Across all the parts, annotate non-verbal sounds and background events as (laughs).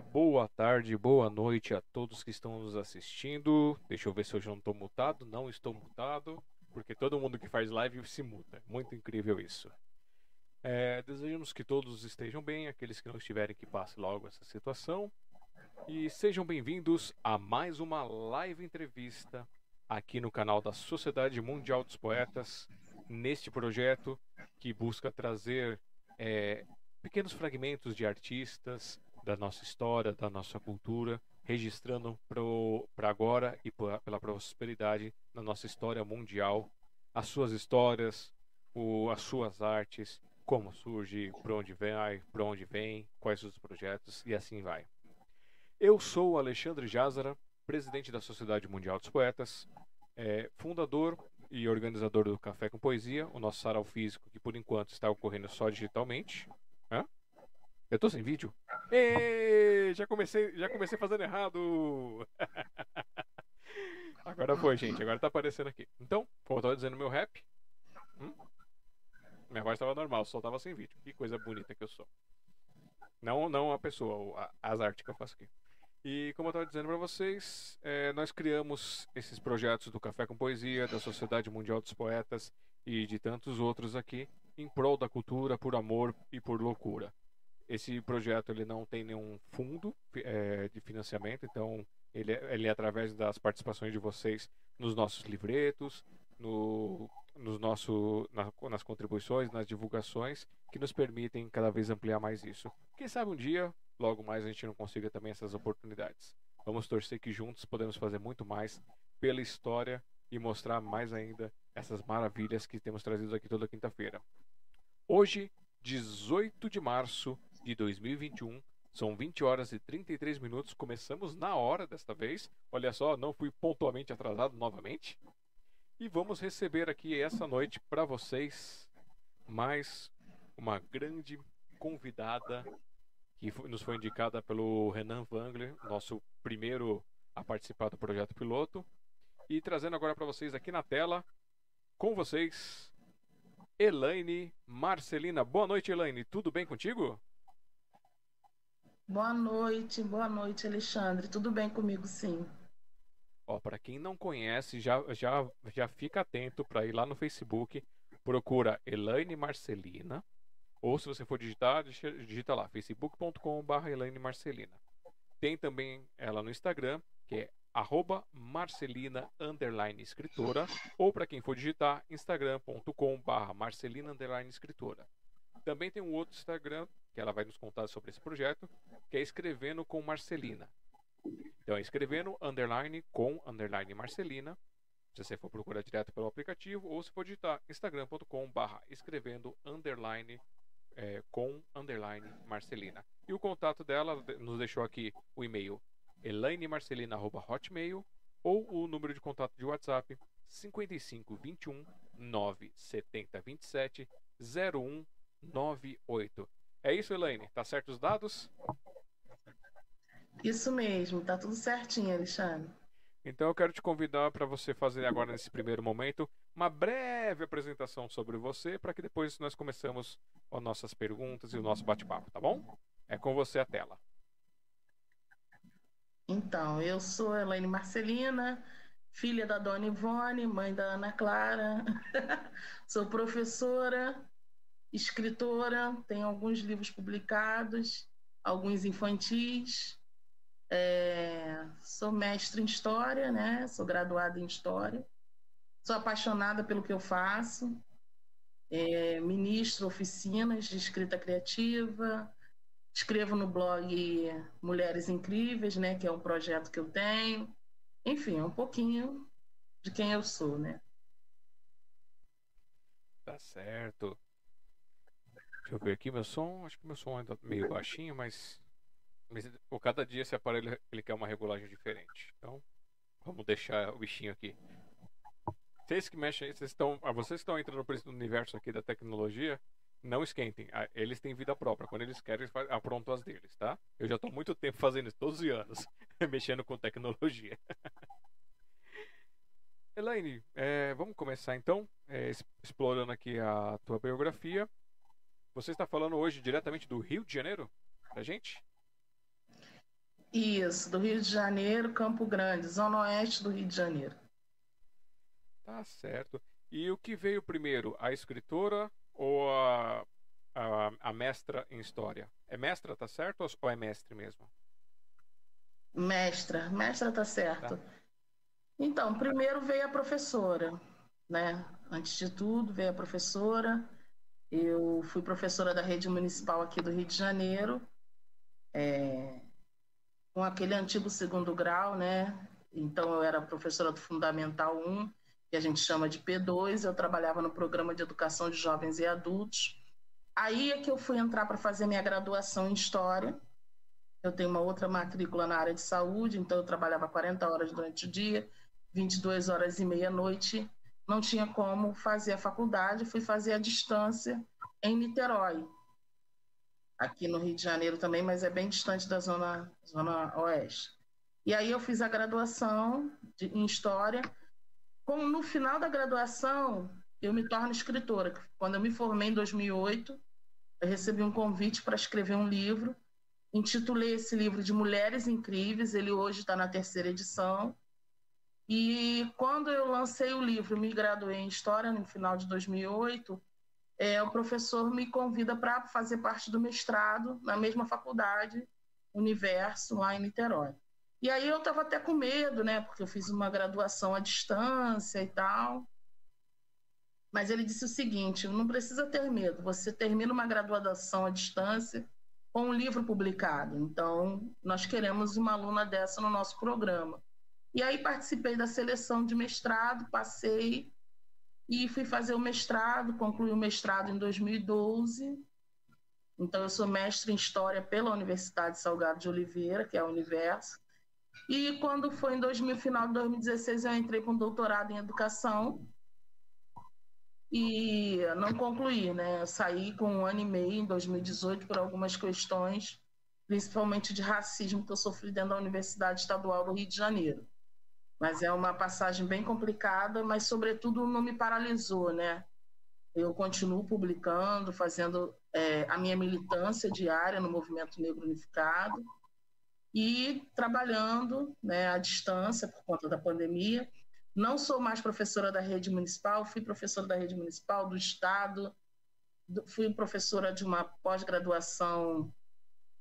Boa tarde, boa noite a todos que estão nos assistindo. Deixa eu ver se hoje eu não estou mutado. Não estou mutado, porque todo mundo que faz live se muta. Muito incrível isso. É, desejamos que todos estejam bem, aqueles que não estiverem que passe logo essa situação. E sejam bem-vindos a mais uma live entrevista aqui no canal da Sociedade Mundial dos Poetas, neste projeto que busca trazer é, pequenos fragmentos de artistas, da nossa história, da nossa cultura, registrando para agora e pra, pela prosperidade da nossa história mundial, as suas histórias, o, as suas artes, como surge, para onde vai, para onde vem, quais os projetos e assim vai. Eu sou Alexandre Jazara, presidente da Sociedade Mundial dos Poetas, é, fundador e organizador do Café com Poesia, o nosso sarau físico que por enquanto está ocorrendo só digitalmente. Hã? Eu tô sem vídeo? Ê, já comecei, já comecei fazendo errado. (laughs) Agora foi, gente. Agora tá aparecendo aqui. Então, como eu tava dizendo meu rap, hum, minha voz tava normal, só tava sem vídeo. Que coisa bonita que eu sou. Não, não a pessoa, as artes que eu faço aqui. E como eu estava dizendo para vocês, é, nós criamos esses projetos do Café com Poesia, da Sociedade Mundial dos Poetas e de tantos outros aqui, em prol da cultura, por amor e por loucura. Esse projeto ele não tem nenhum fundo é, de financiamento, então ele, é, ele é através das participações de vocês nos nossos livretos, no, nos nosso, na, nas contribuições, nas divulgações, que nos permitem cada vez ampliar mais isso. Quem sabe um dia, logo mais, a gente não consiga também essas oportunidades. Vamos torcer que juntos podemos fazer muito mais pela história e mostrar mais ainda essas maravilhas que temos trazido aqui toda quinta-feira. Hoje, 18 de março de 2021. São 20 horas e 33 minutos. Começamos na hora desta vez. Olha só, não fui pontualmente atrasado novamente. E vamos receber aqui essa noite para vocês mais uma grande convidada que nos foi indicada pelo Renan Wangler, nosso primeiro a participar do projeto piloto. E trazendo agora para vocês aqui na tela, com vocês, Elaine Marcelina. Boa noite, Elaine. Tudo bem contigo? Boa noite, boa noite, Alexandre. Tudo bem comigo, sim. Ó, para quem não conhece, já, já, já fica atento para ir lá no Facebook, procura Elaine Marcelina, ou se você for digitar, digita lá, facebook.com.br Elaine Marcelina. Tem também ela no Instagram, que é arroba Marcelina underline escritora, ou para quem for digitar, instagram.com.br Marcelina underline escritora. Também tem um outro Instagram que ela vai nos contar sobre esse projeto, que é Escrevendo com Marcelina. Então é escrevendo underline com underline Marcelina, se você for procurar direto pelo aplicativo, ou se for digitar instagram.com barra escrevendo underline é, com underline Marcelina. E o contato dela nos deixou aqui o e-mail elainemarcelina.hotmail ou o número de contato de WhatsApp 55 21 9 70 27 01 98. É isso, Elaine? Tá certo os dados? Isso mesmo, tá tudo certinho, Alexandre. Então eu quero te convidar para você fazer agora nesse primeiro momento uma breve apresentação sobre você, para que depois nós começamos as nossas perguntas e o nosso bate-papo, tá bom? É com você a tela. Então, eu sou Elaine Marcelina, filha da Dona Ivone, mãe da Ana Clara. (laughs) sou professora, escritora, tenho alguns livros publicados, alguns infantis. É, sou mestre em história, né? Sou graduada em história. Sou apaixonada pelo que eu faço. É, ministro oficinas de escrita criativa. Escrevo no blog Mulheres Incríveis, né? Que é um projeto que eu tenho. Enfim, é um pouquinho de quem eu sou, né? Tá certo. Deixa eu ver aqui meu som. Acho que meu som ainda tá meio baixinho, mas, mas por cada dia esse aparelho ele quer uma regulagem diferente. Então, vamos deixar o bichinho aqui. Vocês que mexem, vocês estão, ah, vocês estão entrando no universo aqui da tecnologia, não esquentem. Ah, eles têm vida própria. Quando eles querem, eles aprontam as deles, tá? Eu já estou muito tempo fazendo isso, todos os anos, (laughs) mexendo com tecnologia. (laughs) Elaine, é, vamos começar então, é, explorando aqui a tua biografia. Você está falando hoje diretamente do Rio de Janeiro? Pra gente? Isso, do Rio de Janeiro, Campo Grande, Zona Oeste do Rio de Janeiro. Tá certo. E o que veio primeiro, a escritora ou a, a, a mestra em história? É mestra, tá certo? Ou é mestre mesmo? Mestra, mestra tá certo. Tá. Então, primeiro veio a professora, né? Antes de tudo, veio a professora. Eu fui professora da rede municipal aqui do Rio de Janeiro, é, com aquele antigo segundo grau, né? Então, eu era professora do Fundamental 1, que a gente chama de P2. Eu trabalhava no programa de educação de jovens e adultos. Aí é que eu fui entrar para fazer minha graduação em História. Eu tenho uma outra matrícula na área de saúde, então eu trabalhava 40 horas durante o dia, 22 horas e meia à noite. Não tinha como fazer a faculdade, fui fazer a distância em Niterói, aqui no Rio de Janeiro também, mas é bem distante da zona, zona oeste. E aí eu fiz a graduação de, em História. Como no final da graduação, eu me torno escritora. Quando eu me formei em 2008, eu recebi um convite para escrever um livro. Intitulei esse livro de Mulheres Incríveis. Ele hoje está na terceira edição. E quando eu lancei o livro, me graduei em História no final de 2008, é, o professor me convida para fazer parte do mestrado na mesma faculdade, Universo, lá em Niterói. E aí eu estava até com medo, né? Porque eu fiz uma graduação à distância e tal. Mas ele disse o seguinte: não precisa ter medo, você termina uma graduação à distância com um livro publicado. Então, nós queremos uma aluna dessa no nosso programa. E aí participei da seleção de mestrado, passei e fui fazer o mestrado, concluí o mestrado em 2012. Então, eu sou mestre em História pela Universidade Salgado de Oliveira, que é a Universo. E quando foi em 2000, final de 2016, eu entrei com doutorado em Educação e não concluí, né? Eu saí com um ano e meio em 2018 por algumas questões, principalmente de racismo que eu sofri dentro da Universidade Estadual do Rio de Janeiro. Mas é uma passagem bem complicada, mas sobretudo não me paralisou, né? Eu continuo publicando, fazendo é, a minha militância diária no Movimento Negro Unificado e trabalhando né, à distância por conta da pandemia. Não sou mais professora da rede municipal, fui professora da rede municipal, do Estado, fui professora de uma pós-graduação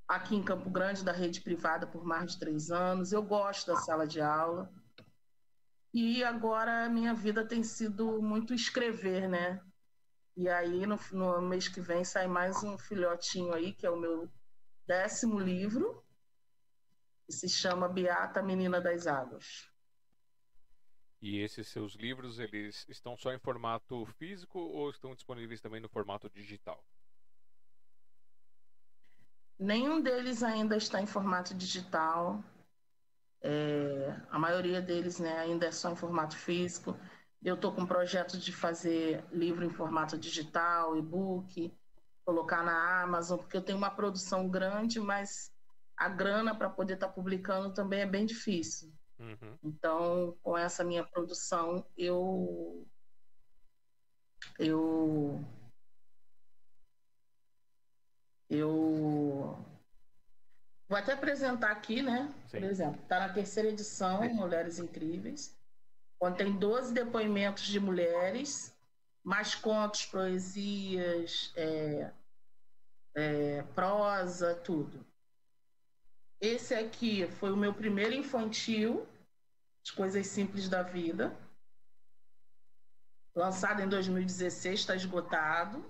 aqui em Campo Grande, da rede privada, por mais de três anos. Eu gosto da sala de aula. E agora a minha vida tem sido muito escrever, né? E aí no, no mês que vem sai mais um filhotinho aí, que é o meu décimo livro, que se chama Beata Menina das Águas. E esses seus livros, eles estão só em formato físico ou estão disponíveis também no formato digital? Nenhum deles ainda está em formato digital. É, a maioria deles né, ainda é só em formato físico. Eu estou com um projeto de fazer livro em formato digital, e-book, colocar na Amazon, porque eu tenho uma produção grande, mas a grana para poder estar tá publicando também é bem difícil. Uhum. Então, com essa minha produção, eu eu eu Vou até apresentar aqui, né? Sim. Por exemplo, está na terceira edição. Mulheres Incríveis. Contém 12 depoimentos de mulheres, mais contos, poesias, é, é, prosa, tudo. Esse aqui foi o meu primeiro infantil, de coisas simples da vida. Lançado em 2016, está esgotado.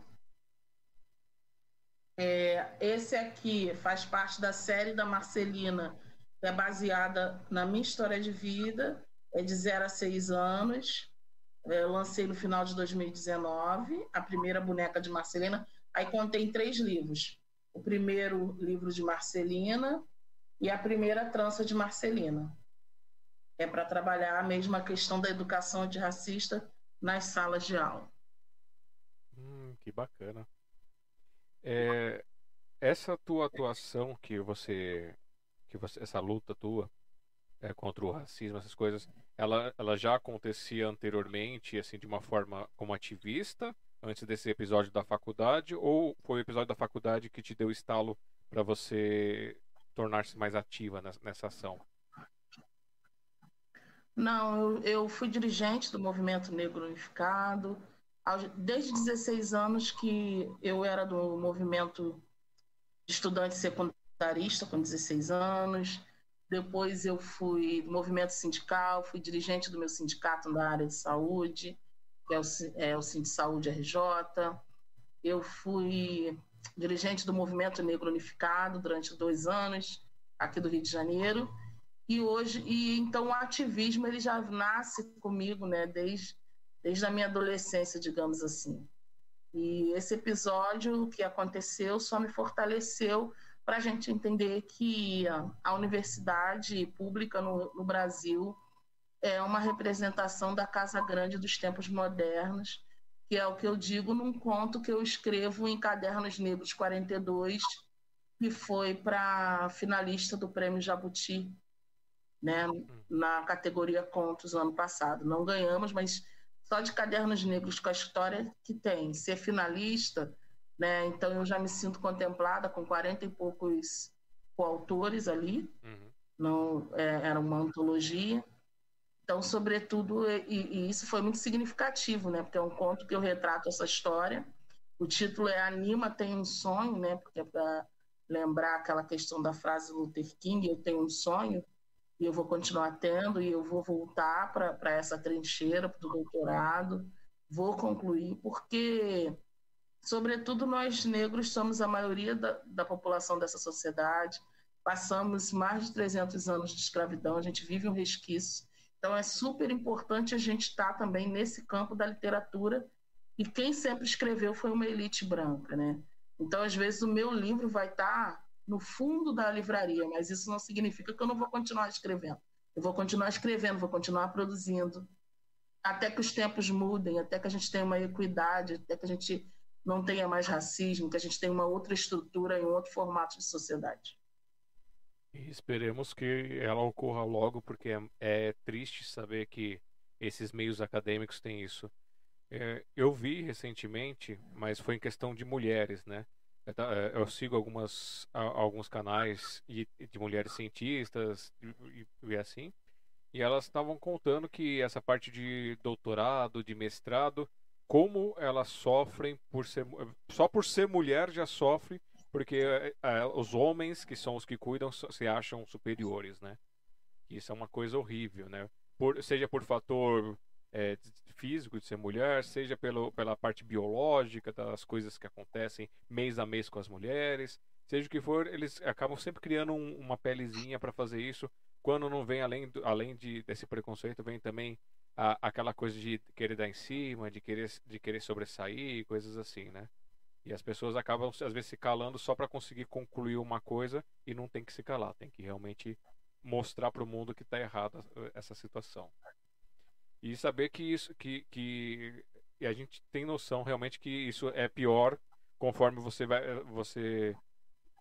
É, esse aqui faz parte da série da Marcelina, que é baseada na minha história de vida, é de 0 a 6 anos. É, eu lancei no final de 2019, a primeira boneca de Marcelina. Aí contém três livros. O primeiro livro de Marcelina e a primeira trança de Marcelina. É para trabalhar a mesma questão da educação antirracista nas salas de aula. Hum, que bacana. É, essa tua atuação que você, que você, essa luta tua é, contra o racismo, essas coisas, ela, ela já acontecia anteriormente, assim, de uma forma como ativista, antes desse episódio da faculdade, ou foi o episódio da faculdade que te deu estalo para você tornar-se mais ativa nessa ação? Não, eu, eu fui dirigente do Movimento Negro Unificado. Desde 16 anos que eu era do movimento de estudante secundarista, com 16 anos. Depois eu fui do movimento sindical, fui dirigente do meu sindicato na área de saúde, que é o, é o Saúde RJ. Eu fui dirigente do Movimento Negro Unificado durante dois anos, aqui do Rio de Janeiro. E hoje, e então o ativismo ele já nasce comigo, né, desde, desde a minha adolescência, digamos assim. E esse episódio que aconteceu só me fortaleceu para a gente entender que a, universidade pública no, no, Brasil é uma representação da Casa Grande dos tempos modernos, que é o que eu digo num conto que eu escrevo em Cadernos Negros 42, que foi para finalista do Prêmio Jabuti, né, na categoria contos ano passado. Não ganhamos, mas só de Cadernos Negros com a história que tem, ser finalista né? Então eu já me sinto contemplada com 40 e poucos coautores ali, uhum. não é, era uma antologia. Então, sobretudo, e, e, isso foi muito significativo, né? Porque é um conto que eu retrato essa história. O título é Anima tem um sonho, né? Porque é para lembrar aquela questão da frase Luther King, eu tenho um sonho e eu vou continuar tendo e eu vou voltar para essa trincheira do doutorado, vou concluir porque Sobretudo, nós negros somos a maioria da, da população dessa sociedade, passamos mais de 300 anos de escravidão, a gente vive um resquício. Então, é super importante a gente estar tá também nesse campo da literatura. E quem sempre escreveu foi uma elite branca, né? Então, às vezes, o meu livro vai estar tá no fundo da livraria, mas isso não significa que eu não vou continuar escrevendo. Eu vou continuar escrevendo, vou continuar produzindo, até que os tempos mudem, até que a gente tenha uma equidade, até que a gente não tenha mais racismo, que a gente tenha uma outra estrutura e um outro formato de sociedade. E esperemos que ela ocorra logo, porque é, é triste saber que esses meios acadêmicos têm isso. É, eu vi recentemente, mas foi em questão de mulheres, né? Eu é, sigo algumas, alguns canais de mulheres cientistas e, e assim, e elas estavam contando que essa parte de doutorado, de mestrado, como elas sofrem por ser só por ser mulher já sofre porque é, os homens que são os que cuidam se acham superiores, né? Isso é uma coisa horrível, né? Por, seja por fator é, físico de ser mulher, seja pelo, pela parte biológica das coisas que acontecem mês a mês com as mulheres, seja o que for, eles acabam sempre criando um, uma pelezinha para fazer isso. Quando não vem além, além de, desse preconceito, vem também a, aquela coisa de querer dar em cima, de querer, de querer sobressair, coisas assim, né? E as pessoas acabam, às vezes, se calando só para conseguir concluir uma coisa e não tem que se calar, tem que realmente mostrar para o mundo que está errada essa situação. E saber que isso, que, que e a gente tem noção realmente que isso é pior conforme você vai, você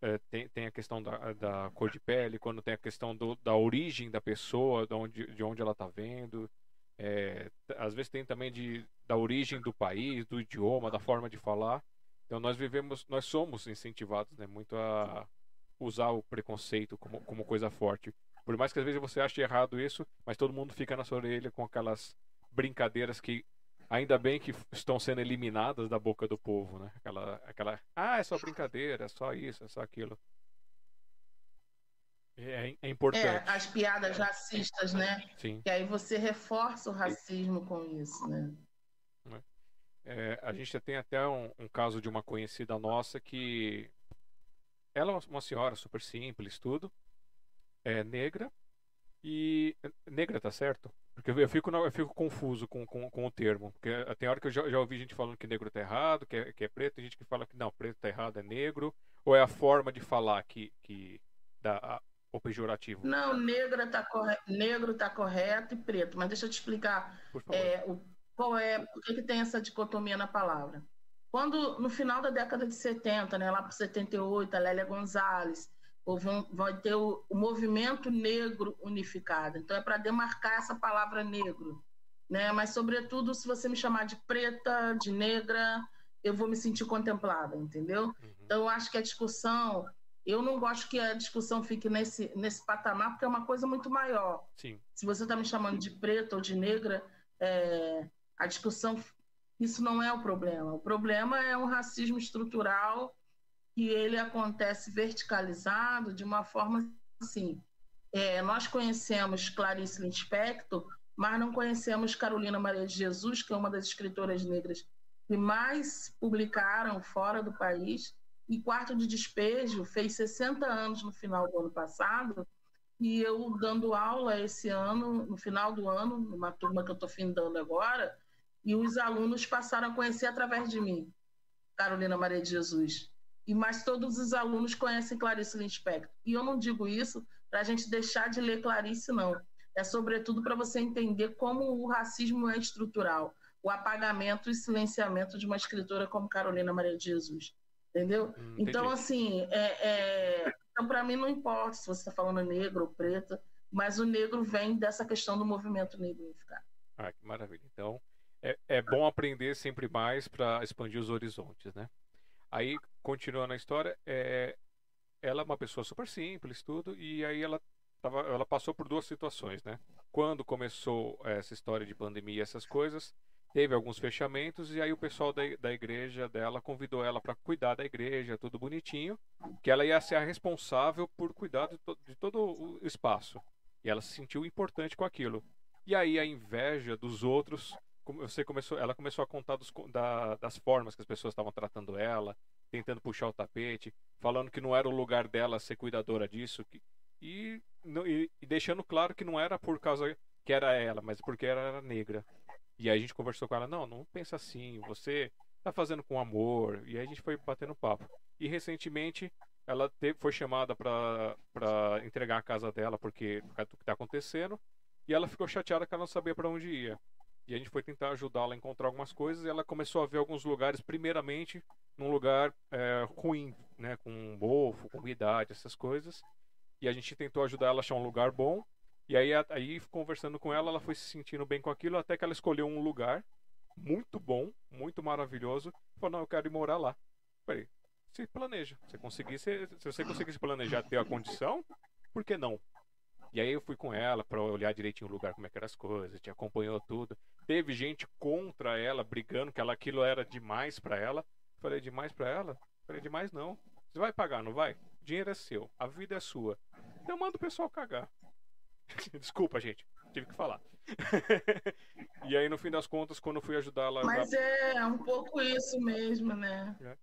é, tem, tem a questão da, da cor de pele, quando tem a questão do, da origem da pessoa, de onde, de onde ela está vendo. É, às vezes tem também de, da origem do país, do idioma, da forma de falar. Então nós vivemos, nós somos incentivados né, muito a usar o preconceito como, como coisa forte. Por mais que às vezes você ache errado isso, mas todo mundo fica na sua orelha com aquelas brincadeiras que ainda bem que estão sendo eliminadas da boca do povo, né? Aquela, aquela, ah, é só brincadeira, é só isso, é só aquilo. É, é importante. É, as piadas racistas, né? Sim. Que aí você reforça o racismo com isso, né? É, a gente tem até um, um, caso de uma conhecida nossa que ela é uma senhora super simples, tudo, é negra e negra tá certo? Porque eu fico, eu fico confuso com, com, com o termo, porque tem hora que eu já, já, ouvi gente falando que negro tá errado, que é, que é preto, e gente que fala que não, preto tá errado, é negro, ou é a forma de falar que, que dá ou pejorativo? Não, negra tá corre... negro está correto e preto. Mas deixa eu te explicar é, o, qual é, por que, que tem essa dicotomia na palavra. Quando, no final da década de 70, né, lá para 78, a Lélia Gonzalez, houve um, vai ter o, o movimento negro unificado. Então, é para demarcar essa palavra negro. Né? Mas, sobretudo, se você me chamar de preta, de negra, eu vou me sentir contemplada, entendeu? Uhum. Então, eu acho que a discussão eu não gosto que a discussão fique nesse, nesse patamar, porque é uma coisa muito maior. Sim. Se você está me chamando de preta ou de negra, é, a discussão, isso não é o problema. O problema é um racismo estrutural que ele acontece verticalizado de uma forma assim. É, nós conhecemos Clarice Lispector, mas não conhecemos Carolina Maria de Jesus, que é uma das escritoras negras que mais publicaram fora do país. E Quarto de Despejo fez 60 anos no final do ano passado, e eu dando aula esse ano, no final do ano, numa turma que eu estou findando agora, e os alunos passaram a conhecer através de mim, Carolina Maria de Jesus. E mas todos os alunos conhecem Clarice Lispector. E eu não digo isso para a gente deixar de ler Clarice, não. É sobretudo para você entender como o racismo é estrutural, o apagamento e silenciamento de uma escritora como Carolina Maria de Jesus. Entendeu? Hum, então, assim, é, é... então, para mim não importa se você está falando negro ou preta, mas o negro vem dessa questão do movimento negro unificado. Ah, que maravilha. Então, é, é bom aprender sempre mais para expandir os horizontes, né? Aí, continuando a história, é, ela é uma pessoa super simples, tudo, e aí ela, tava, ela passou por duas situações, né? Quando começou essa história de pandemia e essas coisas, teve alguns fechamentos, e aí o pessoal da, da igreja dela convidou ela para cuidar da igreja, tudo bonitinho, que ela ia ser a responsável por cuidar de, to, de todo o espaço. E ela se sentiu importante com aquilo. E aí a inveja dos outros você começou, ela começou a contar dos, da, das formas que as pessoas estavam tratando ela, tentando puxar o tapete, falando que não era o lugar dela ser cuidadora disso, que, e, e, e, deixando claro que não era por causa que era ela, mas porque ela era negra. E aí a gente conversou com ela, não, não pensa assim, você tá fazendo com amor, e aí a gente foi batendo papo. E recentemente ela foi chamada para entregar a casa dela porque do que está acontecendo, e ela ficou chateada que ela não sabia para onde ia. E a gente foi tentar ajudá-la a encontrar algumas coisas e ela começou a ver alguns lugares, primeiramente, num lugar é, ruim, né? Com bofo, com umidade, essas coisas. E a gente tentou ajudar ela a achar um lugar bom. E aí, aí, conversando com ela, ela foi se sentindo bem com aquilo, até que ela escolheu um lugar muito bom, muito maravilhoso. Falou, não, eu quero ir morar lá. Falei, se planeja. Se, conseguir, se, se você conseguir se planejar ter a condição, por que não? E aí eu fui com ela para olhar direitinho o lugar, como é que eram as coisas, te acompanhou tudo. Teve gente contra ela, brigando que ela, aquilo era demais para ela. Falei, demais para ela? Falei, demais não. Você vai pagar, não vai? O dinheiro é seu, a vida é sua. Eu mando o pessoal cagar. (laughs) Desculpa, gente, tive que falar. (laughs) e aí, no fim das contas, quando eu fui ajudá-la. Mas é um pouco isso mesmo, né? É.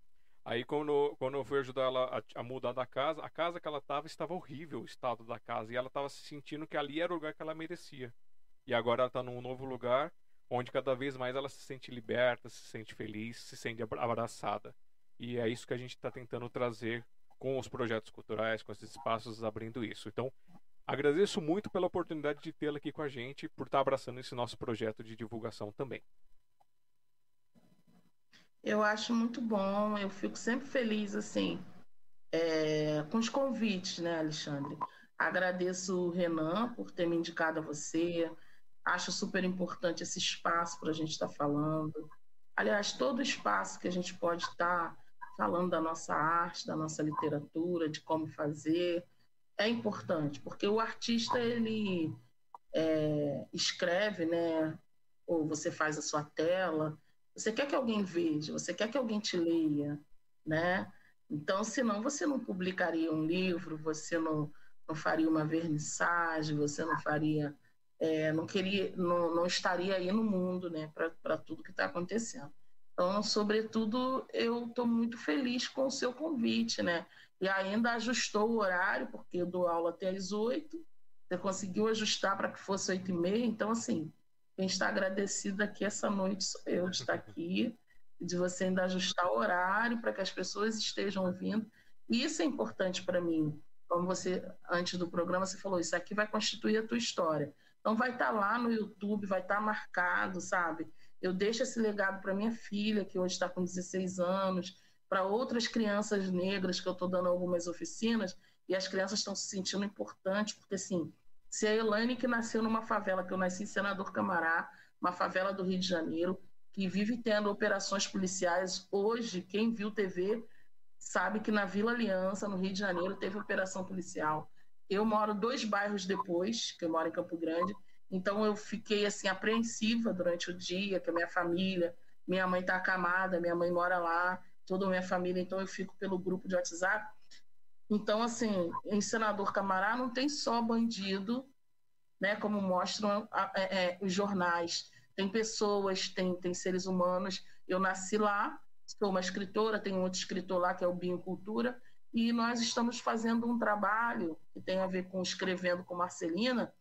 Aí quando, quando eu fui ajudar ela a, a, mudar da casa, a casa que ela estava estava horrível, o estado da casa, e ela estava se sentindo que ali era o lugar que ela merecia. E agora ela está num novo lugar, onde cada vez mais ela se sente liberta, se sente feliz, se sente abraçada. E é isso que a gente está tentando trazer com os projetos culturais, com esses espaços abrindo isso. Então, agradeço muito pela oportunidade de tê-la aqui com a gente, por estar tá abraçando esse nosso projeto de divulgação também. Eu acho muito bom, eu fico sempre feliz, assim, é, com os convites, né, Alexandre? Agradeço o Renan por ter me indicado a você. Acho super importante esse espaço para a gente estar tá falando. Aliás, todo espaço que a gente pode estar tá falando da nossa arte, da nossa literatura, de como fazer, é importante, porque o artista ele é, escreve, né? Ou você faz a sua tela, você quer que alguém veja, você quer que alguém te leia, né? Então, senão você não publicaria um livro, você não, não faria uma vernissagem, você não faria, é, não queria, não, não estaria aí no mundo, né? Para tudo que está acontecendo. Então, sobretudo, eu estou muito feliz com o seu convite, né? E ainda ajustou o horário, porque eu dou aula até às oito, você conseguiu ajustar para que fosse oito e meia, então, assim, quem está agradecido aqui essa noite sou eu de estar aqui, de você ainda ajustar o horário para que as pessoas estejam ouvindo. E isso é importante para mim. Como você, antes do programa, você falou, isso aqui vai constituir a tua história. Então vai estar tá lá no YouTube, vai estar tá marcado, sabe? Eu deixo esse legado para minha filha, que hoje está com 16 anos, para outras crianças negras, que eu estou dando algumas oficinas, e as crianças estão se sentindo importantes, porque assim, se a Elaine, que nasceu numa favela, que eu nasci em Senador Camará, uma favela do Rio de Janeiro, que vive tendo operações policiais, hoje, quem viu TV sabe que na Vila Aliança, no Rio de Janeiro, teve operação policial. Eu moro dois bairros depois, que eu moro em Campo Grande, então eu fiquei assim apreensiva durante o dia, que a minha família, minha mãe está acamada, minha mãe mora lá, toda a minha família, então eu fico pelo grupo de WhatsApp. Então, assim, em Senador Camará não tem só bandido, né, como mostram é, é, os jornais. Tem pessoas, tem, tem seres humanos. Eu nasci lá, sou uma escritora, tem outro escritor lá que é o Binho Cultura, e nós estamos fazendo um trabalho que tem a ver com escrevendo com Marcelina,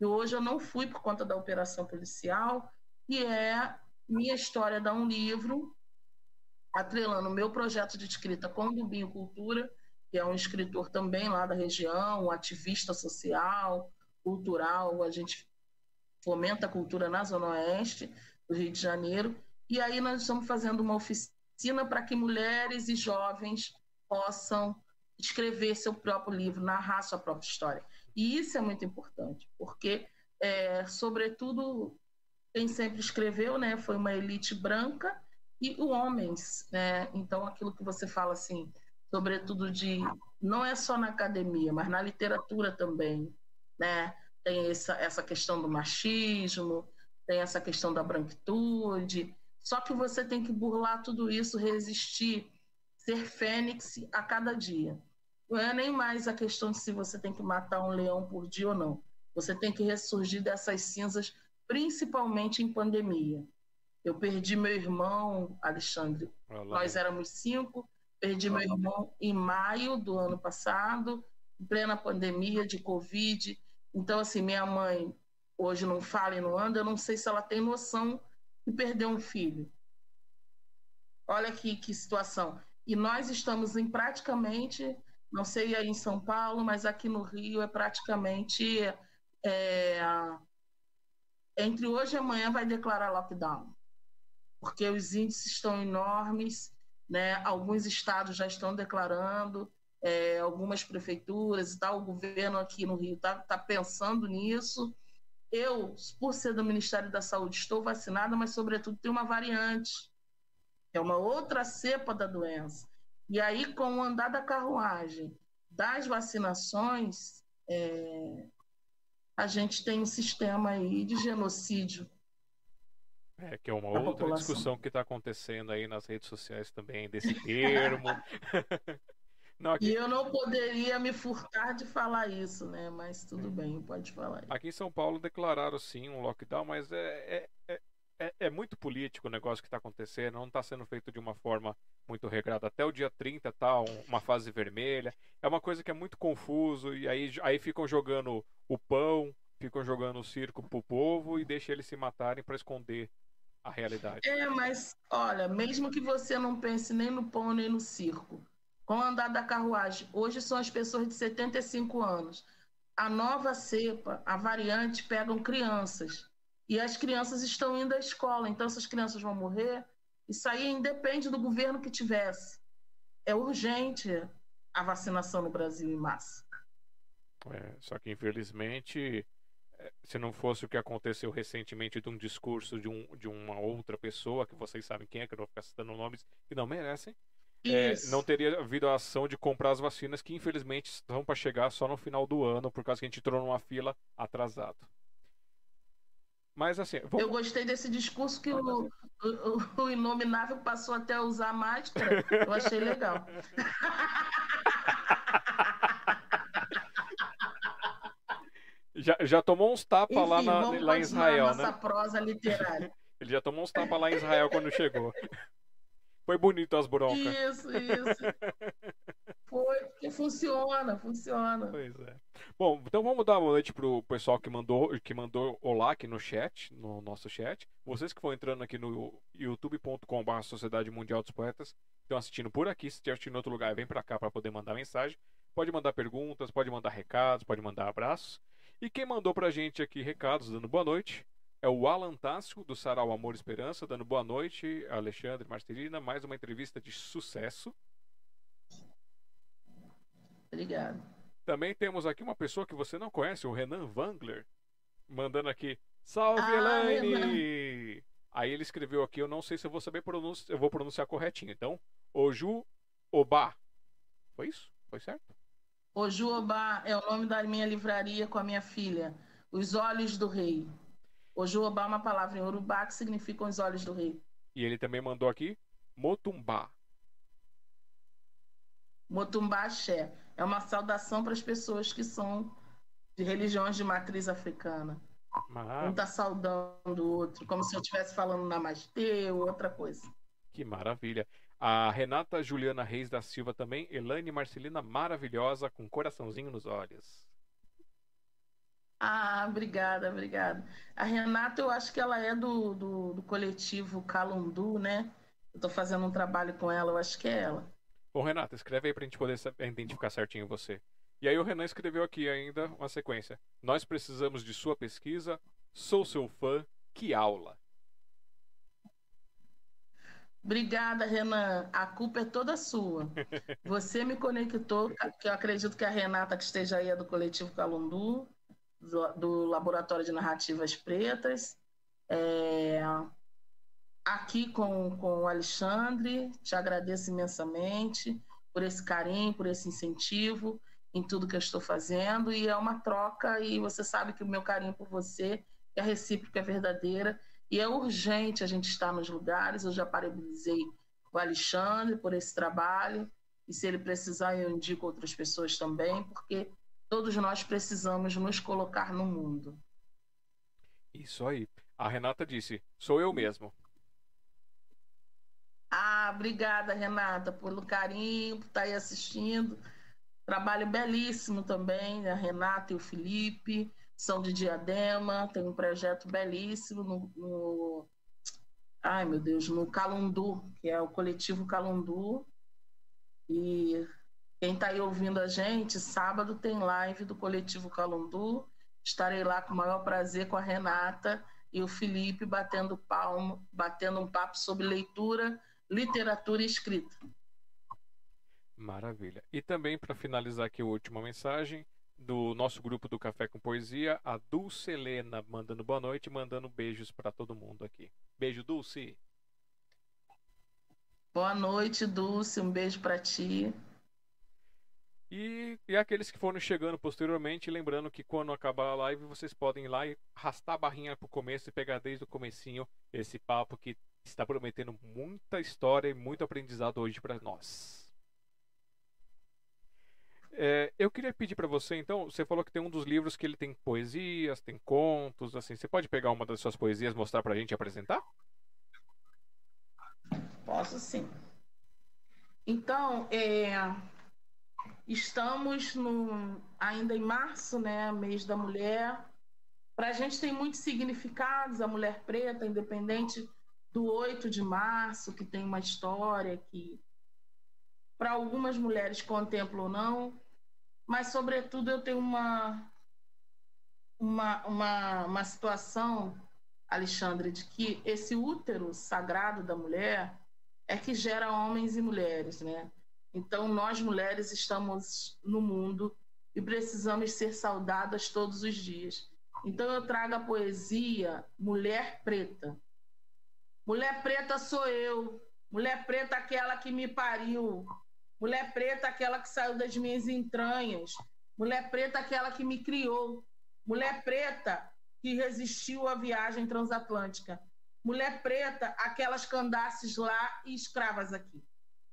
e hoje eu não fui por conta da operação policial, e é minha história dá um livro, atrelando meu projeto de escrita com o Dubinho Cultura, que é um escritor também lá da região, um ativista social, cultural, a gente fomenta a cultura na Zona Oeste do Rio de Janeiro, e aí nós estamos fazendo uma oficina para que mulheres e jovens possam escrever seu próprio livro, narrar sua própria história. E isso é muito importante, porque, é, sobretudo, quem sempre escreveu né, foi uma elite branca e homens. Né? Então, aquilo que você fala, assim, sobretudo de. Não é só na academia, mas na literatura também. Né? Tem essa, essa questão do machismo, tem essa questão da branquitude. Só que você tem que burlar tudo isso, resistir, ser fênix a cada dia. Não é nem mais a questão de se você tem que matar um leão por dia ou não. Você tem que ressurgir dessas cinzas, principalmente em pandemia. Eu perdi meu irmão, Alexandre. Olá. Nós éramos cinco. Perdi meu irmão em maio do ano passado, em plena pandemia de Covid. Então, assim, minha mãe hoje não fala e não anda. Eu não sei se ela tem noção de perder um filho. Olha que, que situação. E nós estamos em praticamente não sei aí em São Paulo, mas aqui no Rio é praticamente é, entre hoje e amanhã vai declarar lockdown, porque os índices estão enormes, né? Alguns estados já estão declarando, é, algumas prefeituras e tal. O governo aqui no Rio está tá pensando nisso. Eu, por ser do Ministério da Saúde, estou vacinada, mas sobretudo tem uma variante, é uma outra cepa da doença. E aí, com o andar da carruagem das vacinações, é, a gente tem um sistema aí de genocídio. É, que é uma outra população. discussão que está acontecendo aí nas redes sociais também, desse termo. (laughs) não, aqui... E eu não poderia me furtar de falar isso, né? Mas tudo bem, pode falar. Aqui em São Paulo declararam sim um lockdown, mas é, é, é é, é, muito político o negócio que está acontecendo, não está sendo feito de uma forma muito regrada. Até o dia 30 tá uma fase vermelha. É uma coisa que é muito confuso, e aí, aí ficam jogando o pão, ficam jogando o circo pro povo e deixam eles se matarem para esconder a realidade. É, mas olha, mesmo que você não pense nem no pão nem no circo, com o andar da carruagem, hoje são as pessoas de 75 anos. A nova cepa, a variante, pegam crianças e as crianças estão indo à escola, então essas crianças vão morrer. Isso aí independe do governo que tivesse. É urgente a vacinação no Brasil em massa. É, só que infelizmente, se não fosse o que aconteceu recentemente de um discurso de, um, de uma outra pessoa, que vocês sabem quem é, que eu não vou ficar citando nomes que não merecem, é, não teria havido a ação de comprar as vacinas que infelizmente estão para chegar só no final do ano, por causa que a gente entrou numa fila atrasado. Mas assim. Vou... Eu gostei desse discurso que o, o, o Inominável passou até a usar máscara. Eu achei legal. (laughs) já, já tomou uns tapas lá, na, lá em Israel, né? prosa literária. (laughs) Ele já tomou uns tapas lá em Israel quando chegou. Foi bonito as broncas. Isso, isso. Foi, porque funciona, funciona. Pois é. Bom, então vamos dar uma noite pro pessoal que mandou, que mandou olá aqui no chat, no nosso chat. Vocês que estão entrando aqui no youtube.com.br Sociedade Mundial dos Poetas, estão assistindo por aqui, se estiver assistindo em outro lugar, vem para cá para poder mandar mensagem. Pode mandar perguntas, pode mandar recados, pode mandar abraços. E quem mandou pra gente aqui recados, dando boa noite, é o Alan Tássio, do Sarau Amor e Esperança, dando boa noite, Alexandre Marcelina. Mais uma entrevista de sucesso. Obrigado. Também temos aqui uma pessoa que você não conhece, o Renan Wangler, mandando aqui: Salve, ah, Elaine! Aí ele escreveu aqui, eu não sei se eu vou saber pronunciar, eu vou pronunciar corretinho. Então, Oju Obá. Foi isso? Foi certo? Ojuobá é o nome da minha livraria com a minha filha. Os Olhos do Rei. Ojuobá é uma palavra em urubá que significa os olhos do rei. E ele também mandou aqui Motumbá. Motumbá Axé. É uma saudação para as pessoas que são de religiões de matriz africana. Um está saudando o outro, como se eu estivesse falando namastê ou outra coisa. Que maravilha. A Renata Juliana Reis da Silva também. Elane Marcelina maravilhosa, com coraçãozinho nos olhos. Ah, obrigada, obrigada. A Renata, eu acho que ela é do, do, do coletivo Calundu, né? Eu estou fazendo um trabalho com ela, eu acho que é ela. Bom, Renata, escreve aí para a gente poder identificar certinho você. E aí o Renan escreveu aqui ainda uma sequência. Nós precisamos de sua pesquisa. Sou seu fã. Que aula. Obrigada, Renan. A culpa é toda sua. (laughs) Você me conectou, que eu acredito que a Renata que esteja aí é do coletivo Calundu, do, do Laboratório de Narrativas Pretas. É, aqui com, com o Alexandre, te agradeço imensamente por esse carinho, por esse incentivo em tudo que eu estou fazendo e é uma troca e você sabe que o meu carinho por você é recíproco, é verdadeira e é urgente a gente estar nos lugares. Eu já parabenizei o Alexandre por esse trabalho e se ele precisar eu indico outras pessoas também, porque todos nós precisamos nos colocar no mundo. Isso aí. A Renata disse: "Sou eu mesmo". Ah, obrigada, Renata, pelo carinho, por estar aí assistindo. Trabalho belíssimo também, a Renata e o Felipe, são de Diadema, tem um projeto belíssimo no, no ai meu Deus, no Calundu, que é o coletivo Calundu. E quem está aí ouvindo a gente, sábado tem live do coletivo Calundu. Estarei lá com o maior prazer com a Renata e o Felipe batendo palmo, batendo um papo sobre leitura, literatura e escrita. Maravilha. E também, para finalizar aqui a última mensagem do nosso grupo do Café com Poesia, a Dulce Helena mandando boa noite, mandando beijos para todo mundo aqui. Beijo, Dulce. Boa noite, Dulce. Um beijo para ti. E, e aqueles que foram chegando posteriormente, lembrando que quando acabar a live, vocês podem ir lá e arrastar a barrinha pro começo e pegar desde o comecinho esse papo que está prometendo muita história e muito aprendizado hoje para nós. É, eu queria pedir para você, então, você falou que tem um dos livros que ele tem poesias, tem contos, assim. Você pode pegar uma das suas poesias, mostrar para a gente e apresentar? Posso sim. Então, é, estamos no, ainda em março, né, mês da mulher. Para a gente tem muitos significados, a mulher preta, independente do 8 de março, que tem uma história que para algumas mulheres contempla ou não, mas, sobretudo, eu tenho uma, uma, uma, uma situação, Alexandre, de que esse útero sagrado da mulher é que gera homens e mulheres, né? Então, nós mulheres estamos no mundo e precisamos ser saudadas todos os dias. Então, eu trago a poesia Mulher Preta. Mulher preta sou eu. Mulher preta, aquela que me pariu. Mulher preta, aquela que saiu das minhas entranhas. Mulher preta, aquela que me criou. Mulher preta, que resistiu à viagem transatlântica. Mulher preta, aquelas candaces lá e escravas aqui.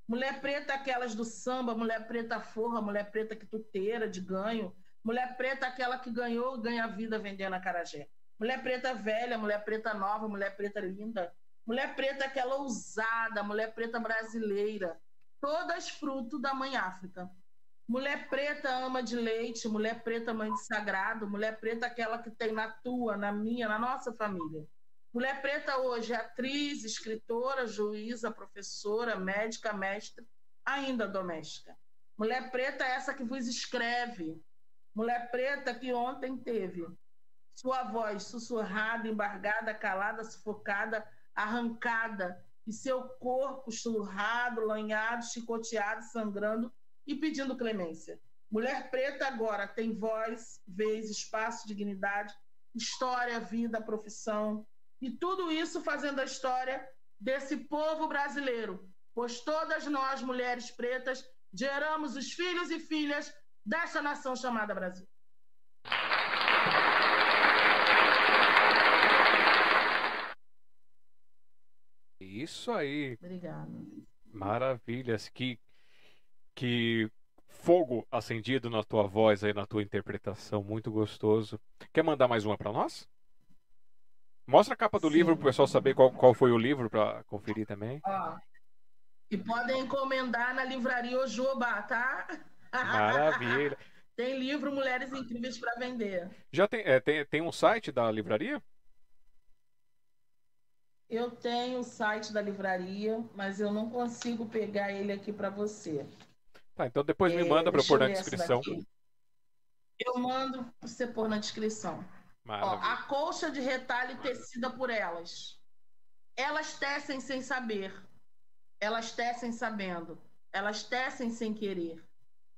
Mulher preta, aquelas do samba, mulher preta forra, mulher preta quituteira de ganho. Mulher preta, aquela que ganhou ganha vida vendendo a carajé. Mulher preta velha, mulher preta nova, mulher preta linda. Mulher preta, aquela ousada, mulher preta brasileira todas fruto da mãe África. Mulher preta ama de leite, mulher preta mãe de sagrado, mulher preta aquela que tem na tua, na minha, na nossa família. Mulher preta hoje é atriz, escritora, juíza, professora, médica, mestre, ainda doméstica. Mulher preta é essa que vos escreve. Mulher preta que ontem teve sua voz sussurrada, embargada, calada, sufocada, arrancada, e seu corpo surrado, lanhado, chicoteado, sangrando e pedindo clemência. Mulher preta agora tem voz, vez, espaço, dignidade, história, vida, profissão, e tudo isso fazendo a história desse povo brasileiro pois todas nós, mulheres pretas, geramos os filhos e filhas dessa nação chamada Brasil. Isso aí. Obrigada. Maravilhas. Que, que fogo acendido na tua voz aí, na tua interpretação. Muito gostoso. Quer mandar mais uma para nós? Mostra a capa do Sim. livro para o pessoal saber qual, qual foi o livro para conferir também. Ó, e podem encomendar na livraria Ojoba, tá? Maravilha. (laughs) tem livro Mulheres Incríveis para vender. Já tem, é, tem, tem um site da livraria? Eu tenho o site da livraria, mas eu não consigo pegar ele aqui para você. Tá, então depois me manda para pôr na descrição. Eu mando para você pôr na descrição. Ó, a colcha de retalho tecida por elas. Elas tecem sem saber. Elas tecem sabendo. Elas tecem sem querer.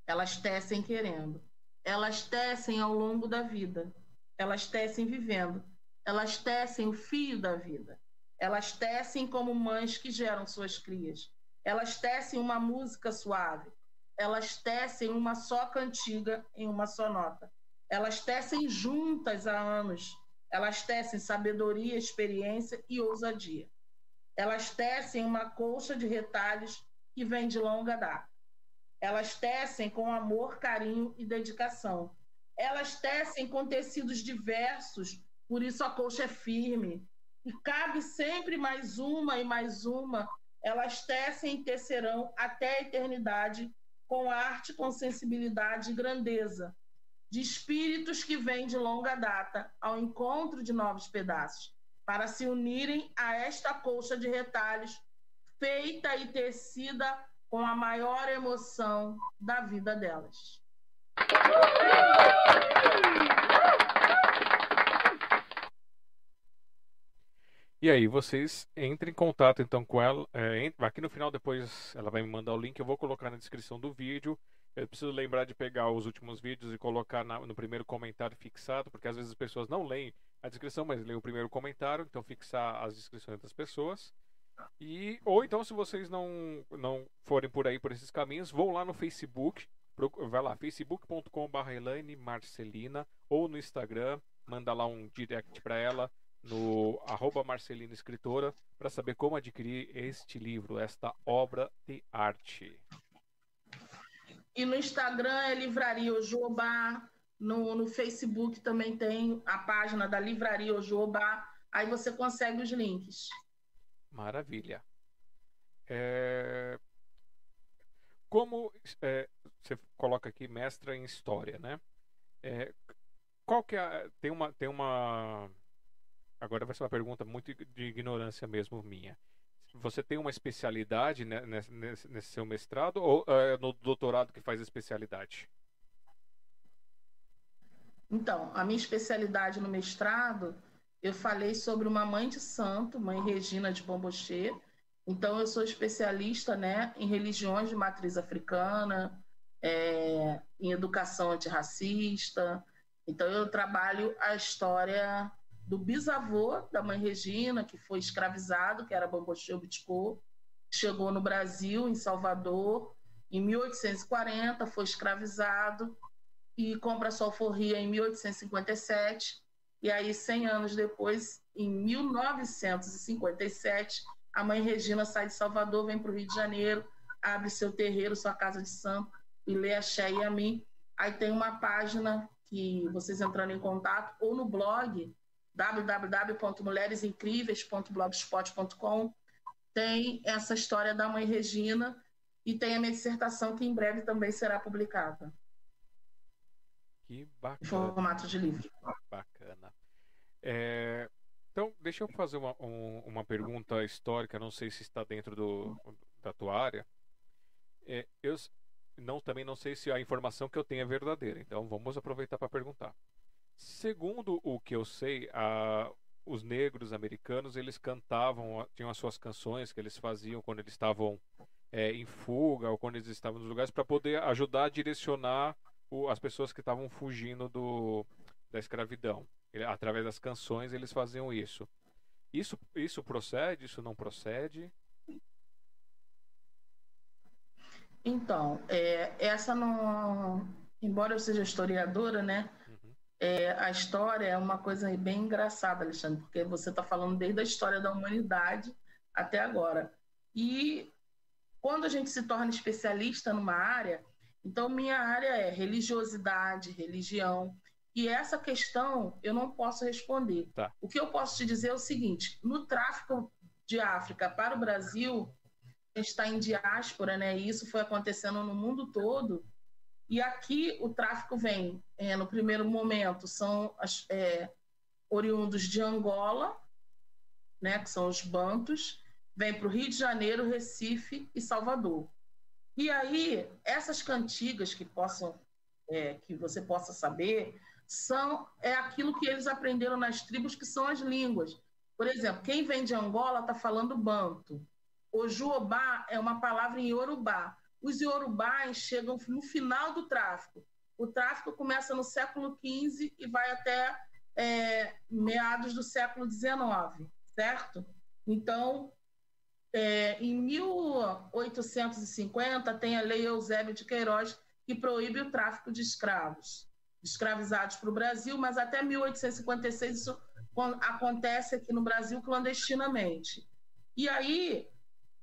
Elas tecem querendo. Elas tecem ao longo da vida. Elas tecem vivendo. Elas tecem o fio da vida. Elas tecem como mães que geram suas crias. Elas tecem uma música suave. Elas tecem uma só cantiga em uma só nota. Elas tecem juntas há anos. Elas tecem sabedoria, experiência e ousadia. Elas tecem uma colcha de retalhos que vem de longa data. Elas tecem com amor, carinho e dedicação. Elas tecem com tecidos diversos, por isso a colcha é firme, e cabe sempre mais uma e mais uma. Elas tecem e tecerão até a eternidade com arte, com sensibilidade e grandeza, de espíritos que vêm de longa data ao encontro de novos pedaços, para se unirem a esta colcha de retalhos, feita e tecida com a maior emoção da vida delas. E aí, vocês entrem em contato então com ela. É, aqui no final, depois ela vai me mandar o link. Eu vou colocar na descrição do vídeo. Eu preciso lembrar de pegar os últimos vídeos e colocar na, no primeiro comentário fixado, porque às vezes as pessoas não leem a descrição, mas leem o primeiro comentário. Então, fixar as descrições das pessoas. E, ou então, se vocês não, não forem por aí, por esses caminhos, vão lá no Facebook. Vai lá, facebook.com.br Elaine Marcelina, ou no Instagram, manda lá um direct para ela no arroba Marcelina Escritora para saber como adquirir este livro, esta obra de arte. E no Instagram é Livraria Ojobá, no, no Facebook também tem a página da Livraria Ojobá, aí você consegue os links. Maravilha. É... Como é, você coloca aqui mestra em história, né? É, qual que é, tem uma tem uma agora vai ser uma pergunta muito de ignorância mesmo minha. Você tem uma especialidade nesse, nesse seu mestrado ou é no doutorado que faz especialidade? Então, a minha especialidade no mestrado, eu falei sobre uma mãe de santo, mãe Regina de Bombochê. Então, eu sou especialista né, em religiões de matriz africana, é, em educação antirracista. Então, eu trabalho a história do bisavô da mãe Regina, que foi escravizado, que era Bambocheu Bitcô, chegou no Brasil, em Salvador, em 1840, foi escravizado e compra sua alforria em 1857. E aí, 100 anos depois, em 1957, a mãe Regina sai de Salvador, vem para o Rio de Janeiro, abre seu terreiro, sua casa de santo, e lê Axé e a mim. Aí tem uma página que vocês entrando em contato, ou no blog, www.mulheresincríveis.blogspot.com tem essa história da mãe Regina e tem a minha dissertação que em breve também será publicada. Que bacana. Em formato de livro. Bacana. É, então, deixa eu fazer uma, um, uma pergunta histórica, não sei se está dentro do, da tua área. É, eu não, também não sei se a informação que eu tenho é verdadeira, então vamos aproveitar para perguntar. Segundo o que eu sei, a, os negros americanos eles cantavam, tinham as suas canções que eles faziam quando eles estavam é, em fuga ou quando eles estavam nos lugares para poder ajudar a direcionar o, as pessoas que estavam fugindo do, da escravidão. Ele, através das canções eles faziam isso. Isso, isso procede? Isso não procede? Então, é, essa não. Embora eu seja historiadora, né? É, a história é uma coisa bem engraçada, Alexandre, porque você está falando desde a história da humanidade até agora. E quando a gente se torna especialista numa área, então minha área é religiosidade, religião. E essa questão eu não posso responder. Tá. O que eu posso te dizer é o seguinte: no tráfico de África para o Brasil, está em diáspora, né? E isso foi acontecendo no mundo todo. E aqui o tráfico vem, é, no primeiro momento, são as, é, oriundos de Angola, né? Que são os bantos, vem para o Rio de Janeiro, Recife e Salvador. E aí essas cantigas que possam, é, que você possa saber, são é aquilo que eles aprenderam nas tribos, que são as línguas. Por exemplo, quem vem de Angola está falando banto. O Juobá é uma palavra em Yorubá. Os Yorubás chegam no final do tráfico. O tráfico começa no século XV e vai até é, meados do século XIX, certo? Então, é, em 1850, tem a Lei Eusébio de Queiroz, que proíbe o tráfico de escravos, escravizados para o Brasil, mas até 1856 isso acontece aqui no Brasil clandestinamente. E aí,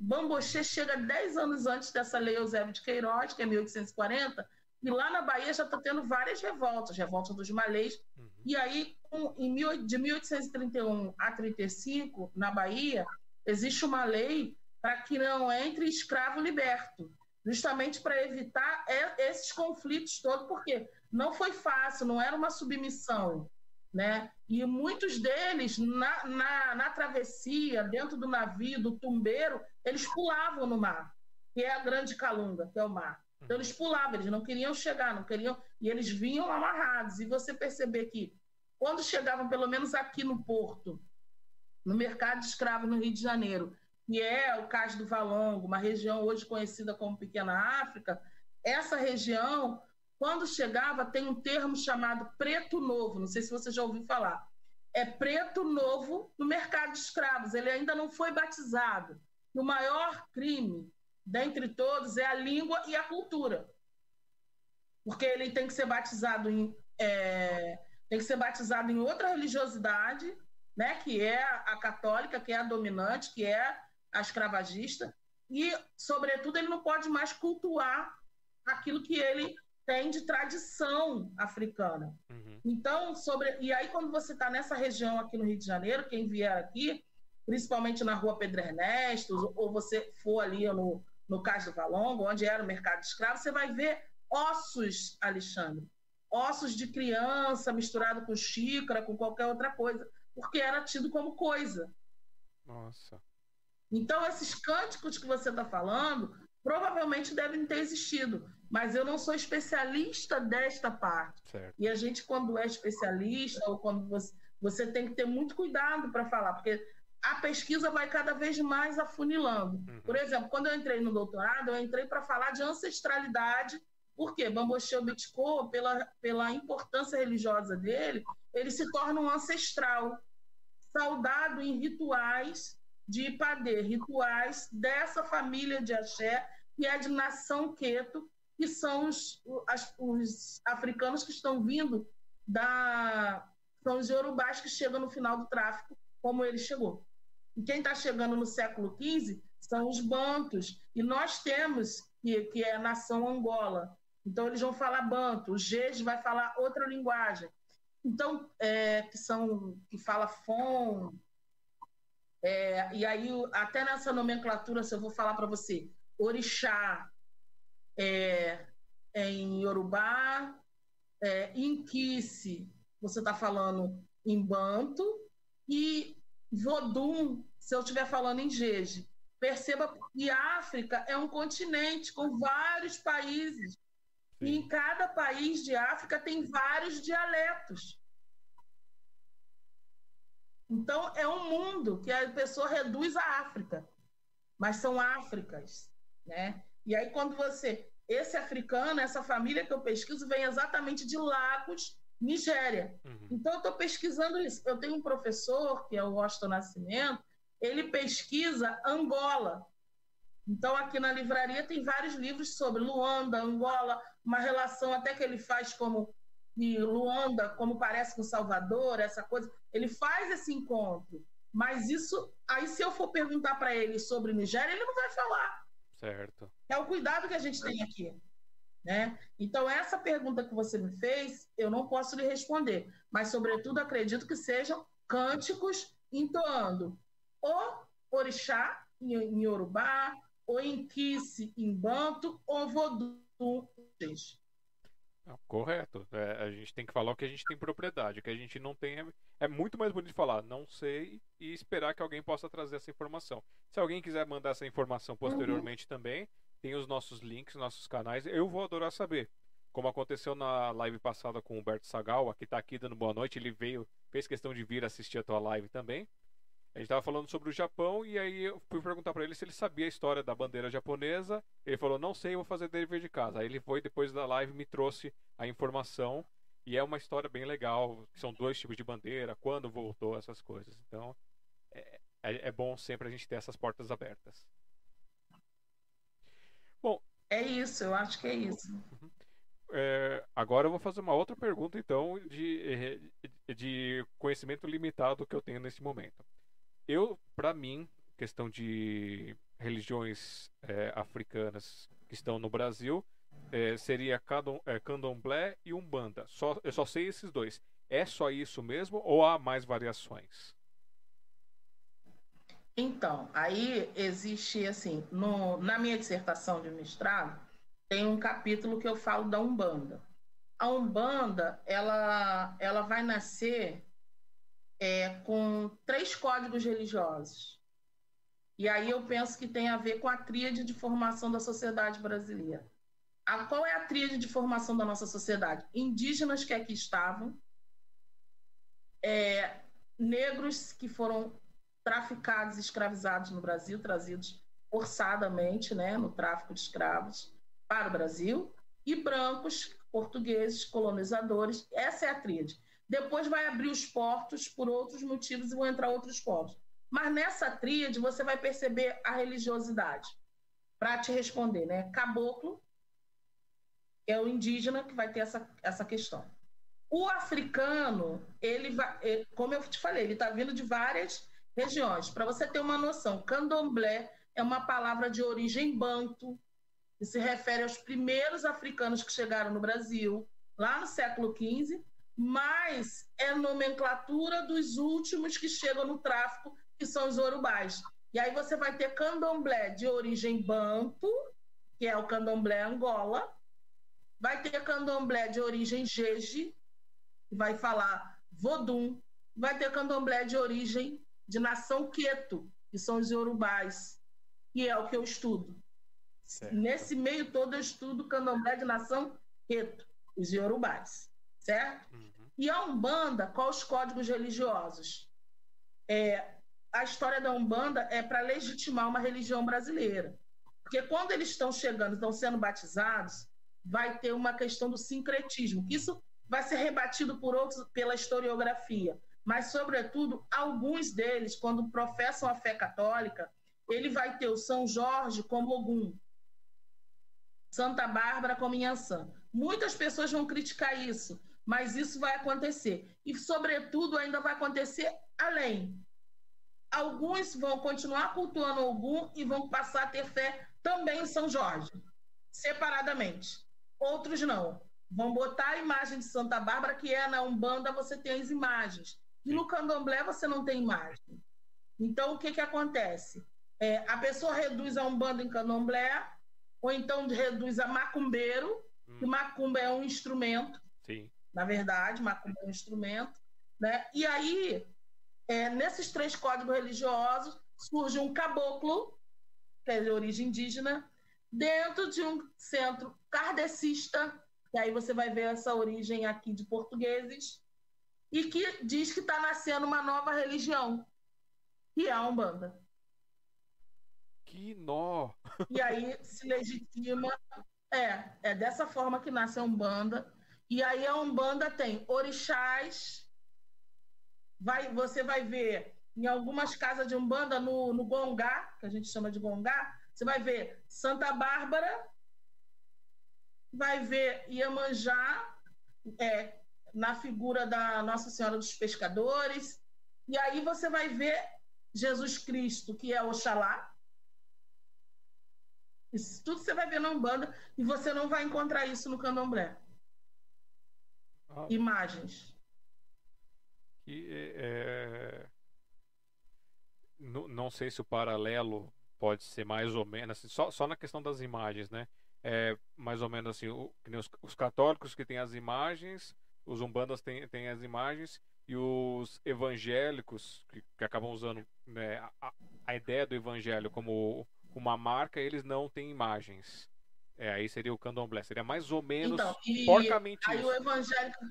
Bamboche chega 10 anos antes dessa lei Eusébio de Queiroz, que é 1840, e lá na Bahia já está tendo várias revoltas, revolta dos malês. Uhum. E aí, de 1831 a 35, na Bahia, existe uma lei para que não entre escravo liberto, justamente para evitar esses conflitos todos, porque não foi fácil, não era uma submissão né? E muitos deles, na, na, na, travessia, dentro do navio, do tumbeiro, eles pulavam no mar, que é a grande calunga, que é o mar. Então eles pulavam, eles não queriam chegar, não queriam, e eles vinham amarrados. E você perceber que quando chegavam, pelo menos aqui no porto, no mercado de escravos no Rio de Janeiro, que é o Cais do Valongo, uma região hoje conhecida como Pequena África, essa região quando chegava, tem um termo chamado preto novo, não sei se você já ouviu falar. É preto novo no mercado de escravos, ele ainda não foi batizado. O maior crime dentre todos é a língua e a cultura. Porque ele tem que ser batizado em. É, tem que ser batizado em outra religiosidade, né, que é a católica, que é a dominante, que é a escravagista, e, sobretudo, ele não pode mais cultuar aquilo que ele tem de tradição africana. Uhum. Então, sobre. E aí, quando você está nessa região aqui no Rio de Janeiro, quem vier aqui, principalmente na rua Pedro Ernesto, ou você for ali no, no Cais do Valongo, onde era o mercado de escravos, você vai ver ossos, Alexandre. Ossos de criança misturado com xícara, com qualquer outra coisa, porque era tido como coisa. Nossa. Então, esses cânticos que você está falando provavelmente devem ter existido mas eu não sou especialista desta parte. Certo. E a gente, quando é especialista, ou quando você, você tem que ter muito cuidado para falar, porque a pesquisa vai cada vez mais afunilando. Uhum. Por exemplo, quando eu entrei no doutorado, eu entrei para falar de ancestralidade, porque Bambocheu Bitcoa, pela, pela importância religiosa dele, ele se torna um ancestral, saudado em rituais de Ipadê, rituais dessa família de axé, que é de nação Queto, que são os, as, os africanos que estão vindo da. São os iorubás que chegam no final do tráfico, como ele chegou. E quem está chegando no século XV são os bantos. E nós temos, que, que é a nação Angola. Então, eles vão falar banto. O Gês vai falar outra linguagem. Então, é, que são que fala fon. É, e aí, até nessa nomenclatura, se eu vou falar para você, orixá, é, é em Yorubá, é, Kisse, você está falando em Banto, e Vodum, se eu estiver falando em Jeje. Perceba que a África é um continente com vários países. Sim. E em cada país de África tem vários dialetos. Então, é um mundo que a pessoa reduz à África, mas são Áfricas, né? E aí, quando você. Esse africano, essa família que eu pesquiso, vem exatamente de Lagos, Nigéria. Uhum. Então, eu estou pesquisando isso. Eu tenho um professor, que é o Washington Nascimento, ele pesquisa Angola. Então, aqui na livraria tem vários livros sobre Luanda, Angola, uma relação até que ele faz como de Luanda, como parece com Salvador, essa coisa. Ele faz esse encontro. Mas isso, aí se eu for perguntar para ele sobre Nigéria, ele não vai falar. Certo. É o cuidado que a gente tem aqui. Né? Então, essa pergunta que você me fez, eu não posso lhe responder. Mas, sobretudo, acredito que sejam cânticos entoando ou orixá em, em Yorubá, ou em Kisse em Banto, ou Vodun. Não, correto. É, a gente tem que falar o que a gente tem propriedade. O que a gente não tem é, é, muito mais bonito falar não sei e esperar que alguém possa trazer essa informação. Se alguém quiser mandar essa informação posteriormente uhum. também, tem os nossos links, nossos canais. Eu vou adorar saber. Como aconteceu na live passada com o Humberto Sagal, que está aqui dando boa noite, ele veio, fez questão de vir assistir a tua live também. A gente estava falando sobre o Japão e aí eu fui perguntar para ele se ele sabia a história da bandeira japonesa. Ele falou: "Não sei, vou fazer dever de casa". Aí ele foi depois da live me trouxe a informação e é uma história bem legal. São dois tipos de bandeira, quando voltou essas coisas. Então é, é, é bom sempre a gente ter essas portas abertas. Bom, é isso. Eu acho que é isso. Uhum. É, agora eu vou fazer uma outra pergunta, então, de, de conhecimento limitado que eu tenho nesse momento eu, para mim, questão de religiões é, africanas que estão no Brasil, é, seria Candom, Candomblé e Umbanda. Só, eu só sei esses dois. É só isso mesmo ou há mais variações? Então, aí existe assim, no, na minha dissertação de mestrado, tem um capítulo que eu falo da Umbanda. A Umbanda, ela, ela vai nascer é, com três códigos religiosos. E aí eu penso que tem a ver com a tríade de formação da sociedade brasileira. A, qual é a tríade de formação da nossa sociedade? Indígenas que aqui estavam, é, negros que foram traficados, escravizados no Brasil, trazidos forçadamente, né, no tráfico de escravos para o Brasil, e brancos, portugueses, colonizadores. Essa é a tríade. Depois vai abrir os portos por outros motivos e vão entrar outros povos. Mas nessa tríade você vai perceber a religiosidade. Para te responder, né? Caboclo é o indígena que vai ter essa, essa questão. O africano, ele vai, é, como eu te falei, ele está vindo de várias regiões. Para você ter uma noção, candomblé é uma palavra de origem banto, que se refere aos primeiros africanos que chegaram no Brasil, lá no século XV, mas é nomenclatura dos últimos que chegam no tráfico, que são os orubais. E aí você vai ter candomblé de origem banto, que é o candomblé Angola, vai ter candomblé de origem jeje, que vai falar vodum, vai ter candomblé de origem de nação queto, que são os yorubais, que é o que eu estudo. Certo. Nesse meio todo eu estudo candomblé de nação queto, os yorubais certo? Uhum. E a Umbanda, quais os códigos religiosos? É, a história da Umbanda é para legitimar uma religião brasileira. Porque quando eles estão chegando, estão sendo batizados, vai ter uma questão do sincretismo, que isso vai ser rebatido por outros pela historiografia. Mas, sobretudo, alguns deles, quando professam a fé católica, ele vai ter o São Jorge como Ogum, Santa Bárbara como Inhaçã. Muitas pessoas vão criticar isso, mas isso vai acontecer. E, sobretudo, ainda vai acontecer além. Alguns vão continuar cultuando algum e vão passar a ter fé também em São Jorge, separadamente. Outros não. Vão botar a imagem de Santa Bárbara, que é na Umbanda, você tem as imagens. E no Candomblé você não tem imagem. Então, o que, que acontece? É, a pessoa reduz a Umbanda em Candomblé, ou então reduz a macumbeiro, hum. que macumba é um instrumento. Sim na verdade, macumba é um instrumento. Né? E aí, é, nesses três códigos religiosos, surge um caboclo, que é de origem indígena, dentro de um centro kardecista, e aí você vai ver essa origem aqui de portugueses, e que diz que está nascendo uma nova religião, que é a Umbanda. Que nó! E aí se legitima. É, é dessa forma que nasce a Umbanda. E aí a Umbanda tem orixás. Vai, você vai ver em algumas casas de Umbanda, no, no Gongá, que a gente chama de Gongá, Você vai ver Santa Bárbara, vai ver Iemanjá, é, na figura da Nossa Senhora dos Pescadores, e aí você vai ver Jesus Cristo, que é Oxalá. Isso tudo você vai ver na Umbanda e você não vai encontrar isso no Candomblé. Ah. Imagens. Que é, é... Não, não sei se o paralelo pode ser mais ou menos, assim, só, só na questão das imagens, né? É mais ou menos assim, o, os, os católicos que têm as imagens, os umbandas têm, têm as imagens e os evangélicos que, que acabam usando né, a, a, ideia do evangelho como uma marca, eles não têm imagens. É, aí seria o candomblé, seria mais ou menos então, porcamente aí isso. o evangélico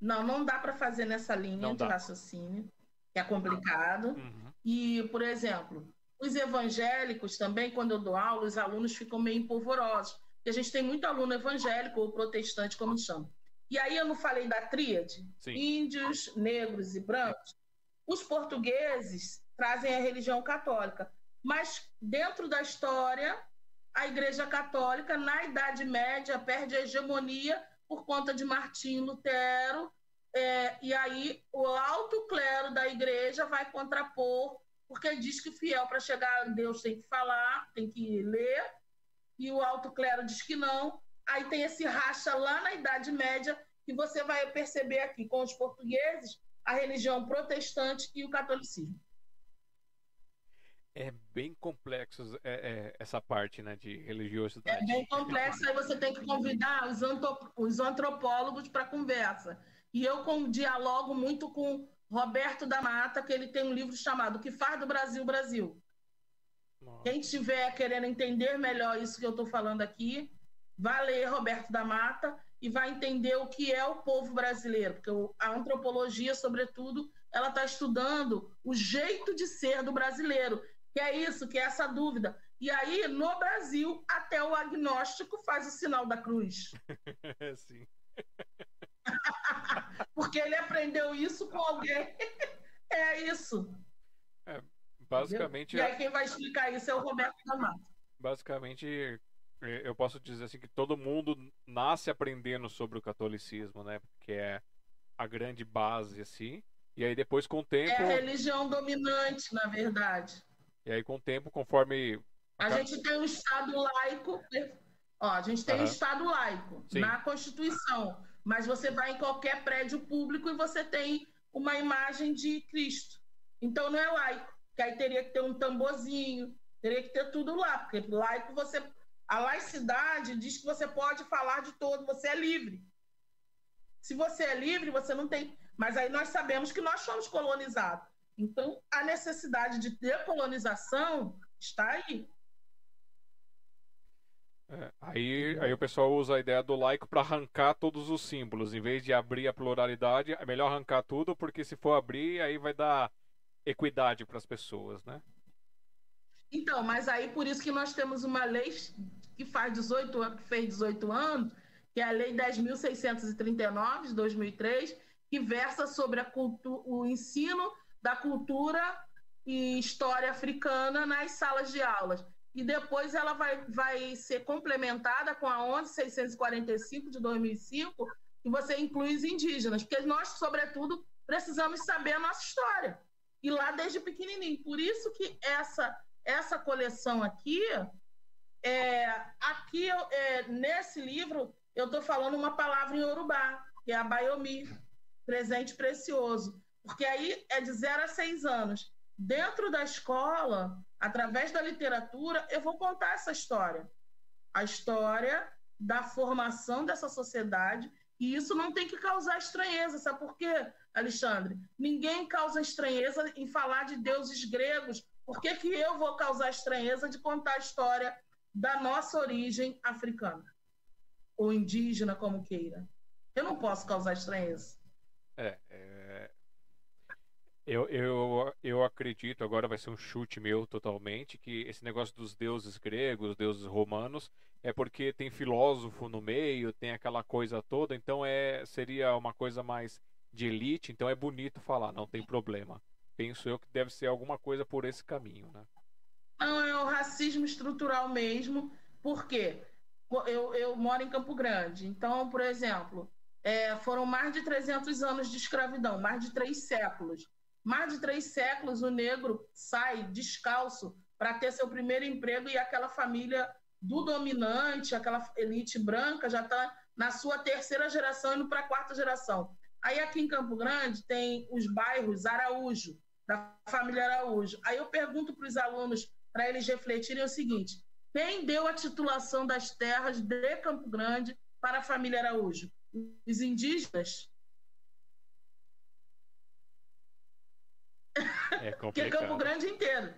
não, não dá para fazer nessa linha não de dá. raciocínio, que é complicado. Uhum. E, por exemplo, os evangélicos também, quando eu dou aula, os alunos ficam meio empolvorosos. Porque a gente tem muito aluno evangélico ou protestante, como chama. E aí eu não falei da tríade? Sim. Índios, negros e brancos. Os portugueses trazem a religião católica. Mas dentro da história, a Igreja Católica, na Idade Média, perde a hegemonia por conta de Martinho Lutero, é, e aí o alto clero da igreja vai contrapor, porque diz que fiel para chegar a Deus tem que falar, tem que ler, e o alto clero diz que não. Aí tem esse racha lá na Idade Média, que você vai perceber aqui com os portugueses, a religião protestante e o catolicismo. É bem complexo é, é, essa parte né, de religiosidade. É bem complexo, aí você tem que convidar os, os antropólogos para conversa. E eu com, dialogo muito com Roberto da Mata, que ele tem um livro chamado O que faz do Brasil Brasil. Nossa. Quem estiver querendo entender melhor isso que eu estou falando aqui, vai ler Roberto da Mata e vai entender o que é o povo brasileiro, porque a antropologia, sobretudo, ela está estudando o jeito de ser do brasileiro que é isso, que é essa dúvida. E aí, no Brasil, até o agnóstico faz o sinal da cruz. (laughs) Sim. (laughs) Porque ele aprendeu isso com alguém. (laughs) é isso. É, basicamente. E aí, quem vai explicar isso é o Roberto D'Amato. Basicamente, eu posso dizer assim que todo mundo nasce aprendendo sobre o catolicismo, né? Que é a grande base, assim. E aí depois com o tempo. É a religião dominante, na verdade. E aí, com o tempo, conforme. A gente tem um Estado laico. Ó, a gente tem uhum. um Estado laico Sim. na Constituição. Mas você vai em qualquer prédio público e você tem uma imagem de Cristo. Então não é laico. Que aí teria que ter um tamborzinho, teria que ter tudo lá. Porque laico você. A laicidade diz que você pode falar de todo, você é livre. Se você é livre, você não tem. Mas aí nós sabemos que nós somos colonizados. Então, a necessidade de decolonização está aí. É, aí, aí o pessoal usa a ideia do laico para arrancar todos os símbolos. Em vez de abrir a pluralidade, é melhor arrancar tudo, porque se for abrir, aí vai dar equidade para as pessoas, né? Então, mas aí por isso que nós temos uma lei que faz 18 anos, que fez 18 anos, que é a Lei 10.639 de 2003, que versa sobre a cultura, o ensino da cultura e história africana nas salas de aulas. E depois ela vai, vai ser complementada com a 11.645 de 2005, que você inclui os indígenas, porque nós, sobretudo, precisamos saber a nossa história. E lá desde pequenininho. Por isso que essa, essa coleção aqui, é, aqui é, nesse livro, eu estou falando uma palavra em Urubá, que é a Baiomi, presente precioso porque aí é de 0 a 6 anos. Dentro da escola, através da literatura, eu vou contar essa história. A história da formação dessa sociedade. E isso não tem que causar estranheza. Sabe por quê, Alexandre? Ninguém causa estranheza em falar de deuses gregos. Por que, que eu vou causar estranheza de contar a história da nossa origem africana? Ou indígena, como queira. Eu não posso causar estranheza. Eu, eu, eu acredito, agora vai ser um chute meu totalmente, que esse negócio dos deuses gregos, deuses romanos, é porque tem filósofo no meio, tem aquela coisa toda, então é seria uma coisa mais de elite, então é bonito falar, não tem problema. Penso eu que deve ser alguma coisa por esse caminho, né? Não, é o racismo estrutural mesmo, porque eu, eu moro em Campo Grande. Então, por exemplo, é, foram mais de 300 anos de escravidão, mais de três séculos. Mais de três séculos o negro sai descalço para ter seu primeiro emprego e aquela família do dominante, aquela elite branca, já está na sua terceira geração, indo para a quarta geração. Aí aqui em Campo Grande tem os bairros Araújo, da família Araújo. Aí eu pergunto para os alunos, para eles refletirem o seguinte: quem deu a titulação das terras de Campo Grande para a família Araújo? Os indígenas? É complicado. (laughs) que é Campo Grande inteiro.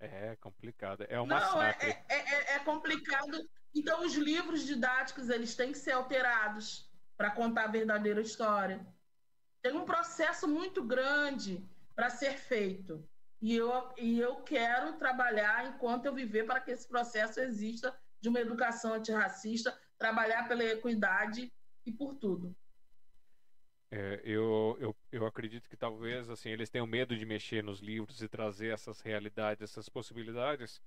É complicado. É uma Não, é, é, é, é, complicado. Então, os livros didáticos eles têm que ser alterados para contar a verdadeira história. Tem um processo muito grande para ser feito. E eu, e eu quero trabalhar enquanto eu viver para que esse processo exista de uma educação antirracista, trabalhar pela equidade e por tudo. É, eu, eu, eu acredito que talvez assim eles tenham medo de mexer nos livros e trazer essas realidades, essas possibilidades,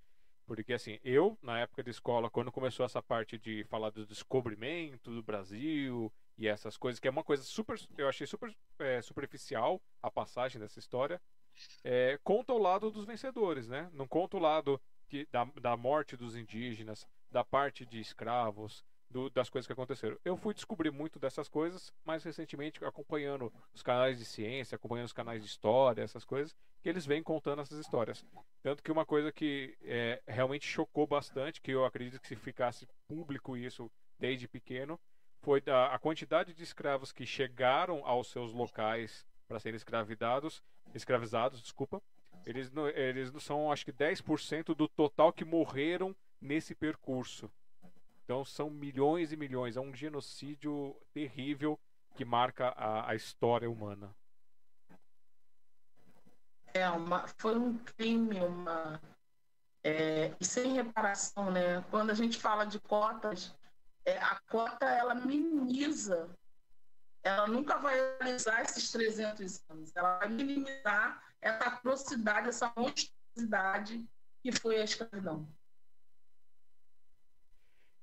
porque assim eu na época de escola, quando começou essa parte de falar do descobrimento do Brasil e essas coisas, que é uma coisa super, eu achei super é, superficial a passagem dessa história, é, conta o lado dos vencedores, né? Não conta o lado que, da, da morte dos indígenas, da parte de escravos, do, das coisas que aconteceram. Eu fui descobrir muito dessas coisas mais recentemente acompanhando os canais de ciência, acompanhando os canais de história, essas coisas, que eles vêm contando essas histórias. Tanto que uma coisa que é, realmente chocou bastante, que eu acredito que se ficasse público isso desde pequeno, foi da, a quantidade de escravos que chegaram aos seus locais para serem escravizados, escravizados, desculpa. Eles, eles são, acho que 10% do total que morreram nesse percurso. Então são milhões e milhões. É um genocídio terrível que marca a, a história humana. É uma, foi um crime, uma é, e sem reparação, né? Quando a gente fala de cotas, é, a cota ela minimiza, ela nunca vai realizar esses 300 anos, ela vai minimizar essa atrocidade, essa monstruosidade que foi a escravidão.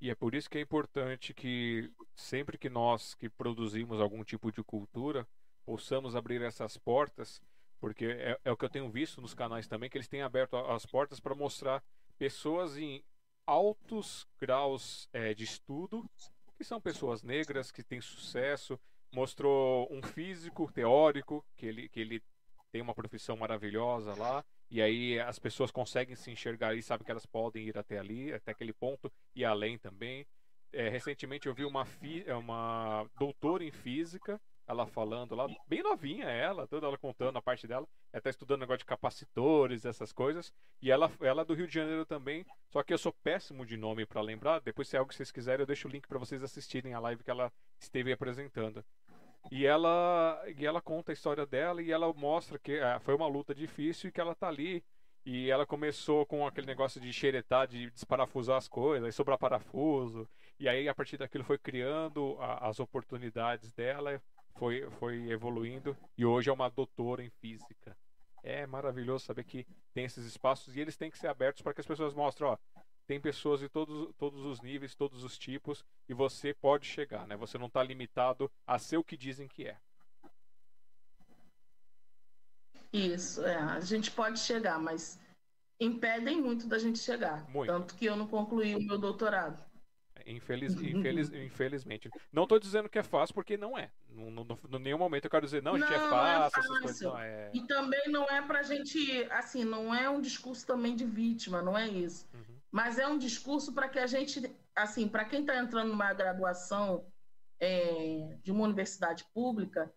E é por isso que é importante que sempre que nós que produzimos algum tipo de cultura possamos abrir essas portas, porque é, é o que eu tenho visto nos canais também, que eles têm aberto as portas para mostrar pessoas em altos graus é, de estudo, que são pessoas negras, que têm sucesso. Mostrou um físico teórico, que ele, que ele tem uma profissão maravilhosa lá, e aí as pessoas conseguem se enxergar e sabem que elas podem ir até ali, até aquele ponto e além também. É, recentemente eu vi uma, é uma doutora em física, ela falando lá, bem novinha ela, toda ela contando a parte dela. Ela está estudando negócio de capacitores, essas coisas. E ela, ela é do Rio de Janeiro também. Só que eu sou péssimo de nome para lembrar. Depois, se é algo que vocês quiserem, eu deixo o link para vocês assistirem a live que ela esteve apresentando. E ela, e ela conta a história dela e ela mostra que é, foi uma luta difícil e que ela tá ali. E ela começou com aquele negócio de xeretar, de desparafusar as coisas, e sobrar parafuso. E aí, a partir daquilo, foi criando a, as oportunidades dela, foi, foi evoluindo. E hoje é uma doutora em física. É maravilhoso saber que tem esses espaços e eles têm que ser abertos para que as pessoas mostrem, ó, tem pessoas de todos, todos os níveis, todos os tipos, e você pode chegar, né? Você não está limitado a ser o que dizem que é. Isso, é. A gente pode chegar, mas impedem muito da gente chegar. Muito. Tanto que eu não concluí o meu doutorado. Infeliz, (laughs) infeliz, infelizmente. Não estou dizendo que é fácil, porque não é. Em nenhum momento eu quero dizer, não, a gente é fácil, é fácil. essas coisas não é. E também não é pra gente, assim, não é um discurso também de vítima, não é isso. Uhum mas é um discurso para que a gente, assim, para quem está entrando numa graduação é, de uma universidade pública,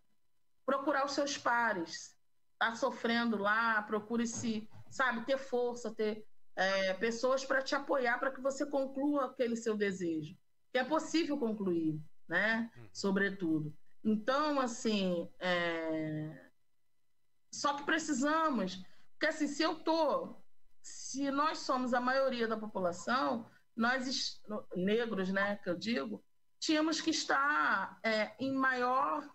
procurar os seus pares. Está sofrendo lá, procure se, sabe, ter força, ter é, pessoas para te apoiar para que você conclua aquele seu desejo. Que é possível concluir, né? Hum. Sobretudo. Então, assim, é... só que precisamos, porque assim, se eu estou se nós somos a maioria da população, nós negros, né, que eu digo, tínhamos que estar é, em maior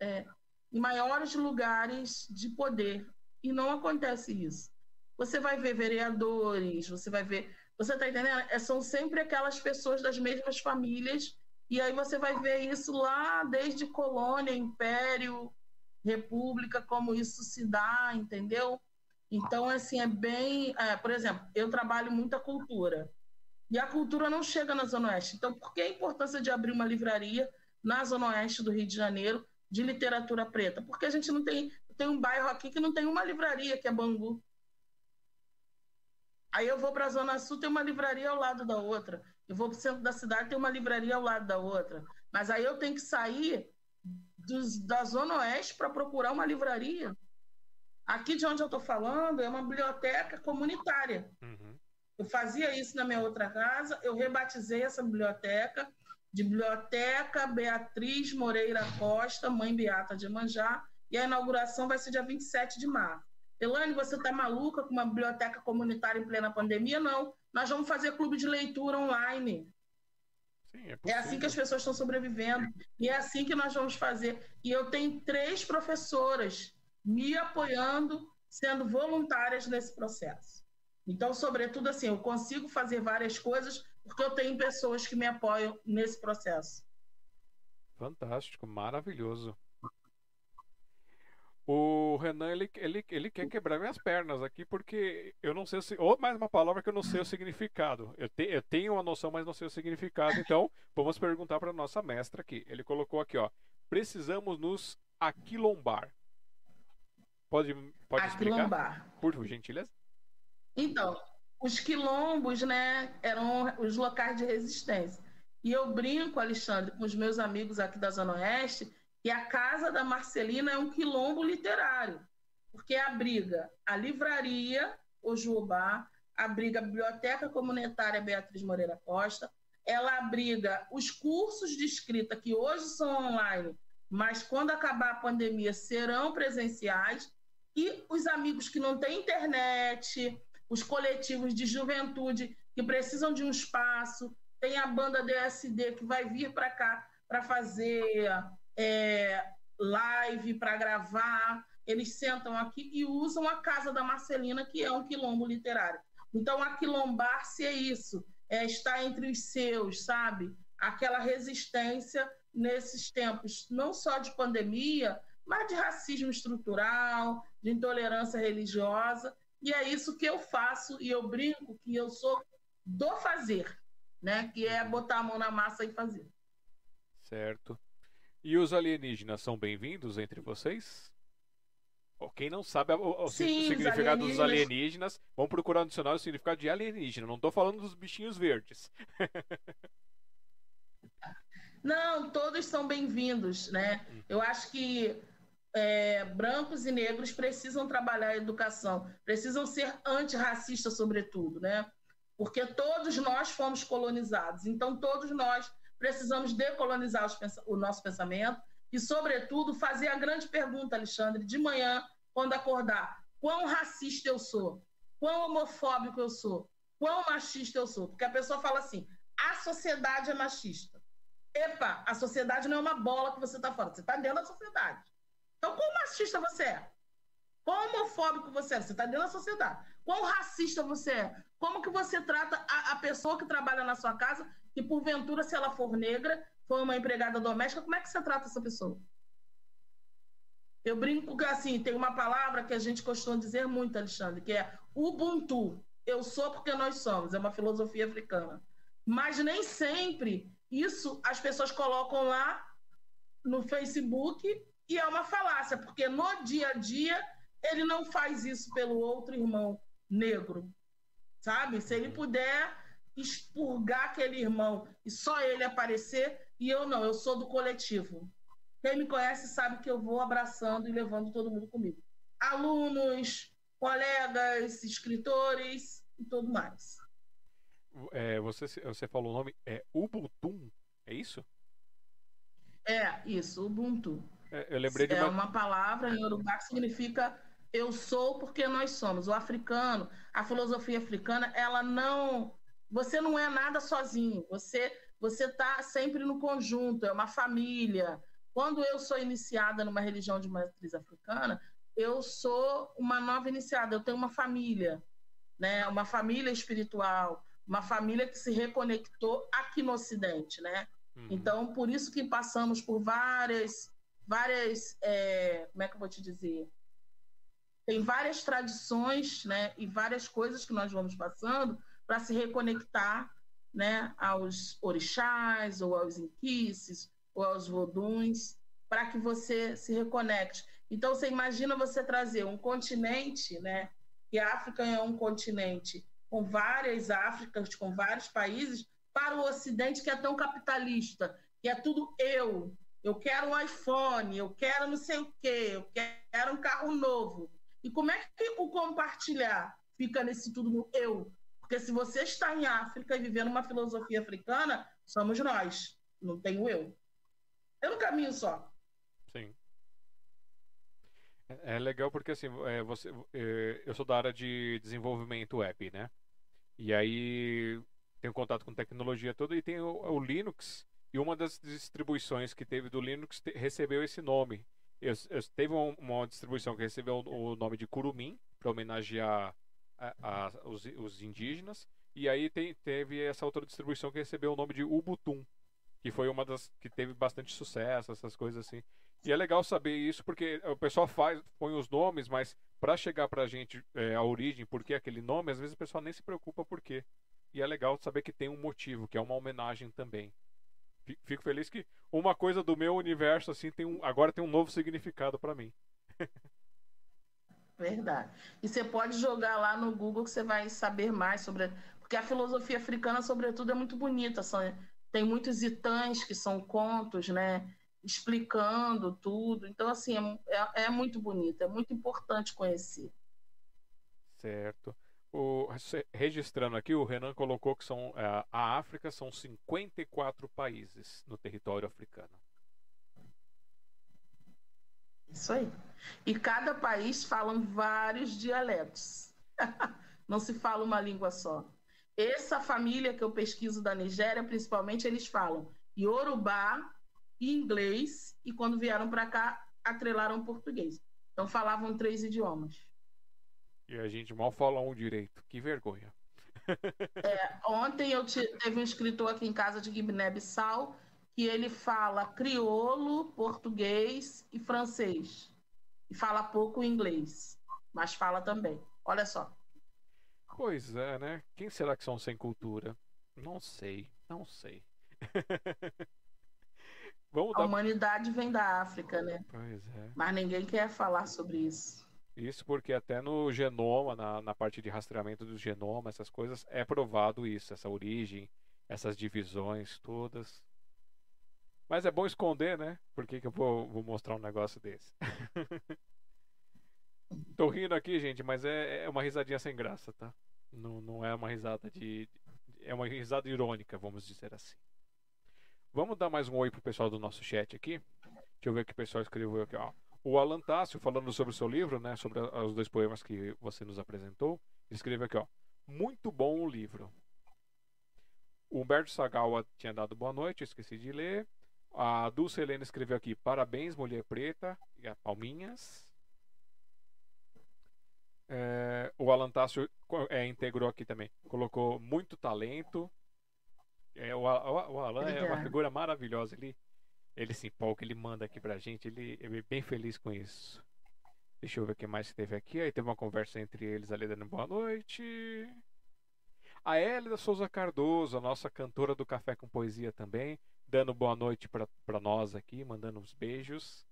é, em maiores lugares de poder e não acontece isso. você vai ver vereadores, você vai ver. Você está entendendo? É, são sempre aquelas pessoas das mesmas famílias, e aí você vai ver isso lá desde colônia, império, república, como isso se dá, entendeu? Então, assim, é bem. É, por exemplo, eu trabalho muita cultura. E a cultura não chega na Zona Oeste. Então, por que a importância de abrir uma livraria na Zona Oeste do Rio de Janeiro de literatura preta? Porque a gente não tem. Tem um bairro aqui que não tem uma livraria, que é Bangu. Aí eu vou para a Zona Sul, tem uma livraria ao lado da outra. Eu vou para o centro da cidade, tem uma livraria ao lado da outra. Mas aí eu tenho que sair dos, da Zona Oeste para procurar uma livraria. Aqui de onde eu estou falando é uma biblioteca comunitária. Uhum. Eu fazia isso na minha outra casa, eu rebatizei essa biblioteca de Biblioteca Beatriz Moreira Costa, Mãe Beata de Manjá, e a inauguração vai ser dia 27 de março. Elane, você está maluca com uma biblioteca comunitária em plena pandemia? Não. Nós vamos fazer clube de leitura online. Sim, é, é, assim que as pessoas estão sobrevivendo. E é assim que nós vamos fazer. E eu tenho três professoras me apoiando, sendo voluntárias nesse processo. Então, sobretudo, assim, eu consigo fazer várias coisas porque eu tenho pessoas que me apoiam nesse processo. Fantástico, maravilhoso. O Renan, ele, ele, ele quer quebrar minhas pernas aqui porque eu não sei se. Ou mais uma palavra que eu não sei o significado. Eu, te, eu tenho uma noção, mas não sei o significado. Então, vamos perguntar para nossa mestra aqui. Ele colocou aqui, ó. Precisamos nos aquilombar. Pode, pode explicar? Por gentileza. Então, os quilombos, né, eram os locais de resistência. E eu brinco, Alexandre, com os meus amigos aqui da Zona Oeste, que a Casa da Marcelina é um quilombo literário, porque abriga a livraria Ojubá, abriga a Biblioteca Comunitária Beatriz Moreira Costa, ela abriga os cursos de escrita que hoje são online, mas quando acabar a pandemia serão presenciais, e os amigos que não têm internet, os coletivos de juventude que precisam de um espaço, tem a banda DSD que vai vir para cá para fazer é, live, para gravar. Eles sentam aqui e usam a Casa da Marcelina, que é um quilombo literário. Então, aquilombar-se é isso, é estar entre os seus, sabe? Aquela resistência nesses tempos, não só de pandemia, mas de racismo estrutural, de intolerância religiosa. E é isso que eu faço e eu brinco que eu sou do fazer, né? Que é botar a mão na massa e fazer. Certo. E os alienígenas são bem-vindos entre vocês? quem não sabe o, o Sim, significado alienígenas... dos alienígenas, vamos procurar no dicionário o significado de alienígena. Não estou falando dos bichinhos verdes. (laughs) não, todos são bem-vindos, né? Uhum. Eu acho que é, brancos e negros precisam trabalhar a educação, precisam ser antirracistas, sobretudo, né? Porque todos nós fomos colonizados, então todos nós precisamos decolonizar o nosso pensamento e, sobretudo, fazer a grande pergunta, Alexandre, de manhã, quando acordar: quão racista eu sou? Quão homofóbico eu sou? Quão machista eu sou? Porque a pessoa fala assim: a sociedade é machista. Epa, a sociedade não é uma bola que você está fora, você está dentro da sociedade. Então, quão machista você é? Quão homofóbico você é? Você está dentro da sociedade. Quão racista você é? Como que você trata a, a, pessoa que trabalha na sua casa e, porventura, se ela for negra, for uma empregada doméstica, como é que você trata essa pessoa? Eu brinco que, assim, tem uma palavra que a gente costuma dizer muito, Alexandre, que é Ubuntu. Eu sou porque nós somos. É uma filosofia africana. Mas nem sempre isso as pessoas colocam lá no Facebook e é uma falácia, porque no dia a dia ele não faz isso pelo outro irmão negro, sabe? Se ele puder expurgar aquele irmão e só ele aparecer, e eu não, eu sou do coletivo. Quem me conhece sabe que eu vou abraçando e levando todo mundo comigo. Alunos, colegas, escritores e tudo mais. É, você, você falou o nome, é Ubuntu, é isso? É, isso, Ubuntu. É, eu lembrei de é uma... É uma palavra em Urubá que significa eu sou porque nós somos. O africano, a filosofia africana, ela não. Você não é nada sozinho. Você você está sempre no conjunto. É uma família. Quando eu sou iniciada numa religião de matriz africana, eu sou uma nova iniciada, eu tenho uma família, né? Uma família espiritual, uma família que se reconectou aqui no Ocidente, né? Uhum. Então, por isso que passamos por várias, várias, é, como é que eu vou te dizer? Tem várias tradições, né? E várias coisas que nós vamos passando para se reconectar, né? Aos orixás ou aos inquices ou aos voduns, para que você se reconecte. Então, você imagina você trazer um continente, né? Que a África é um continente com várias Áfricas, com vários países, para o Ocidente que é tão capitalista, que é tudo eu. Eu quero um iPhone, eu quero não sei o quê, eu quero um carro novo. E como é que o compartilhar fica nesse tudo no eu? Porque se você está em África e vivendo uma filosofia africana, somos nós, não tem o eu. É um caminho só. Sim. É, é legal porque assim, é, você, eu sou da área de desenvolvimento web, né? E aí tenho contato com tecnologia toda e tem o, o Linux e uma das distribuições que teve do Linux te, recebeu esse nome. Eu, eu, teve uma, uma, distribuição que recebeu o, o nome de Curumim para homenagear a, a, os, os, indígenas e aí tem, teve essa outra distribuição que recebeu o nome de Ubuntu, que foi uma das que teve bastante sucesso, essas coisas assim. E é legal saber isso porque o pessoal faz, põe os nomes, mas para chegar para a gente é, a origem, por que aquele nome, às vezes o pessoal nem se preocupa por quê. E é legal saber que tem um motivo, que é uma homenagem também. Fico feliz que uma coisa do meu universo assim tem um, agora tem um novo significado para mim. Verdade. E você pode jogar lá no Google que você vai saber mais sobre. Porque a filosofia africana, sobretudo, é muito bonita. São... Tem muitos itãs que são contos, né? explicando tudo. Então, assim, é, é, é muito bonito, é muito importante conhecer. Certo. O, registrando aqui, o Renan colocou que são é, a África são 54 países no território africano. Isso aí. E cada país fala vários dialetos. (laughs) Não se fala uma língua só. Essa família que eu pesquiso da Nigéria, principalmente, eles falam Yorubá, inglês e quando vieram para cá atrelaram português. Então falavam três idiomas. E a gente mal fala um direito. Que vergonha. É, ontem eu te, teve um escritor aqui em casa de Guiné-Bissau que ele fala crioulo, português e francês. E fala pouco inglês, mas fala também. Olha só. Pois é, né? Quem será que são sem cultura? Não sei, não sei. (laughs) Vamos a dar... humanidade vem da África, né? Pois é. Mas ninguém quer falar sobre isso. Isso porque até no genoma, na, na parte de rastreamento do genoma, essas coisas, é provado isso, essa origem, essas divisões todas. Mas é bom esconder, né? Por que, que eu vou, vou mostrar um negócio desse? (laughs) Tô rindo aqui, gente, mas é, é uma risadinha sem graça, tá? Não, não é uma risada de. É uma risada irônica, vamos dizer assim. Vamos dar mais um oi pro pessoal do nosso chat aqui. Deixa eu ver o que o pessoal escreveu aqui, ó. O Alan Tássio, falando sobre o seu livro, né? Sobre os dois poemas que você nos apresentou. Escreve aqui, ó. Muito bom o livro. O Humberto Sagawa tinha dado boa noite, esqueci de ler. A Dulce Helena escreveu aqui: Parabéns, mulher preta. E a palminhas. É, o Alan Tássio é, integrou aqui também. Colocou muito talento. É, o, o, o Alan é uma figura maravilhosa. Ele, ele se empolga, ele manda aqui pra gente. Ele, ele é bem feliz com isso. Deixa eu ver o que mais teve aqui. Aí teve uma conversa entre eles ali dando boa noite. A Hélida Souza Cardoso, a nossa cantora do Café com Poesia também, dando boa noite para nós aqui, mandando uns beijos.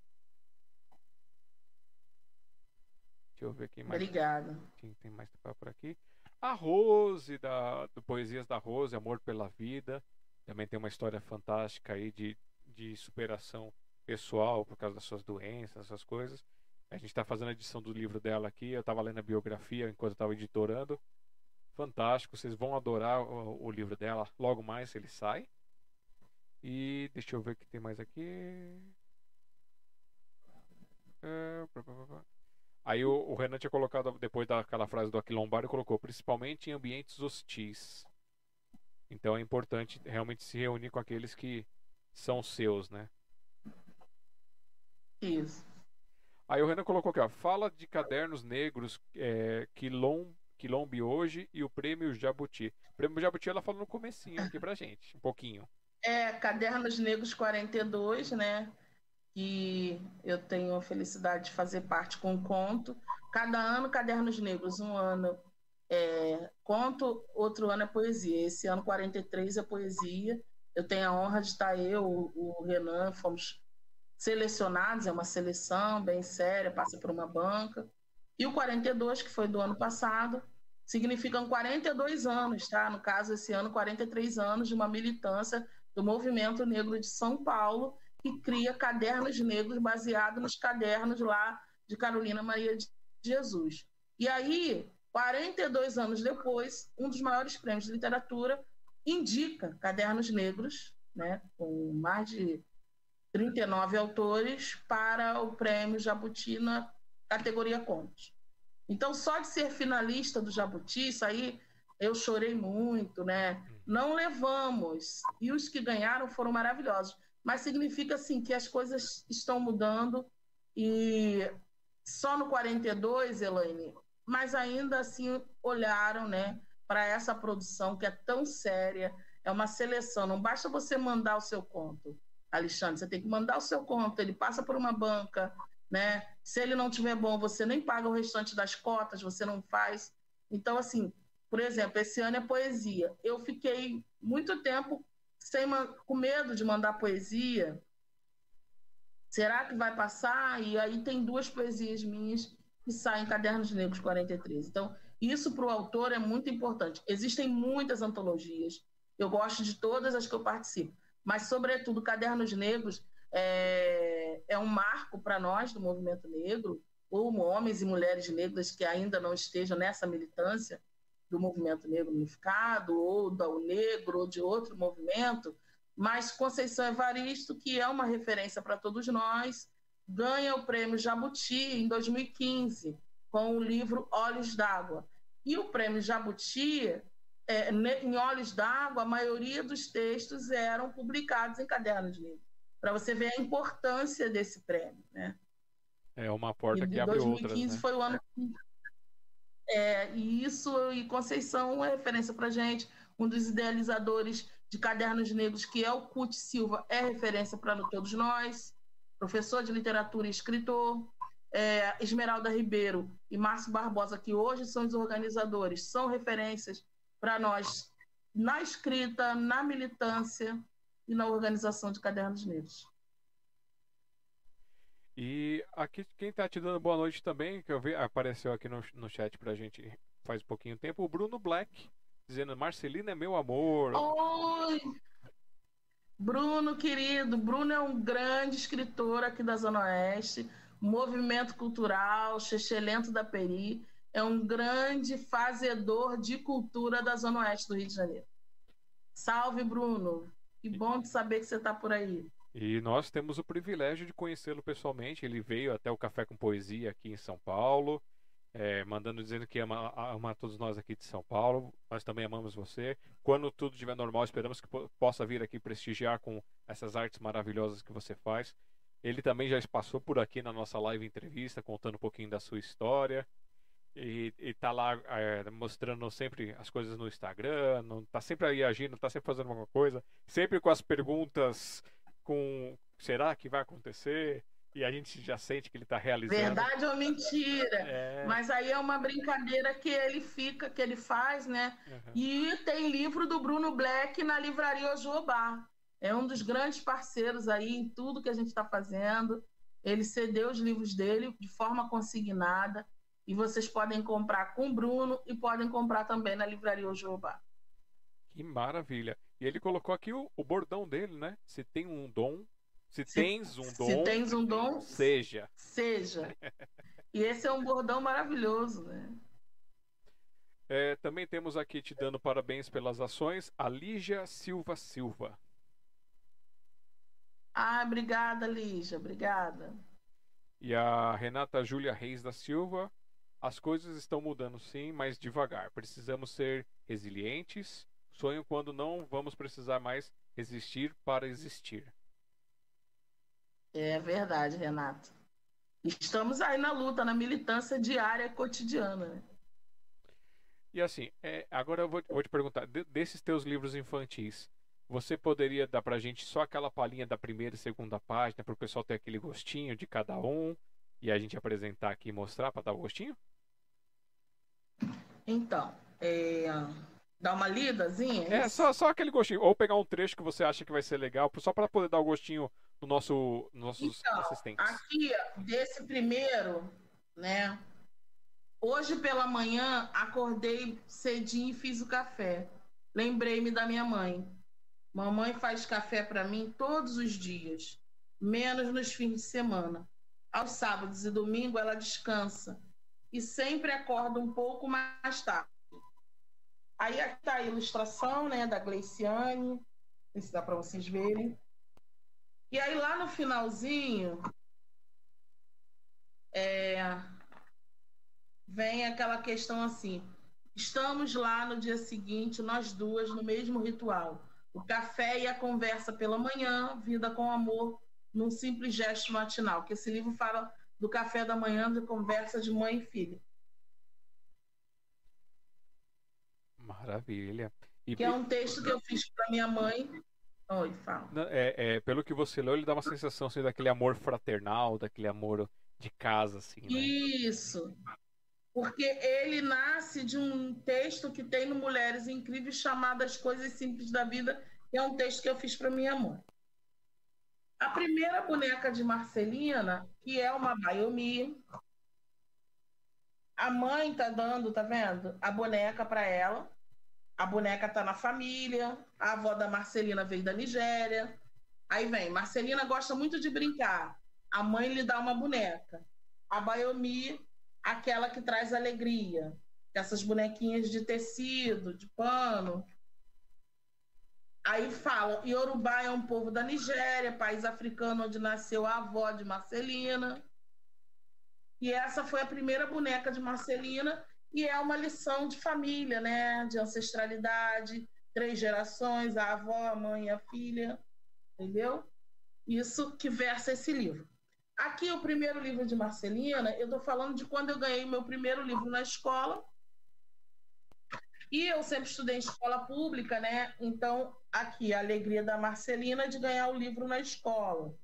Deixa eu ver quem mais. Obrigada. Quem tem mais por aqui? A Rose, da, do Poesias da Rose, Amor pela Vida. Também tem uma história fantástica aí de, de superação pessoal por causa das suas doenças, essas coisas. A gente está fazendo a edição do livro dela aqui. Eu estava lendo a biografia enquanto estava editorando. Fantástico, vocês vão adorar o, o, livro dela. Logo mais ele sai. E deixa eu ver o que tem mais aqui. É... Aí o, o, Renan tinha colocado, depois daquela frase do Aquilombar, colocou, principalmente em ambientes hostis. Então é importante realmente se reunir com aqueles que são seus, né? Isso. Aí o Renan colocou aqui, ó. Fala de cadernos negros, é, Quilom, Quilombe hoje e o prêmio Jabuti. O prêmio Jabuti ela falou no comecinho aqui pra gente, um pouquinho. É, Cadernos Negros 42, né? Que eu tenho a felicidade de fazer parte com o conto. Cada ano, Cadernos Negros. Um ano é conto, outro ano é poesia. Esse ano, 43, é poesia. Eu tenho a honra de estar eu, o Renan, fomos selecionados, é uma seleção bem séria, passa por uma banca. E o 42, que foi do ano passado, significam 42 anos, tá? No caso, esse ano, 43 anos de uma militância do Movimento Negro de São Paulo, que cria cadernos negros baseados nos cadernos lá de Carolina Maria de Jesus. E aí, 42 anos depois, um dos maiores prêmios de literatura indica cadernos negros, né, com mais de 39 autores, para o prêmio Jabuti na categoria contos. Então, só de ser finalista do Jabuti, isso aí eu chorei muito, né? Não levamos. E os que ganharam foram maravilhosos. Mas significa, assim, que as coisas estão mudando e só no 42, Elaine, mas ainda assim olharam, né, para essa produção que é tão séria, é uma seleção, não basta você mandar o seu conto, Alexandre, você tem que mandar o seu conto, ele passa por uma banca, né? Se ele não tiver bom, você nem paga o restante das cotas, você não faz. Então, assim, por exemplo, esse ano é poesia. Eu fiquei muito tempo sem com medo de mandar poesia. Será que vai passar? E aí tem duas poesias minhas que saem em Cadernos Negros 43. Então, isso para o autor é muito importante. Existem muitas antologias, eu gosto de todas as que eu participo, mas, sobretudo, Cadernos Negros é, é um marco para nós do movimento negro, ou homens e mulheres negras que ainda não estejam nessa militância do movimento negro unificado, ou do negro, ou de outro movimento, mas Conceição Evaristo, que é uma referência para todos nós, ganha o prêmio Jabuti em 2015 com o livro Olhos d'Água. E o prêmio Jabuti, é, em Olhos d'Água, a maioria dos textos eram publicados em cadernos livros, para você ver a importância desse prêmio. Né? É uma porta e que abre 2015 outras. Né? foi o ano. É, e isso, e Conceição é referência para gente. Um dos idealizadores de Cadernos Negros, que é o Cut Silva, é referência para todos nós. Professor de literatura e escritor é, Esmeralda Ribeiro e Márcio Barbosa, que hoje são os organizadores, são referências para nós na escrita, na militância e na organização de cadernos negros. E aqui quem está te dando boa noite também, que eu vi, apareceu aqui no, no chat para a gente faz um pouquinho tempo, o Bruno Black, dizendo Marcelina é meu amor. Oi! Bruno, querido, Bruno é um grande escritor aqui da Zona Oeste movimento cultural, Chechelento da Peri, é um grande fazedor de cultura da Zona Oeste do Rio de Janeiro. Salve, Bruno! Que bom de saber que você está por aí. E nós temos o privilégio de conhecê-lo pessoalmente. Ele veio até o Café com Poesia aqui em São Paulo, é, mandando dizendo que ama, ama todos nós aqui de São Paulo. Nós também amamos você. Quando tudo estiver normal, esperamos que possa vir aqui prestigiar com essas artes maravilhosas que você faz. Ele também já passou por aqui na nossa live entrevista, contando um pouquinho da sua história. E, está lá é, mostrando sempre as coisas no Instagram, não, tá sempre aí agindo, tá sempre fazendo alguma coisa, sempre com as perguntas com será que vai acontecer? E a gente já sente que ele está realizando. Verdade ou mentira? É... Mas aí é uma brincadeira que ele fica, que ele faz, né? Uhum. E tem livro do Bruno Black na livraria Ojobá é um dos grandes parceiros aí em tudo que a gente está fazendo. Ele cedeu os livros dele de forma consignada e vocês podem comprar com o Bruno e podem comprar também na livraria Ojobá. Que maravilha! E ele colocou aqui o, o, bordão dele, né? Se tem um dom, se, se tens um dom, se tens um dom, seja. Seja. e esse é um bordão maravilhoso, né? É, também temos aqui te dando parabéns pelas ações, a Lígia Silva Silva. Ah, obrigada, Lígia, obrigada. E a Renata Júlia Reis da Silva. As coisas estão mudando sim, mas devagar. Precisamos ser resilientes. Sonho quando não vamos precisar mais resistir para existir. É verdade, Renata. estamos aí na luta, na militância diária, cotidiana. Né? E assim, é, agora eu vou, vou te perguntar, de, desses teus livros infantis, você poderia dar pra gente só aquela palhinha da primeira e segunda página para o pessoal ter aquele gostinho de cada um e a gente apresentar aqui e mostrar para dar o gostinho? Então, é, dar uma lidazinha? É, só, só aquele gostinho. Ou pegar um trecho que você acha que vai ser legal, só para poder dar o gostinho no nosso, nossos então, assistentes. Aqui, desse primeiro, né? Hoje pela manhã acordei cedinho e fiz o café. Lembrei-me da minha mãe. Mamãe faz café para mim todos os dias, menos nos fins de semana. Aos sábados e domingo ela descansa e sempre acorda um pouco mais tarde. Aí está a ilustração né, da Gleiciane, se dá para vocês verem. E aí lá no finalzinho, é, vem aquela questão assim: estamos lá no dia seguinte, nós duas, no mesmo ritual. O café e a conversa pela manhã, vida com amor, num simples gesto matinal. Que esse livro fala do café da manhã, de conversa de mãe e filha. Maravilha. E... Que é um texto que eu fiz para minha mãe. Oi, fala. É, é, pelo que você leu, ele dá uma sensação assim, daquele amor fraternal, daquele amor de casa, assim. Né? Isso porque ele nasce de um texto que tem no Mulheres Incríveis chamado As Coisas Simples da Vida, que é um texto que eu fiz para minha mãe. A primeira boneca de Marcelina, que é uma Bayomi, a mãe tá dando, tá vendo? A boneca para ela. A boneca tá na família. A avó da Marcelina veio da Nigéria. Aí vem, Marcelina gosta muito de brincar. A mãe lhe dá uma boneca. A Bayomi aquela que traz alegria. Essas bonequinhas de tecido, de pano. Aí fala, Yorubá é um povo da Nigéria, país africano onde nasceu a avó de Marcelina. E essa foi a primeira boneca de Marcelina e é uma lição de família, né? De ancestralidade, três gerações, a avó, a mãe a filha, entendeu? Isso que versa esse livro. Aqui, o primeiro livro de Marcelina, eu estou falando de quando eu ganhei meu primeiro livro na escola. E eu sempre estudei em escola pública, né? Então, aqui, a alegria da Marcelina de ganhar o livro na escola.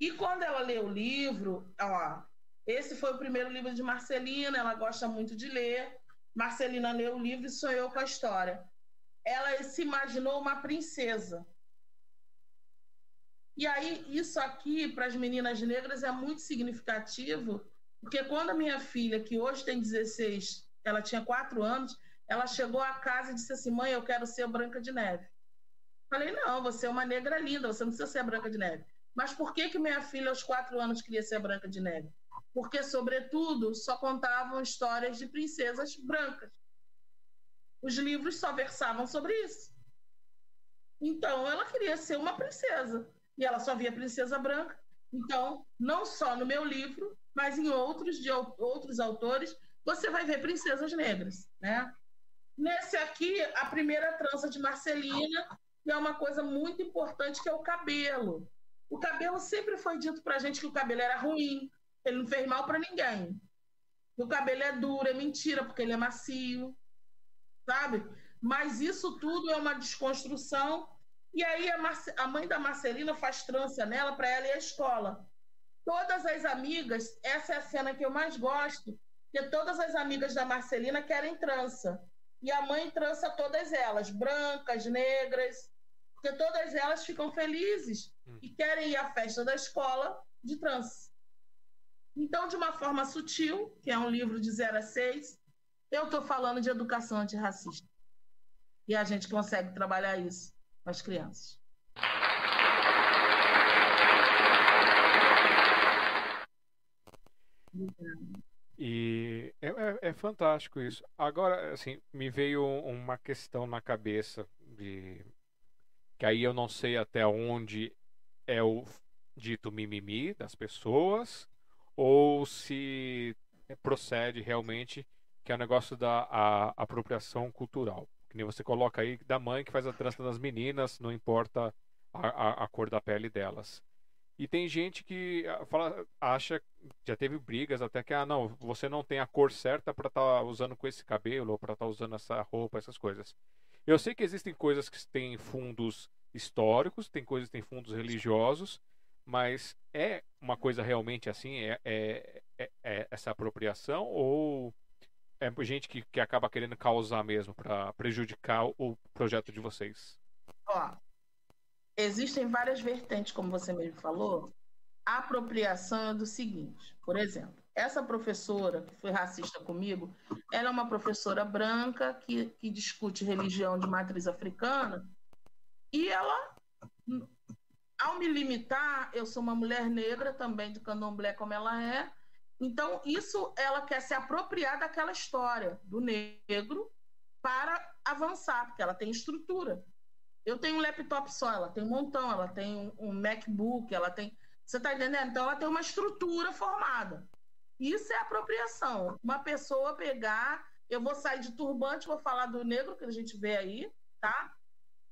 E quando ela lê o livro, ó, esse foi o primeiro livro de Marcelina, ela gosta muito de ler. Marcelina leu o livro e sonhou com a história. Ela se imaginou uma princesa. E aí, isso aqui, para as meninas negras, é muito significativo, porque quando a minha filha, que hoje tem 16, ela tinha 4 anos, ela chegou à casa e disse assim: Mãe, eu quero ser Branca de Neve. Falei: Não, você é uma negra linda, você não precisa ser Branca de Neve. Mas por que, que minha filha, aos 4 anos, queria ser Branca de Neve? Porque, sobretudo, só contavam histórias de princesas brancas. Os livros só versavam sobre isso. Então, ela queria ser uma princesa e ela só via Princesa Branca. Então, não só no meu livro, mas em outros de outros autores, você vai ver princesas negras, né? Nesse aqui, a primeira trança de Marcelina, que é uma coisa muito importante, que é o cabelo. O cabelo sempre foi dito para a gente que o cabelo era ruim, ele não fez mal para ninguém. O cabelo é duro, é mentira, porque ele é macio, sabe? Mas isso tudo é uma desconstrução e aí a, Marce... a mãe da Marcelina faz trança nela para ela ir à escola. Todas as amigas, essa é a cena que eu mais gosto, que todas as amigas da Marcelina querem trança. E a mãe trança todas elas, brancas, negras, porque todas elas ficam felizes hum. e querem ir à festa da escola de trança. Então, de uma forma sutil, que é um livro de 0 a 6, eu estou falando de educação antirracista. E a gente consegue trabalhar isso com as crianças. E é, é, é, fantástico isso. Agora, assim, me veio uma questão na cabeça de que aí eu não sei até onde é o dito mimimi das pessoas ou se procede realmente que é o negócio da apropriação cultural. Que nem você coloca aí da mãe que faz a trança das meninas, não importa a, a, a cor da pele delas. E tem gente que ah, fala, acha, já teve brigas até que, ah, não, você não tem a cor certa para estar tá usando com esse cabelo, ou para estar tá usando essa roupa, essas coisas. Eu sei que existem coisas que têm fundos históricos, tem coisas que têm fundos religiosos, mas é uma coisa realmente assim? É, é, é, é essa apropriação? Ou é gente que, que acaba querendo causar mesmo para prejudicar o projeto de vocês? Ó, existem várias vertentes, como você mesmo falou. A apropriação é do seguinte, por exemplo, essa professora que foi racista comigo, ela é uma professora branca que, que discute religião de matriz africana e ela, ao me limitar, eu sou uma mulher negra também de candomblé como ela é, então isso ela quer se apropriar daquela história do negro para avançar, porque ela tem estrutura. Eu tenho um laptop só, ela tem um montão, ela tem um MacBook, ela tem. Você está entendendo? Então ela tem uma estrutura formada. Isso é apropriação. Uma pessoa pegar, eu vou sair de turbante, vou falar do negro que a gente vê aí, tá?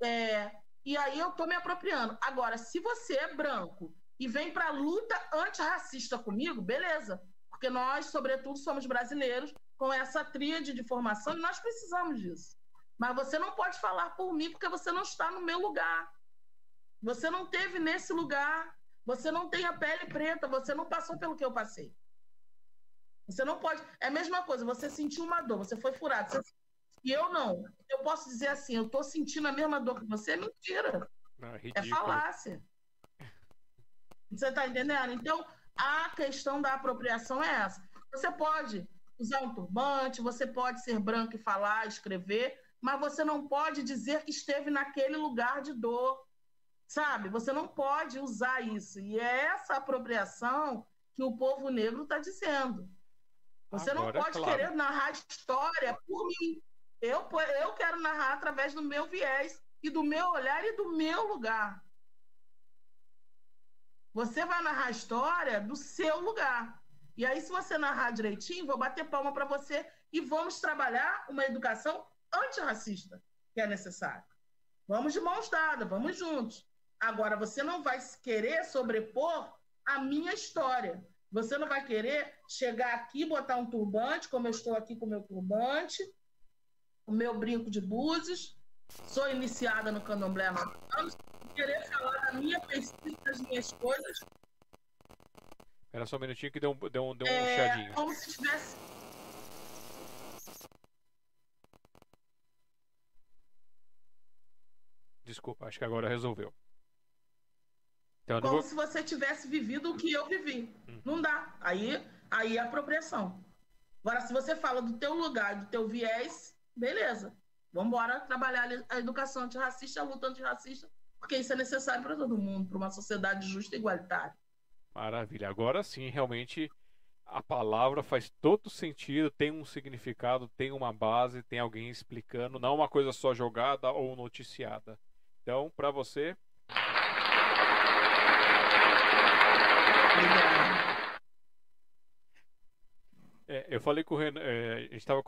É, e aí eu tô me apropriando. Agora, se você é branco e vem para luta antirracista comigo, beleza. Porque nós, sobretudo, somos brasileiros com essa tríade de formação e nós precisamos disso. Mas você não pode falar por mim porque você não está no meu lugar. Você não teve nesse lugar. Você não tem a pele preta. Você não passou pelo que eu passei. Você não pode. É a mesma coisa. Você sentiu uma dor. Você foi furado. Você... E eu não. Eu posso dizer assim: eu estou sentindo a mesma dor que você. É mentira. Não, é, é falácia. Você está entendendo? Então, a questão da apropriação é essa. Você pode usar um turbante, você pode ser branco e falar, escrever, mas você não pode dizer que esteve naquele lugar de dor, sabe? Você não pode usar isso. E é essa apropriação que o povo negro está dizendo. Você Agora, não pode claro. querer narrar história por mim. Eu, eu quero narrar através do meu viés e do meu olhar e do meu lugar. Você vai narrar a história do seu lugar. E aí, se você narrar direitinho, vou bater palma para você e vamos trabalhar uma educação antirracista que é necessário. Vamos de mãos dadas, vamos juntos. Agora, você não vai querer sobrepor a minha história. Você não vai querer chegar aqui, botar um turbante, como eu estou aqui com o meu turbante, o meu brinco de búzios. Sou iniciada no candomblé há anos. Querer falar da minha pesquisa, das minhas coisas. Era só um minutinho que deu um, deu um, deu um é, chiadinho. Como se tivesse Desculpa, acho que agora resolveu. Então, Como vou... se você tivesse vivido o que eu vivi. Hum. Não dá. Aí, aí é apropriação. Agora, se você fala do teu lugar, do teu viés, beleza. Vamos embora trabalhar a educação antirracista, a luta antirracista, porque isso é necessário para todo mundo, para uma sociedade justa e igualitária. Maravilha. Agora sim, realmente a palavra faz todo sentido, tem um significado, tem uma base, tem alguém explicando, não uma coisa só jogada ou noticiada. Então, para você. É, eu falei com o Renan, é, a gente estava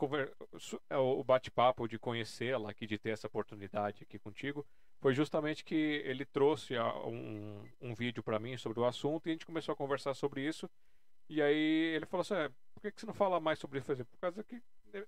é, o bate-papo de conhecê-la aqui, de ter essa oportunidade aqui contigo, foi justamente que ele trouxe um, um vídeo para mim sobre o assunto e a gente começou a conversar sobre isso. E aí ele falou assim: é, por que, que você não fala mais sobre isso? Por causa que né,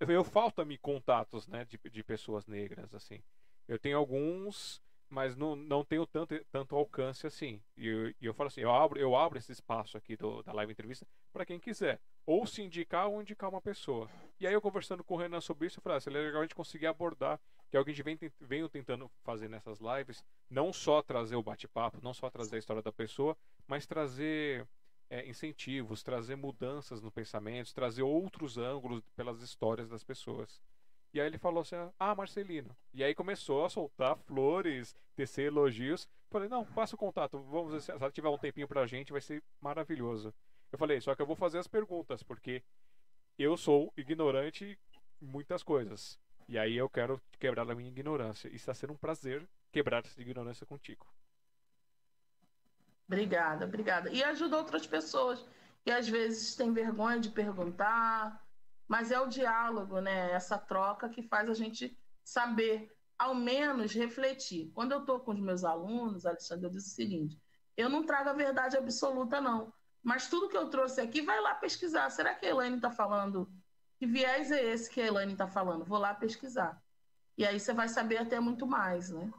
eu falta-me contatos né, de, de pessoas negras, assim. Eu tenho alguns, mas não, não tenho tanto, tanto alcance assim. E eu, e eu falo assim, eu abro, eu abro esse espaço aqui do, da live entrevista para quem quiser. Ou se indicar ou indicar uma pessoa. E aí eu conversando com o Renan sobre isso, eu falei, ah, seria legal a gente conseguir abordar, que é o que a gente vem, vem tentando fazer nessas lives, não só trazer o bate-papo, não só trazer a história da pessoa, mas trazer é, incentivos, trazer mudanças no pensamento, trazer outros ângulos pelas histórias das pessoas. E aí ele falou assim: Ah, Marcelino. E aí começou a soltar flores, tecer elogios. Falei: Não, passa o contato. Vamos se ela tiver um tempinho pra gente, vai ser maravilhoso. Eu falei: Só que eu vou fazer as perguntas, porque eu sou ignorante em muitas coisas. E aí eu quero quebrar a minha ignorância. E está sendo um prazer quebrar essa ignorância contigo. Obrigada, obrigada. E ajuda outras pessoas que às vezes têm vergonha de perguntar, mas é o diálogo, né? Essa troca que faz a gente saber, ao menos, refletir. Quando eu estou com os meus alunos, Alexandre, eu disse o seguinte: Eu não trago a verdade absoluta, não. Mas tudo que eu trouxe aqui, vai lá pesquisar. Será que a Elaine está falando? Que viés é esse que a Elaine está falando? Vou lá pesquisar. E aí você vai saber até muito mais, né?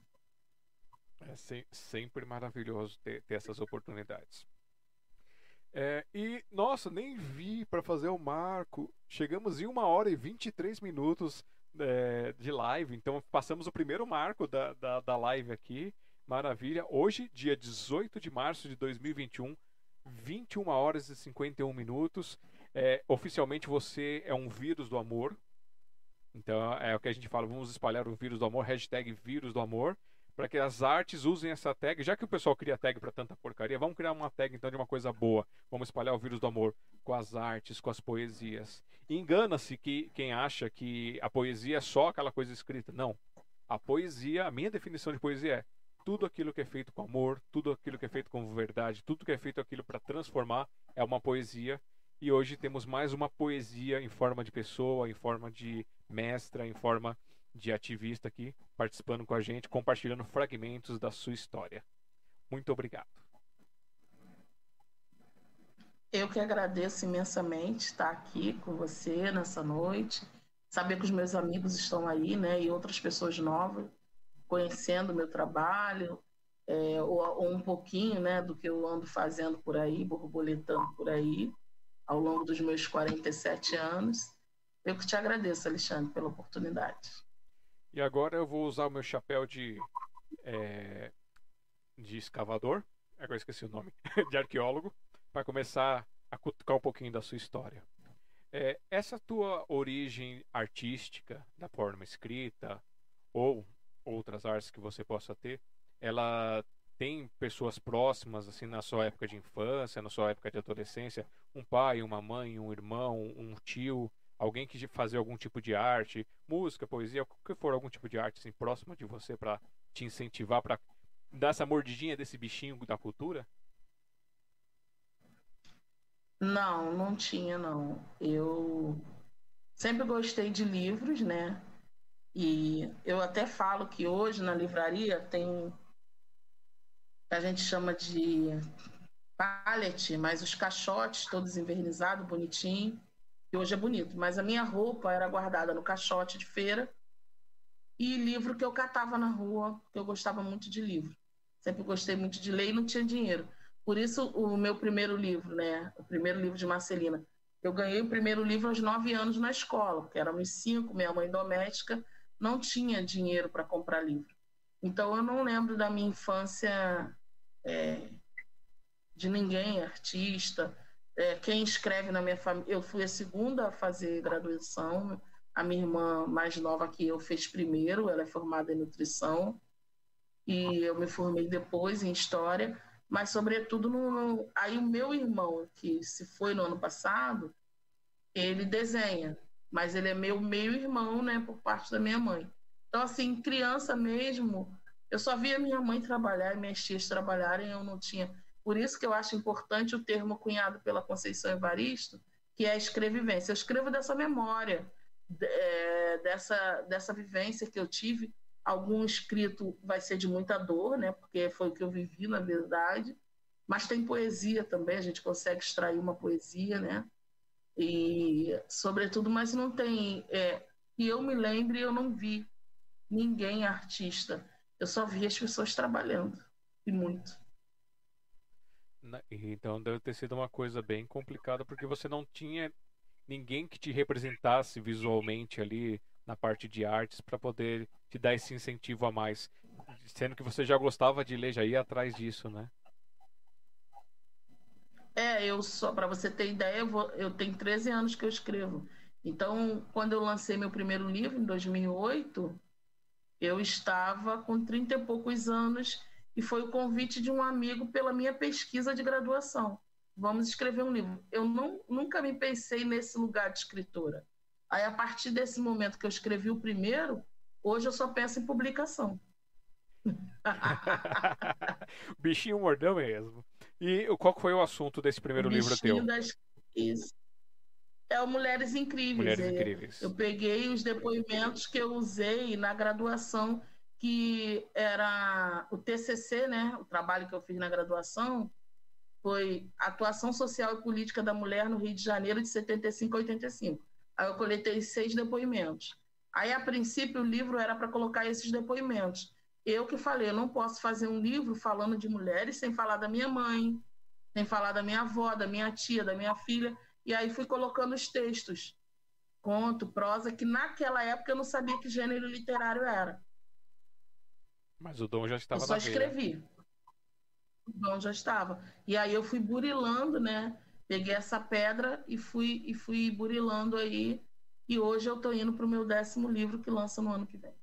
É sempre maravilhoso ter, ter essas oportunidades. É, e, nossa, nem vi para fazer o marco. Chegamos em uma hora e 23 minutos é, de live, então passamos o primeiro marco da, da, da live aqui. Maravilha. Hoje, dia 18 de março de 2021, 21 horas e 51 minutos. É, oficialmente você é um vírus do amor. Então é o que a gente fala, vamos espalhar o vírus do amor, hashtag vírus do amor para que as artes usem essa tag. Já que o pessoal cria tag para tanta porcaria, vamos criar uma tag então de uma coisa boa. Vamos espalhar o vírus do amor com as artes, com as poesias. Engana-se que quem acha que a poesia é só aquela coisa escrita. Não. A poesia, a minha definição de poesia é tudo aquilo que é feito com amor, tudo aquilo que é feito com verdade, tudo que é feito aquilo para transformar é uma poesia. E hoje temos mais uma poesia em forma de pessoa, em forma de mestra, em forma de ativista aqui participando com a gente, compartilhando fragmentos da sua história. Muito obrigado. Eu que agradeço imensamente estar aqui com você nessa noite, saber que os meus amigos estão aí, né, e outras pessoas novas conhecendo o meu trabalho, é, ou, ou, um pouquinho, né, do que eu ando fazendo por aí, borboletando por aí, ao longo dos meus 47 anos. Eu que te agradeço, Alexandre, pela oportunidade. E agora eu vou usar o meu chapéu de, é, de escavador, agora esqueci o nome, (laughs) de arqueólogo, para começar a cutucar um pouquinho da sua história. É, essa tua origem artística, da forma escrita, ou outras artes que você possa ter, ela tem pessoas próximas, assim, na sua época de infância, na sua época de adolescência, um pai, uma mãe, um irmão, um tio, alguém que fazer algum tipo de arte, música, poesia, o que for algum tipo de arte assim, próxima de você para te incentivar para dar essa mordidinha desse bichinho da cultura? Não, não tinha não. Eu sempre gostei de livros, né? E eu até falo que hoje na livraria tem a gente chama de pallet, mas os caixotes todos envernizados, bonitinho que hoje é bonito, mas a minha roupa era guardada no caixote de feira e livro que eu catava na rua, que eu gostava muito de livro. Sempre gostei muito de ler e não tinha dinheiro. Por isso, o meu primeiro livro, né? O primeiro livro de Marcelina. Eu ganhei o primeiro livro aos nove anos na escola, porque éramos cinco, minha mãe doméstica não tinha dinheiro para comprar livro. Então, eu não lembro da minha infância é, de ninguém, artista, é, quem escreve na minha família, eu fui a segunda a fazer graduação, a minha irmã mais nova que eu fez primeiro, ela é formada em nutrição, e eu me formei depois em história, mas sobretudo no, no, aí o meu irmão que se foi no ano passado, ele desenha, mas ele é meu meio irmão, né, por parte da minha mãe. Então assim, criança mesmo, eu só via minha mãe trabalhar e minhas tias trabalharem, eu não tinha por isso que eu acho importante o termo cunhado pela Conceição Evaristo, que é a escrevivência. Eu escrevo dessa memória, é, dessa, dessa vivência que eu tive. Algum escrito vai ser de muita dor, né? porque foi o que eu vivi, na verdade. Mas tem poesia também, a gente consegue extrair uma poesia, né? E, sobretudo, mas não tem. É, eu me lembre, eu não vi ninguém artista. Eu só vi as pessoas trabalhando, e muito. Então deve ter sido uma coisa bem complicada porque você não tinha ninguém que te representasse visualmente ali na parte de artes para poder te dar esse incentivo a mais, sendo que você já gostava de ler, já ia atrás disso, né? É, eu só para você ter ideia, eu, vou, eu tenho 13 anos que eu escrevo. Então, quando eu lancei meu primeiro livro em 2008, eu estava com 30 e poucos anos e foi o convite de um amigo pela minha pesquisa de graduação. Vamos escrever um livro. Eu não, nunca me pensei nesse lugar de escritora. Aí, a partir desse momento que eu escrevi o primeiro, hoje eu só penso em publicação. (laughs) Bichinho mordão mesmo. E qual foi o assunto desse primeiro livro teu? Das... Isso. É o Mulheres Incríveis. Mulheres é, Incríveis. Eu peguei os depoimentos que eu usei na graduação que era o TCC, né? O trabalho que eu fiz na graduação foi Atuação Social e Política da Mulher no Rio de Janeiro de 75 a 85. Aí eu coletei seis depoimentos. Aí, a princípio, o livro era para colocar esses depoimentos. Eu que falei, eu não posso fazer um livro falando de mulheres sem falar da minha mãe, sem falar da minha avó, da minha tia, da minha filha. E aí fui colocando os textos, conto, prosa, que naquela época eu não sabia que gênero literário era. Mas o dom já estava eu só escrevi. O dom já estava. E aí eu fui burilando, né? Peguei essa pedra e fui e fui burilando aí. E hoje eu estou indo para o meu décimo livro que lança no ano que vem.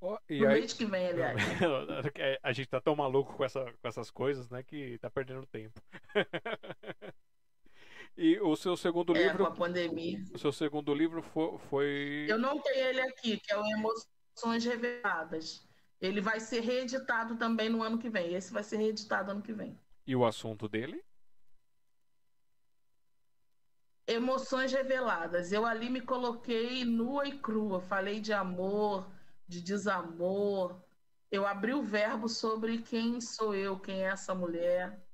Oh, e no aí... mês que vem, aliás. (laughs) É, a gente tá tão maluco com, essa, com essas coisas, né, que tá perdendo tempo. (laughs) e o seu segundo é, livro. Com a pandemia. O seu segundo livro foi, foi. Eu não tenho ele aqui, que é o Emoções Reveladas. Ele vai ser reeditado também no ano que vem. Esse vai ser reeditado ano que vem. E o assunto dele? Emoções reveladas. Eu ali me coloquei nua e crua. Falei de amor, de desamor. Eu abri o verbo sobre quem sou eu, quem é essa mulher.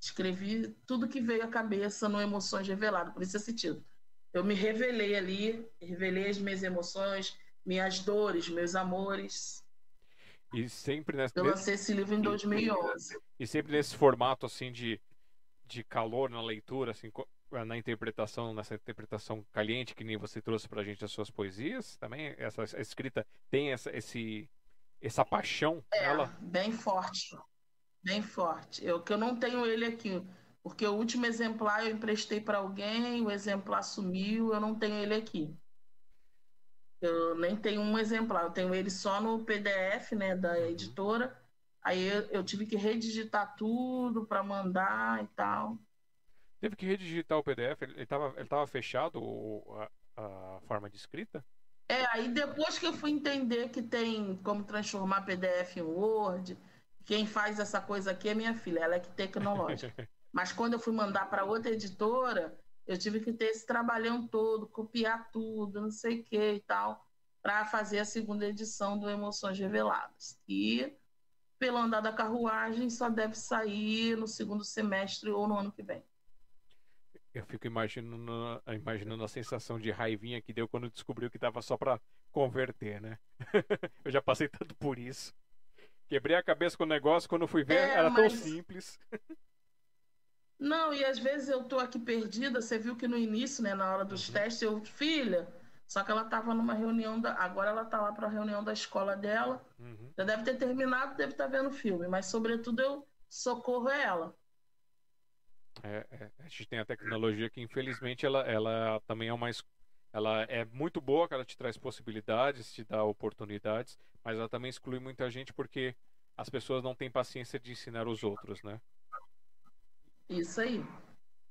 Escrevi tudo que veio à cabeça no Emoções Reveladas, por isso esse título. Eu me revelei ali, revelei as minhas emoções, minhas dores, meus amores. E sempre nesse. Eu lancei esse livro em 2011. E sempre nesse formato assim de, de calor na leitura, assim, na interpretação, nessa interpretação caliente que nem você trouxe pra gente as suas poesias, também essa escrita tem essa, esse, essa paixão é, ela bem forte, bem forte. Eu que eu não tenho ele aqui, porque o último exemplar eu emprestei para alguém, o exemplar sumiu, eu não tenho ele aqui. Eu nem tenho um exemplar, eu tenho ele só no PDF, né, da uhum. editora. Aí eu, eu tive que redigitar tudo para mandar e tal. Teve que redigitar o PDF? Ele estava ele tava fechado a, a forma de escrita? É, aí depois que eu fui entender que tem como transformar PDF em Word, quem faz essa coisa aqui é minha filha, ela é que tecnológica. (laughs) Mas quando eu fui mandar para outra editora, eu tive que ter esse trabalhão todo, copiar tudo, não sei o que e tal, para fazer a segunda edição do Emoções Reveladas. E, pelo andar da carruagem, só deve sair no segundo semestre ou no ano que vem. Eu fico imaginando, imaginando a sensação de raivinha que deu quando descobriu que dava só para converter, né? (laughs) eu já passei tanto por isso. Quebrei a cabeça com o negócio, quando fui ver, é, era mas... tão simples. (laughs) Não, e às vezes eu tô aqui perdida. Você viu que no início, né, na hora dos uhum. testes, eu, filha, só que ela estava numa reunião da. Agora ela está lá para a reunião da escola dela. Uhum. Já deve ter terminado, deve estar tá vendo filme, mas sobretudo eu socorro ela. É, é, a gente tem a tecnologia que infelizmente ela, ela também é uma ela é muito boa, que ela te traz possibilidades, te dá oportunidades, mas ela também exclui muita gente porque as pessoas não têm paciência de ensinar os outros, né? Isso aí.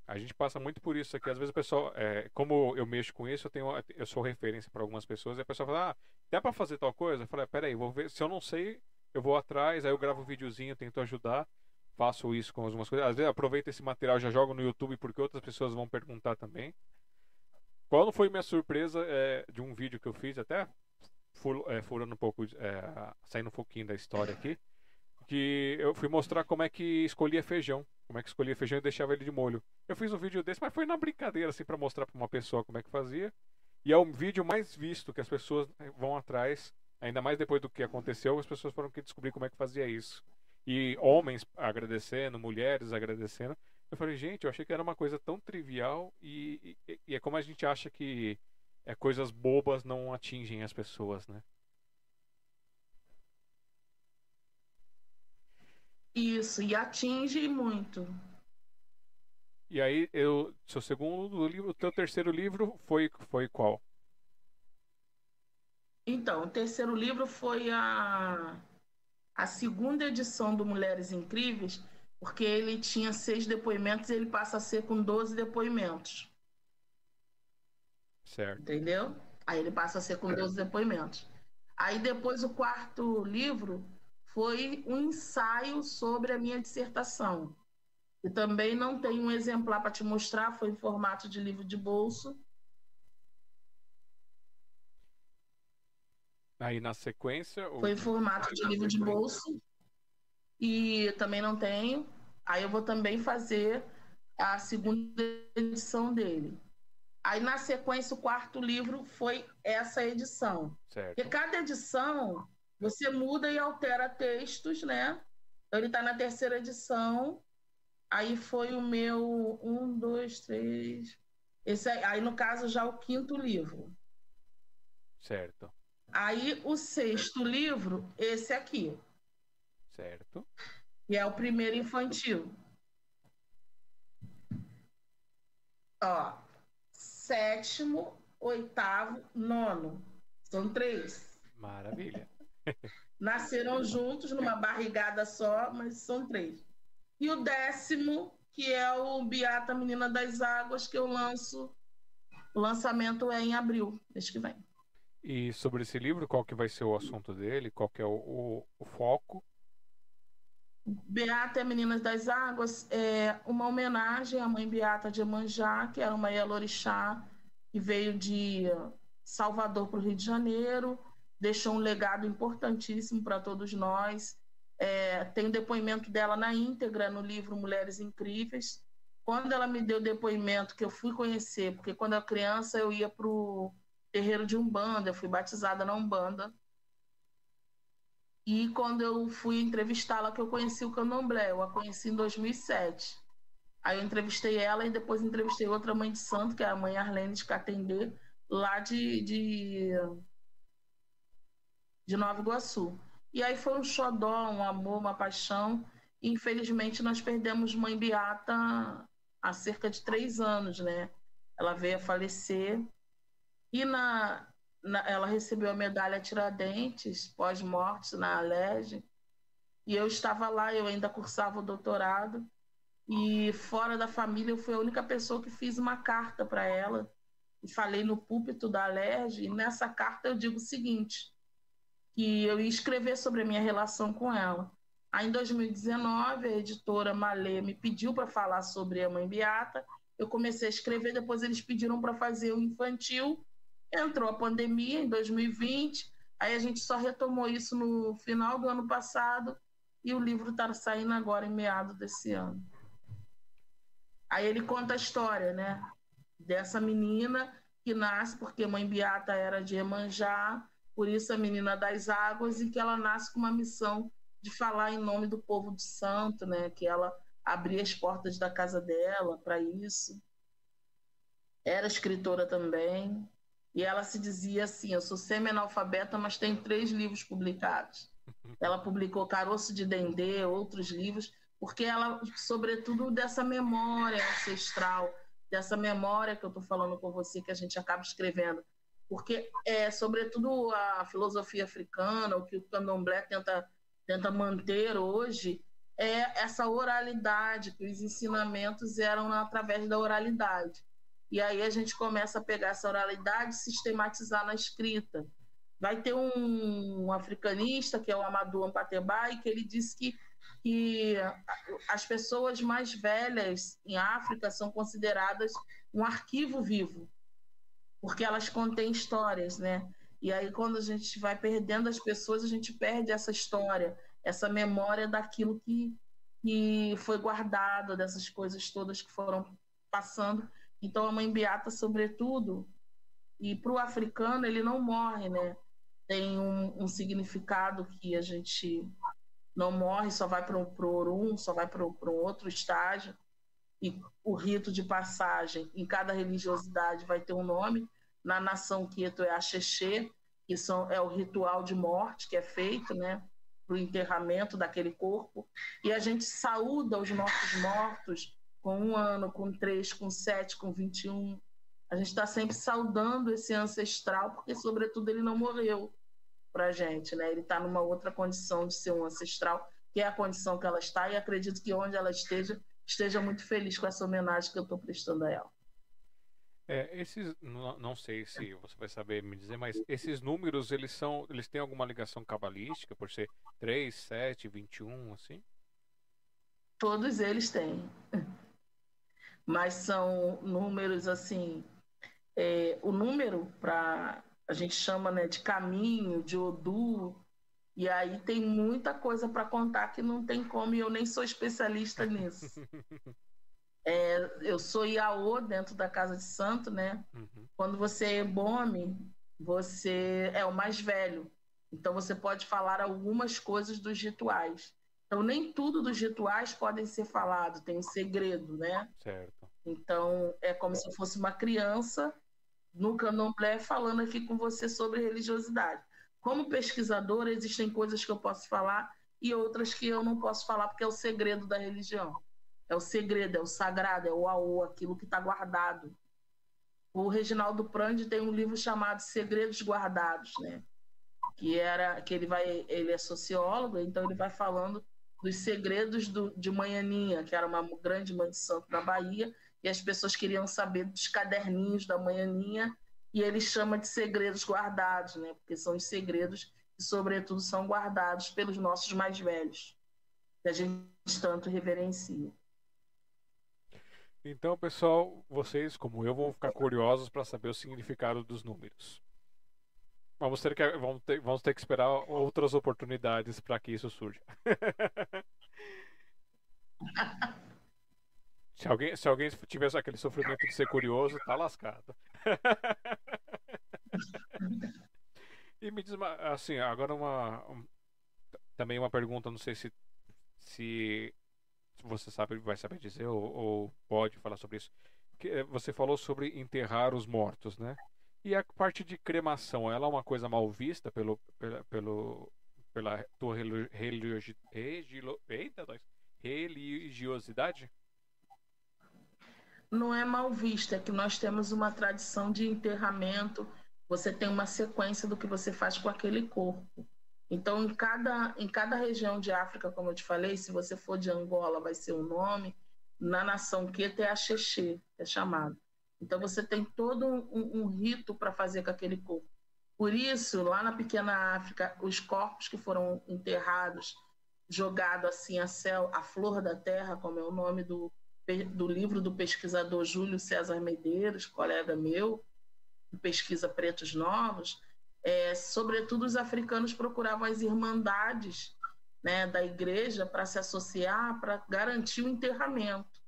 A gente passa muito por isso aqui. Às vezes o pessoal, é, como eu mexo com isso, eu tenho, eu sou referência para algumas pessoas. E a pessoa fala, ah, dá para fazer tal coisa? Eu falo, peraí, vou ver. Se eu não sei, eu vou atrás. Aí eu gravo um videozinho, tento ajudar faço isso com algumas coisas. Às vezes aproveito esse material já jogo no YouTube porque outras pessoas vão perguntar também. Qual foi minha surpresa é, de um vídeo que eu fiz, até é, furando um pouco, é, saindo um pouquinho da história aqui, que eu fui mostrar como é que escolhia feijão, como é que escolhia feijão e deixava ele de molho. Eu fiz um vídeo desse, mas foi na brincadeira, assim, para mostrar para uma pessoa como é que fazia. E é o vídeo mais visto que as pessoas vão atrás, ainda mais depois do que aconteceu, as pessoas foram que descobrir como é que fazia isso e homens agradecendo, mulheres agradecendo. Eu falei, gente, eu achei que era uma coisa tão trivial e, e, e é como a gente acha que é, coisas bobas não atingem as pessoas, né? Isso, e atinge muito. E aí, eu, seu segundo livro, o teu terceiro livro foi, foi qual? Então, o terceiro livro foi a a segunda edição do Mulheres Incríveis, porque ele tinha seis depoimentos e ele passa a ser com 12 depoimentos. Certo. Entendeu? Aí ele passa a ser com 12 depoimentos. Aí depois o quarto livro foi um ensaio sobre a minha dissertação. E também não tem um exemplar para te mostrar, foi em formato de livro de bolso. Aí na sequência. Foi em formato de livro de bolso. E também não tenho. Aí eu vou também fazer a segunda edição dele. Aí na sequência, o quarto livro foi essa edição. Certo. E cada edição você muda e altera textos, né? Então ele está na terceira edição. Aí foi o meu um, dois, três. Esse aí, aí no caso já o quinto livro. Certo. Aí o sexto livro, esse aqui. Certo. Que é o primeiro infantil. Ó, sétimo, oitavo, nono. São três. Maravilha. Nasceram juntos numa barrigada só, mas são três. E o décimo, que é o Beata Menina das Águas, que eu lanço. O lançamento é em abril, mês que vem. E sobre esse livro, qual que vai ser o assunto dele? Qual que é o, o, o foco? Beata e Meninas das Águas é uma homenagem à mãe Beata de Emanjá, que era uma Yalorixá que veio de Salvador para o Rio de Janeiro, deixou um legado importantíssimo para todos nós. É, tem o depoimento dela na íntegra no livro Mulheres Incríveis. Quando ela me deu depoimento que eu fui conhecer, porque quando eu era criança eu ia para o terreiro de Umbanda, eu fui batizada na Umbanda. E quando eu fui entrevistá-la, que eu conheci o Candomblé, eu a conheci em 2007. Aí eu entrevistei ela e depois entrevistei outra mãe de santo, que é a mãe Arlene de Catendê, lá de, de, de Nova Iguaçu. E aí foi um xodó, um amor, uma paixão. E, infelizmente, nós perdemos mãe Beata há cerca de três anos, né? Ela veio a falecer. E na, na, ela recebeu a medalha Tiradentes, pós-morte, na Alerj. E eu estava lá, eu ainda cursava o doutorado. E fora da família, eu fui a única pessoa que fiz uma carta para ela. E falei no púlpito da Alerj. E nessa carta eu digo o seguinte: que eu ia escrever sobre a minha relação com ela. Aí, em 2019, a editora Malê me pediu para falar sobre a Mãe Beata. Eu comecei a escrever, depois eles pediram para fazer o infantil Entrou a pandemia em 2020, aí a gente só retomou isso no final do ano passado e o livro está saindo agora em meados desse ano. Aí ele conta a história, né? Dessa menina que nasce porque mãe Beata era de Emanjá, por isso a menina das águas, e que ela nasce com uma missão de falar em nome do povo de santo, né? Que ela abria as portas da casa dela para isso. Era escritora também. E ela se dizia assim: Eu sou semi-analfabeta, mas tenho três livros publicados. (laughs) Ela publicou Caroço de Dendê, outros livros, porque ela, sobretudo, dessa memória ancestral, dessa memória que eu estou falando com você, que a gente acaba escrevendo. Porque, é, sobretudo, a filosofia africana, o que o candomblé tenta, tenta manter hoje, é essa oralidade, que os ensinamentos eram através da oralidade. E aí a gente começa a pegar essa oralidade e sistematizar na escrita. Vai ter um, um africanista, que é o Amadou Ampatebai, que ele disse que, que as pessoas mais velhas em África são consideradas um arquivo vivo, porque elas contêm histórias, né? E aí, quando a gente vai perdendo as pessoas, a gente perde essa história, essa memória daquilo que, que foi guardado, dessas coisas todas que foram passando então, a mãe beata, sobretudo, e para o africano, ele não morre, né? Tem um, um, significado que a gente não morre, só vai para o Orum, só vai para um outro estágio. E o rito de passagem, em cada religiosidade, vai ter um nome. Na nação Queto é a Xexê, que são, é o ritual de morte que é feito, né? Para o enterramento daquele corpo. E a gente saúda os nossos mortos com um ano, com três, com sete, com 21. A gente está sempre saudando esse ancestral, porque, sobretudo, ele não morreu para a gente, né? Ele está numa outra condição de ser um ancestral, que é a condição que ela está, e acredito que onde ela esteja, esteja muito feliz com essa homenagem que eu estou prestando a ela. É, esses, não, não sei se você vai saber me dizer, mas esses números, eles são, eles têm alguma ligação cabalística, por ser 3, 7, 21, assim? Todos eles têm mas são números assim. É, o número para a gente chama né, de caminho, de Odu, e aí tem muita coisa para contar que não tem como, e eu nem sou especialista nisso. (laughs) É, eu sou Iaô dentro da Casa de Santo, né? Uhum. Quando você é Ebome, você é o mais velho. Então você pode falar algumas coisas dos rituais. Então nem tudo dos rituais podem ser falado, tem um segredo, né? Certo. Então é como se fosse uma criança no candomblé falando aqui com você sobre religiosidade. Como pesquisadora, existem coisas que eu posso falar e outras que eu não posso falar porque é o segredo da religião. É o segredo, é o sagrado, é o aô, aquilo que está guardado. O Reginaldo Prandi tem um livro chamado Segredos Guardados, né? Que era que ele vai, ele é sociólogo, então ele vai falando dos segredos do, de Manhaninha, que era uma grande mãe de santo na Bahia, e as pessoas queriam saber dos caderninhos da Manhaninha, e ele chama de segredos guardados, né? Porque são os segredos que, sobretudo, são guardados pelos nossos mais velhos, que a gente tanto reverencia. Então, pessoal, vocês, como eu, vão ficar curiosos para saber o significado dos números. Vamos ter que, vamos ter, vamos ter que esperar outras oportunidades para que isso surja. (laughs) se, alguém, se alguém tiver aquele sofrimento de ser curioso, tá lascado. (laughs) e me diz, assim, agora uma. Também uma pergunta, não sei se, se você sabe, vai saber dizer ou, ou pode falar sobre isso. Que, eh, você falou sobre enterrar os mortos, né? E a parte de cremação, ela é uma coisa mal vista pelo, pela, pelo, pela tua religiosidade? Não é mal vista, é que nós temos uma tradição de enterramento. Você tem uma sequência do que você faz com aquele corpo. Então, em cada, em cada região de África, como eu te falei, se você for de Angola, vai ser o um nome. Na nação Queta é a Xexê, é chamado. Então, você tem todo um, um rito para fazer com aquele corpo. Por isso, lá na pequena África, os corpos que foram enterrados, jogados assim a céu, a flor da terra, como é o nome do, do livro do pesquisador Júlio César Medeiros, colega meu, que pesquisa pretos novos, é, sobretudo os africanos procuravam as irmandades né, da igreja para se associar, para garantir o enterramento.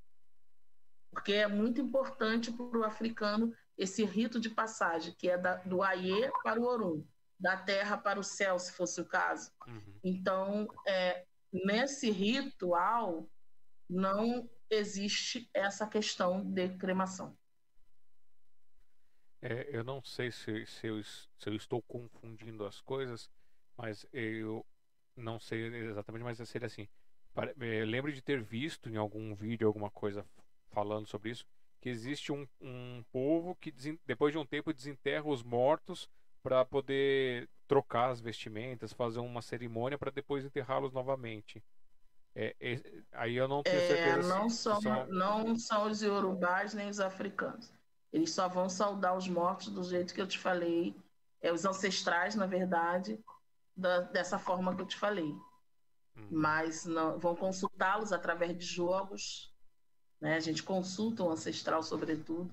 Porque é muito importante para o africano esse rito de passagem, que é da, do Aie para o Orum, da terra para o céu, se fosse o caso. Uhum. Então, é, nesse ritual, não existe essa questão de cremação. É, eu não sei se, se, eu, se eu estou confundindo as coisas, mas eu não sei exatamente, mas seria assim. É, lembro de ter visto em algum vídeo alguma coisa falando sobre isso, que existe um, um povo que depois de um tempo desenterra os mortos para poder trocar as vestimentas, fazer uma cerimônia para depois enterrá-los novamente. É, é, aí eu não tenho é, certeza. não, são, são... não são os iorubás nem os africanos. Eles só vão saudar os mortos do jeito que eu te falei, é, os ancestrais, na verdade, da, dessa forma que eu te falei. Uhum. Mas não, vão consultá-los através de jogos. Né? A gente consulta o ancestral, sobretudo,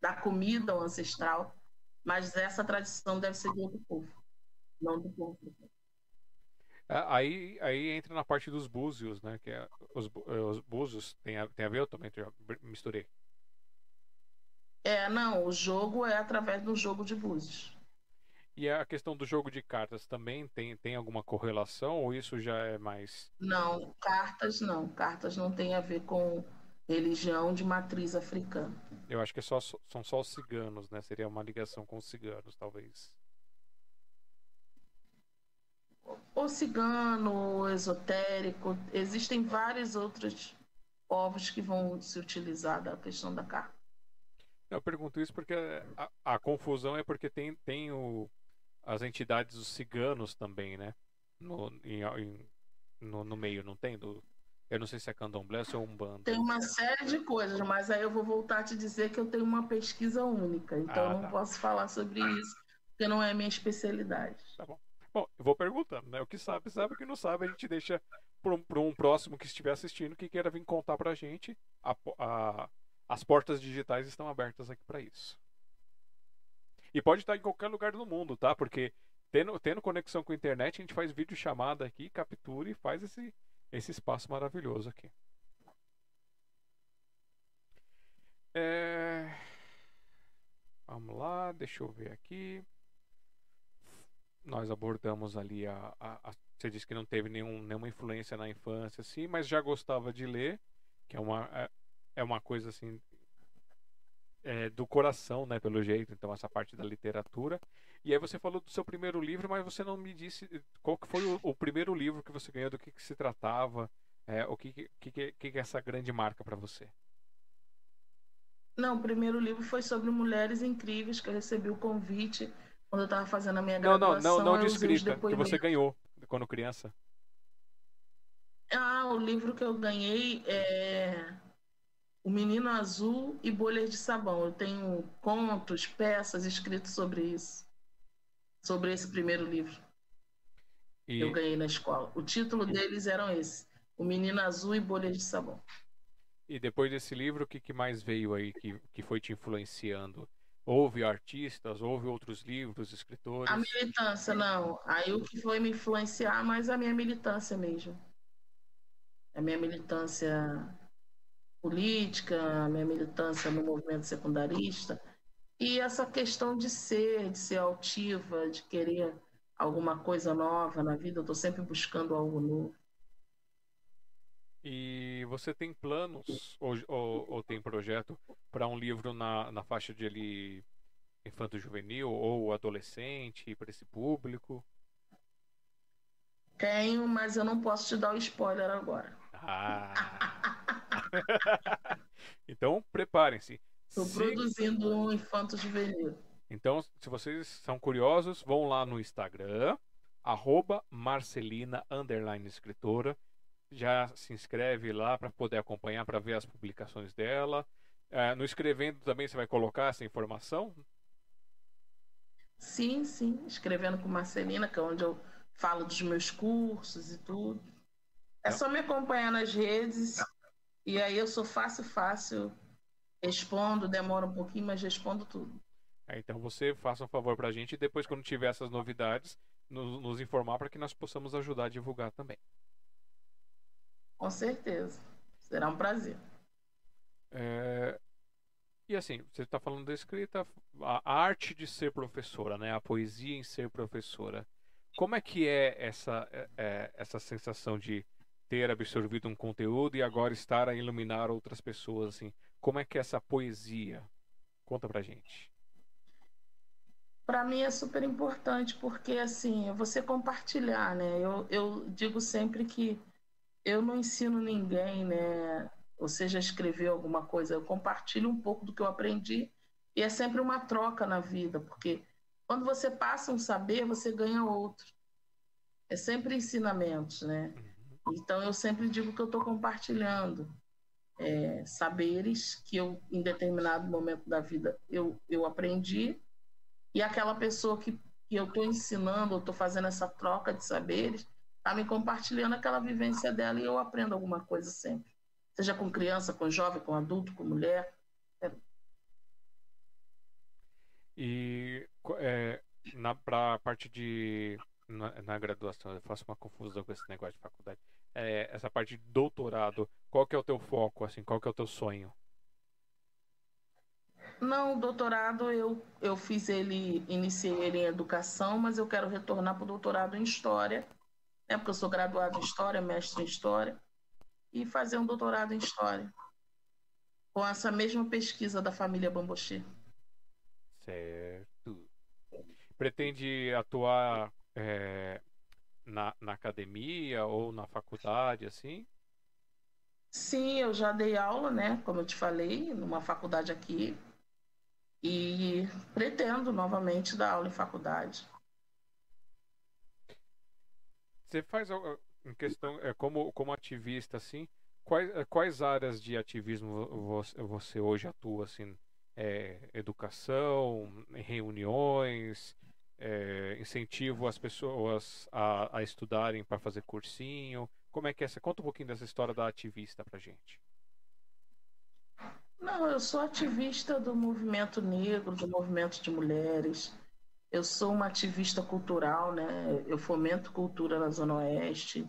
dá comida ao ancestral, mas essa tradição deve ser de outro povo, não do povo. É, aí, aí entra na parte dos búzios, né? Que é, os, os búzios tem a, tem a ver, eu também misturei. É, não, o jogo é através do jogo de búzios. E a questão do jogo de cartas também tem, tem alguma correlação ou isso já é mais. Não, cartas não. Cartas não tem a ver com religião de matriz africana. Eu acho que é só, são só os ciganos, né? Seria uma ligação com os ciganos, talvez. O cigano, o esotérico, existem vários outros povos que vão se utilizar da questão da carta. Eu pergunto isso porque a, a confusão é porque tem, tem o, as entidades dos ciganos também, né? No, em, em, no, no, meio, não tem? Do, eu não sei se é candomblé ou um bando. Tem uma série de coisas, mas aí eu vou voltar a te dizer que eu tenho uma pesquisa única, então ah, não tá. posso falar sobre isso, porque não é minha especialidade. Tá bom. Bom, eu vou perguntando, né? O que sabe, sabe. O que não sabe, a gente deixa para um, próximo que estiver assistindo que queira vir contar gente a, a as portas digitais estão abertas aqui para isso. E pode estar em qualquer lugar do mundo, tá? Porque tendo, tendo conexão com a internet, a gente faz vídeo chamada aqui, captura e faz esse, esse espaço maravilhoso aqui. É... Vamos lá, deixa eu ver aqui. Nós abordamos ali a, a, a, Você disse que não teve nenhum, nenhuma influência na infância, assim, mas já gostava de ler, que é uma, é, é uma coisa assim. É, do coração, né, pelo jeito, então essa parte da literatura. E aí você falou do seu primeiro livro, mas você não me disse qual que foi o, o primeiro livro que você ganhou, do que, que se tratava, é, o que, que, que, que é essa grande marca para você. Não, o primeiro livro foi sobre mulheres incríveis, que eu recebi o convite quando eu estava fazendo a minha não, graduação. Não, não, não de escrita, que você ganhou quando criança. Ah, o livro que eu ganhei é O Menino Azul e Bolhas de Sabão. Eu tenho contos, peças escritos sobre isso. Sobre esse primeiro livro. E... Que eu ganhei na escola. O título deles eram esse: O Menino Azul e Bolhas de Sabão. E depois desse livro, o que, que mais veio aí que, que foi te influenciando? Houve artistas, houve outros livros, escritores? A militância, não. Aí o que foi me influenciar mais a minha militância mesmo. A minha militância política, a minha militância no movimento secundarista. E essa questão de ser, de ser altiva, de querer alguma coisa nova na vida. Eu estou sempre buscando algo novo. E você tem planos ou, ou, ou tem projeto para um livro na, na faixa de ali infanto-juvenil ou adolescente para esse público? Tenho, mas eu não posso te dar o spoiler agora. Ah. (laughs) então preparem-se. Estou se... produzindo um infanto-juvenil. Então, se vocês são curiosos, vão lá no Instagram, arroba Marcelina, escritora já se inscreve lá para poder acompanhar, para ver as publicações dela. É, no escrevendo também você vai colocar essa informação? Sim, sim. Escrevendo com Marcelina, que é onde eu falo dos meus cursos e tudo. É só me acompanhar nas redes e aí eu sou fácil, fácil. Respondo, demora um pouquinho, mas respondo tudo. É, então você faça um favor para a gente e depois, quando tiver essas novidades, nos, nos informar para que nós possamos ajudar a divulgar também. Com certeza. Será um prazer. É... E assim, você está falando da escrita, a arte de ser professora, né? A poesia em ser professora. Como é que é essa, é, é, essa sensação de ter absorvido um conteúdo e agora estar a iluminar outras pessoas, assim? Como é que é essa poesia? Conta pra gente. Para mim é super importante porque assim, é você compartilhar, né? Eu, eu digo sempre que eu não ensino ninguém, né? Ou seja, escrever alguma coisa, eu compartilho um pouco do que eu aprendi e é sempre uma troca na vida, porque quando você passa um saber, você ganha outro. É sempre ensinamentos, né? Então eu sempre digo que eu estou compartilhando é, saberes que eu, em determinado momento da vida, eu, eu aprendi e aquela pessoa que, que eu estou ensinando, eu estou fazendo essa troca de saberes, está me compartilhando aquela vivência dela e eu aprendo alguma coisa sempre. Seja com criança, com jovem, com adulto, com mulher. É. E é, para a parte de. Na, na, graduação, eu faço uma confusão com esse negócio de faculdade. É, essa parte de doutorado, qual que é o teu foco, assim, qual que é o teu sonho? Não, o doutorado eu, eu fiz ele, iniciei ele em educação, mas eu quero retornar para o doutorado em história né, porque eu sou graduado em História, mestre em História, e fazer um doutorado em História, com essa mesma pesquisa da família Bamboche. Certo. Pretende atuar é, na, na academia ou na faculdade, assim? Sim, eu já dei aula, né? Como eu te falei, numa faculdade aqui. E pretendo novamente dar aula em faculdade. Você faz em questão é, como como ativista assim, quais é, quais áreas de ativismo você, hoje atua assim? É, educação, reuniões, é, incentivo as pessoas a, a estudarem para fazer cursinho. Como é que é? Conta um pouquinho dessa história da ativista pra gente. Não, eu sou ativista do movimento negro, do movimento de mulheres. Eu sou uma ativista cultural, né? Eu fomento cultura na Zona Oeste.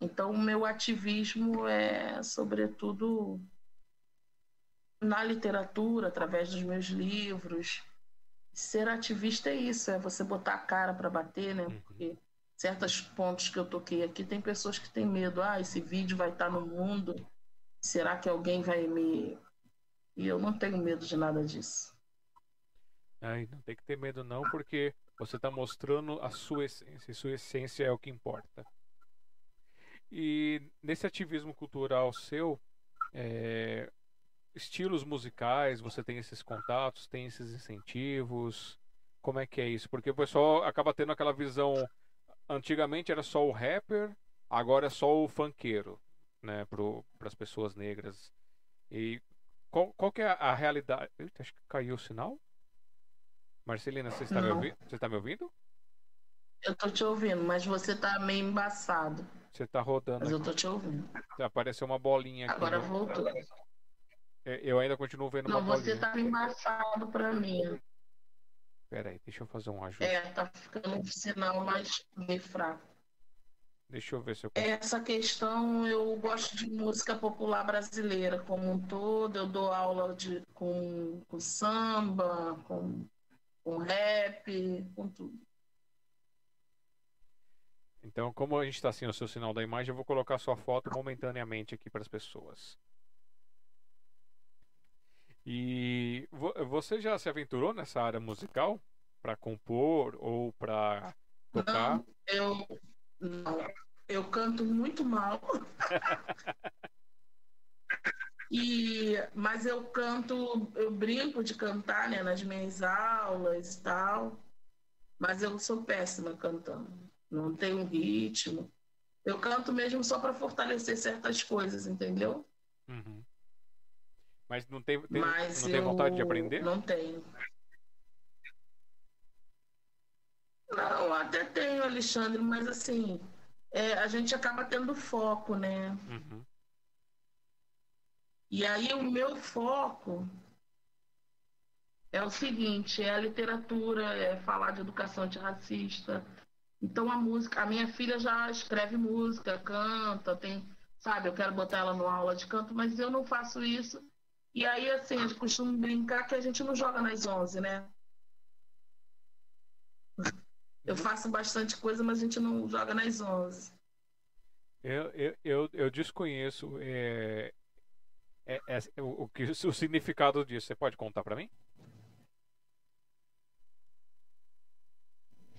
Então, o meu ativismo é, sobretudo, na literatura, através dos meus livros. Ser ativista é isso, é você botar a cara para bater, né? Uhum. Porque certos pontos que eu toquei aqui, tem pessoas que têm medo. Ah, esse vídeo vai estar no mundo. Será que alguém vai me. E eu não tenho medo de nada disso. Ai, não tem que ter medo não, porque você está mostrando a sua essência, e sua essência é o que importa. E nesse ativismo cultural seu, é, estilos musicais, você tem esses contatos, tem esses incentivos? Como é que é isso? Porque o pessoal acaba tendo aquela visão. Antigamente era só o rapper, agora é só o funkeiro, né, para as pessoas negras. E qual, qual que é a realidade? Eita, acho que caiu o sinal. Marcelina, você está, me, ouvi... você está me ouvindo? Eu tô te ouvindo, mas você tá meio embaçado. Você está rodando. Mas eu tô te ouvindo. Apareceu uma bolinha aqui. Agora no... voltou. É, eu ainda continuo vendo Não, uma você bolinha. tá embaçado pra mim. Pera aí, deixa eu fazer um ajuste. É, tá ficando um sinal mais meio fraco. Deixa eu ver se eu Essa questão, eu gosto de música popular brasileira como um todo. Eu dou aula de, com, com samba, com, com rap, com tudo. Então, como a gente está sem o seu sinal da imagem, eu vou colocar sua foto momentaneamente aqui para as pessoas. E vo- você já se aventurou nessa área musical para compor ou para tocar? Não, eu não, eu canto muito mal. (laughs) E, mas eu canto, eu brinco de cantar, né, nas minhas aulas e tal. Mas eu sou péssima cantando. Não tenho ritmo. Eu canto mesmo só para fortalecer certas coisas, entendeu? Uhum. Mas não tem, tem- mas não tem vontade de aprender? Não tenho. Não, até tenho, Alexandre, mas assim, é, a gente acaba tendo foco, né? Uhum. E aí o meu foco é o seguinte, é a literatura, é falar de educação antirracista. Então a música, a minha filha já escreve música, canta, tem, sabe, eu quero botar ela numa aula de canto, mas eu não faço isso. E aí, assim, a gente costuma brincar que a gente não joga nas 11, né? Eu faço bastante coisa, mas a gente não joga nas 11. Eu, eu, eu, eu desconheço é, é- é- o, o que, (laughs) o significado disso. Você pode contar para mim?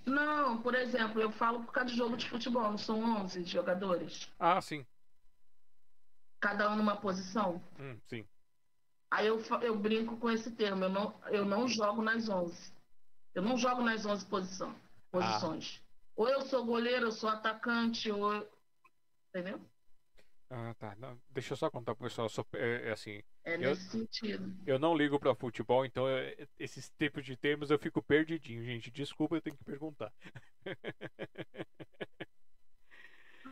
Não, por exemplo, eu falo por causa de jogo de futebol, não são 11 jogadores, Ah, sim. cada um numa posição. Hum, sim. Aí eu, eu brinco com esse termo, eu não, eu não jogo nas 11. Eu não jogo nas 11 posição, posições. Ou eu sou goleiro, eu sou atacante, ou. eu- Entendeu? Ah, tá. Não, deixa eu só contar pro pessoal. eu sou, é, é assim, É Eu- nesse sentido. eu não ligo para futebol, então é, esses tipos de termos eu fico perdidinho, gente. Desculpa, eu tenho que perguntar. (laughs)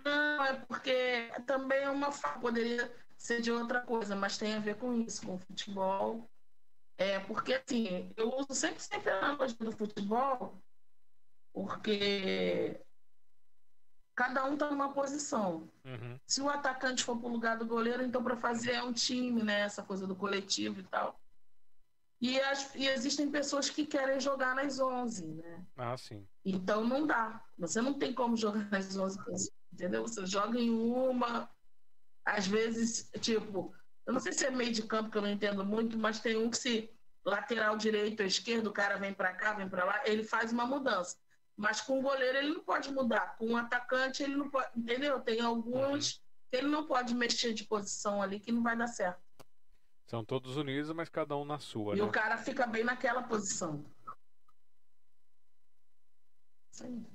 Não, é porque também é uma poderia ser de outra coisa, mas tem a ver com isso, com o futebol. É porque assim, eu uso sempre, sempre a analogia do futebol, porque cada um está numa posição. Uhum. Se o atacante for para o lugar do goleiro, então para fazer é um time, né? Essa coisa do coletivo e tal. E, as- e existem pessoas que querem jogar nas 11, né? Ah, sim. Então não dá. Você não tem como jogar (laughs) nas 11 posições, entendeu? Você joga em uma, às vezes, tipo, eu não sei se é meio de campo que eu não entendo muito, mas tem um que se lateral direito ou esquerdo, o cara vem para cá, vem para lá, ele faz uma mudança. Mas com o goleiro ele não pode mudar, com o atacante ele não pode, entendeu? Tem alguns que ele não pode mexer de posição ali que não vai dar certo. São todos unidos, mas cada um na sua, E né? o cara fica bem naquela posição. Sim.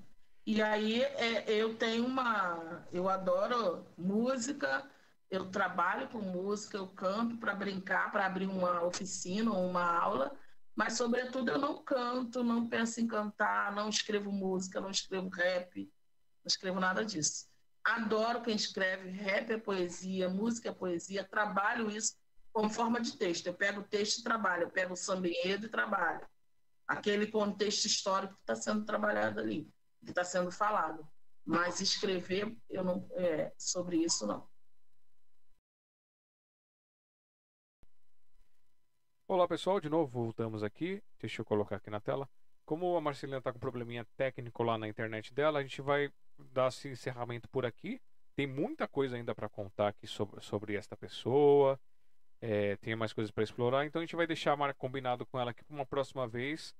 E aí é, eu tenho uma. Eu adoro música, eu trabalho com música, eu canto para brincar, para abrir uma oficina ou uma aula, mas sobretudo eu não canto, não penso em cantar, não escrevo música, não escrevo rap, não escrevo nada disso. Adoro quem escreve, rap é poesia, música é poesia, trabalho isso como forma de texto. Eu pego o texto e trabalho, eu pego o samba e trabalho. Aquele contexto histórico que está sendo trabalhado ali, que está sendo falado. Mas escrever, eu não, é, sobre isso, não. Olá pessoal, de novo voltamos aqui. Deixa eu colocar aqui na tela. Como a Marcelina está com um probleminha técnico lá na internet dela, a gente vai dar esse encerramento por aqui. Tem muita coisa ainda para contar aqui sobre, sobre esta pessoa. É, tem mais coisas para explorar, então a gente vai deixar combinado com ela aqui para uma próxima vez.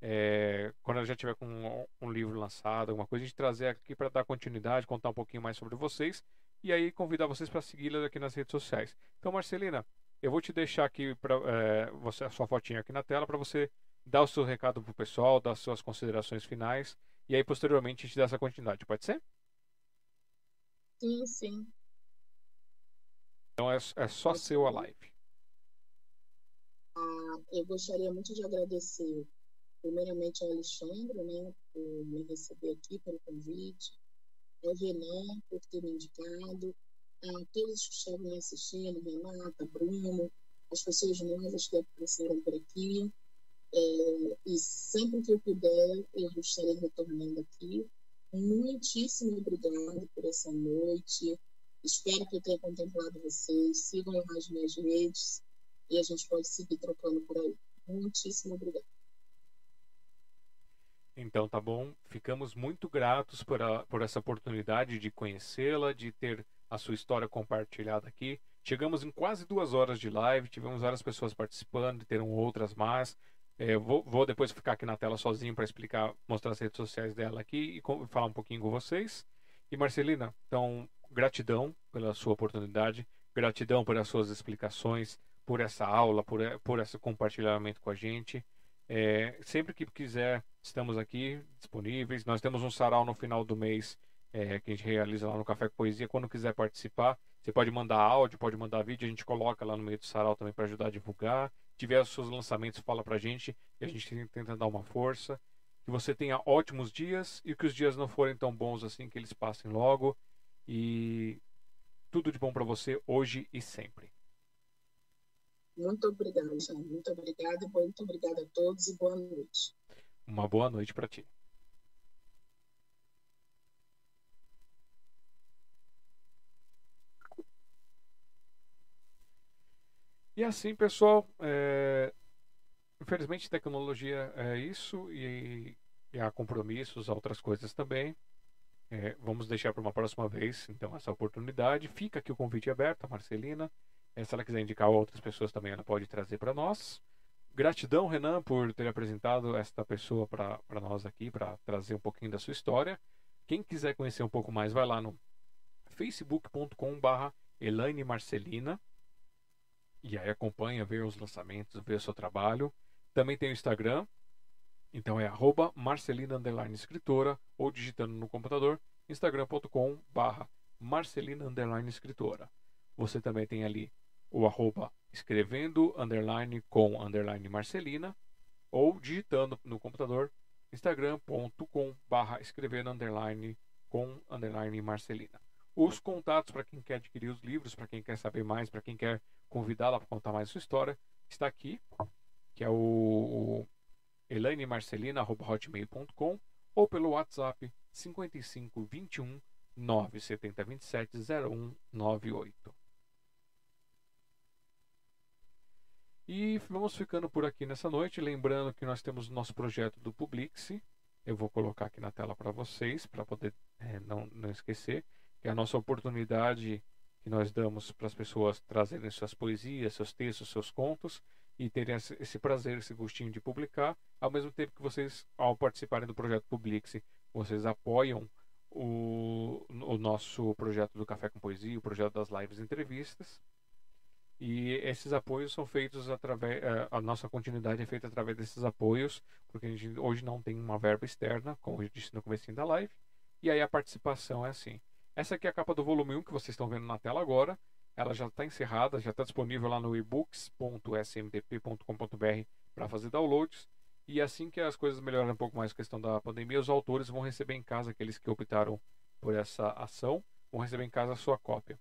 É, quando ela já tiver com um, um, livro lançado, alguma coisa, a gente trazer aqui para dar continuidade, contar um pouquinho mais sobre vocês e aí convidar vocês para segui-la aqui nas redes sociais. Então, Marcelina, eu vou te deixar aqui para é, você a sua fotinha aqui na tela para você dar o seu recado pro pessoal, dar suas considerações finais e aí posteriormente a gente dá essa continuidade. Pode ser? Sim, sim. Então é, é só Pode seu a live. Ah, eu gostaria muito de agradecer primeiramente ao Alexandre, né, por me receber aqui pelo convite, ao Renan por ter me indicado, a todos que estavam assistindo, Renata, Bruno, as pessoas novas que apareceram por aqui. É, e sempre que eu puder, eu estarei retornando aqui. Muitíssimo obrigado por essa noite. Espero que eu tenha contemplado vocês. Sigam nas minhas redes e a gente pode seguir trocando por aí. Muitíssimo obrigado. Então tá bom. Ficamos muito gratos por, a, por essa oportunidade de conhecê-la, de ter a sua história compartilhada aqui. Chegamos em quase duas horas de live, tivemos várias pessoas participando, terão outras mais. É, vou, vou, depois ficar aqui na tela sozinho para explicar, mostrar as redes sociais dela aqui e falar um pouquinho com vocês. E Marcelina, então, gratidão pela sua oportunidade, gratidão pelas suas explicações, por essa aula, por, por esse compartilhamento com a gente. É, sempre que quiser, estamos aqui disponíveis. Nós temos um sarau no final do mês é, que a gente realiza lá no Café com Poesia. Quando quiser participar, você pode mandar áudio, pode mandar vídeo, a gente coloca lá no meio do sarau também para ajudar a divulgar. Se tiver os seus lançamentos, fala pra gente e a gente tenta dar uma força. Que você tenha ótimos dias e que os dias não forem tão bons assim, que eles passem logo. E tudo de bom para você hoje e sempre. Muito obrigada, Jean. Muito obrigada, muito obrigada a todos e boa noite. Uma boa noite para ti. E assim, pessoal, é... infelizmente tecnologia é isso e, e há compromissos, outras coisas também. É, vamos deixar para uma próxima vez, então, essa oportunidade. Fica aqui o convite aberto, a Marcelina. É, se ela quiser indicar outras pessoas também, ela pode trazer para nós. Gratidão, Renan, por ter apresentado esta pessoa para nós aqui, para trazer um pouquinho da sua história. Quem quiser conhecer um pouco mais, vai lá no facebook.com.br Elaine Marcelina. E aí acompanha, vê os lançamentos, vê o seu trabalho. Também tem o Instagram. Então é arroba Marcelina Escritora ou digitando no computador instagram.com barra Marcelina Escritora. Você também tem ali o arroba escrevendo underline com underline Marcelina ou digitando no computador instagram.com barra escrevendo underline com underline Marcelina. Os contatos para quem quer adquirir os livros, para quem quer saber mais, para quem quer convidá-la para contar mais sua história, está aqui, que é o elainemarcelina.hotmail.com ou pelo WhatsApp 55 21 970 27 0198. E vamos ficando por aqui nessa noite. Lembrando que nós temos o nosso projeto do Publix. Eu vou colocar aqui na tela para vocês, para poder é, não, não esquecer. Que é a nossa oportunidade que nós damos para as pessoas trazerem suas poesias, seus textos, seus contos e terem esse prazer, esse gostinho de publicar, ao mesmo tempo que vocês, ao participarem do projeto Publix, vocês apoiam o, o nosso projeto do Café com Poesia, o projeto das lives e entrevistas. E esses apoios são feitos através. Eh, a nossa continuidade é feita através desses apoios, porque a gente hoje não tem uma verba externa, como eu disse no começo da live. E aí a participação é assim. Essa aqui é a capa do volume 1 que vocês estão vendo na tela agora. Ela já está encerrada, já está disponível lá no ebooks.smdp.com.br para fazer downloads. E assim que as coisas melhorarem um pouco mais a questão da pandemia, os autores vão receber em casa, aqueles que optaram por essa ação, vão receber em casa a sua cópia.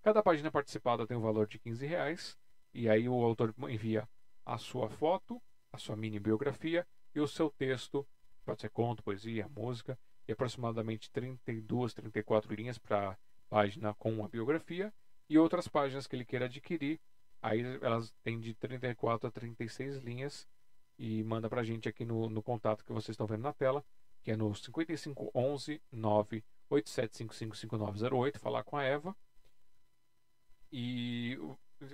Cada página participada tem um valor de 15 reais e aí o autor envia a sua foto, a sua mini biografia e o seu texto, pode ser conto, poesia, música, e aproximadamente 32, 34 linhas para página com a biografia e outras páginas que ele queira adquirir. Aí elas têm de 34 a 36 linhas e manda para a gente aqui no, no contato que vocês estão vendo na tela, que é no 5511 987555908, falar com a Eva. E,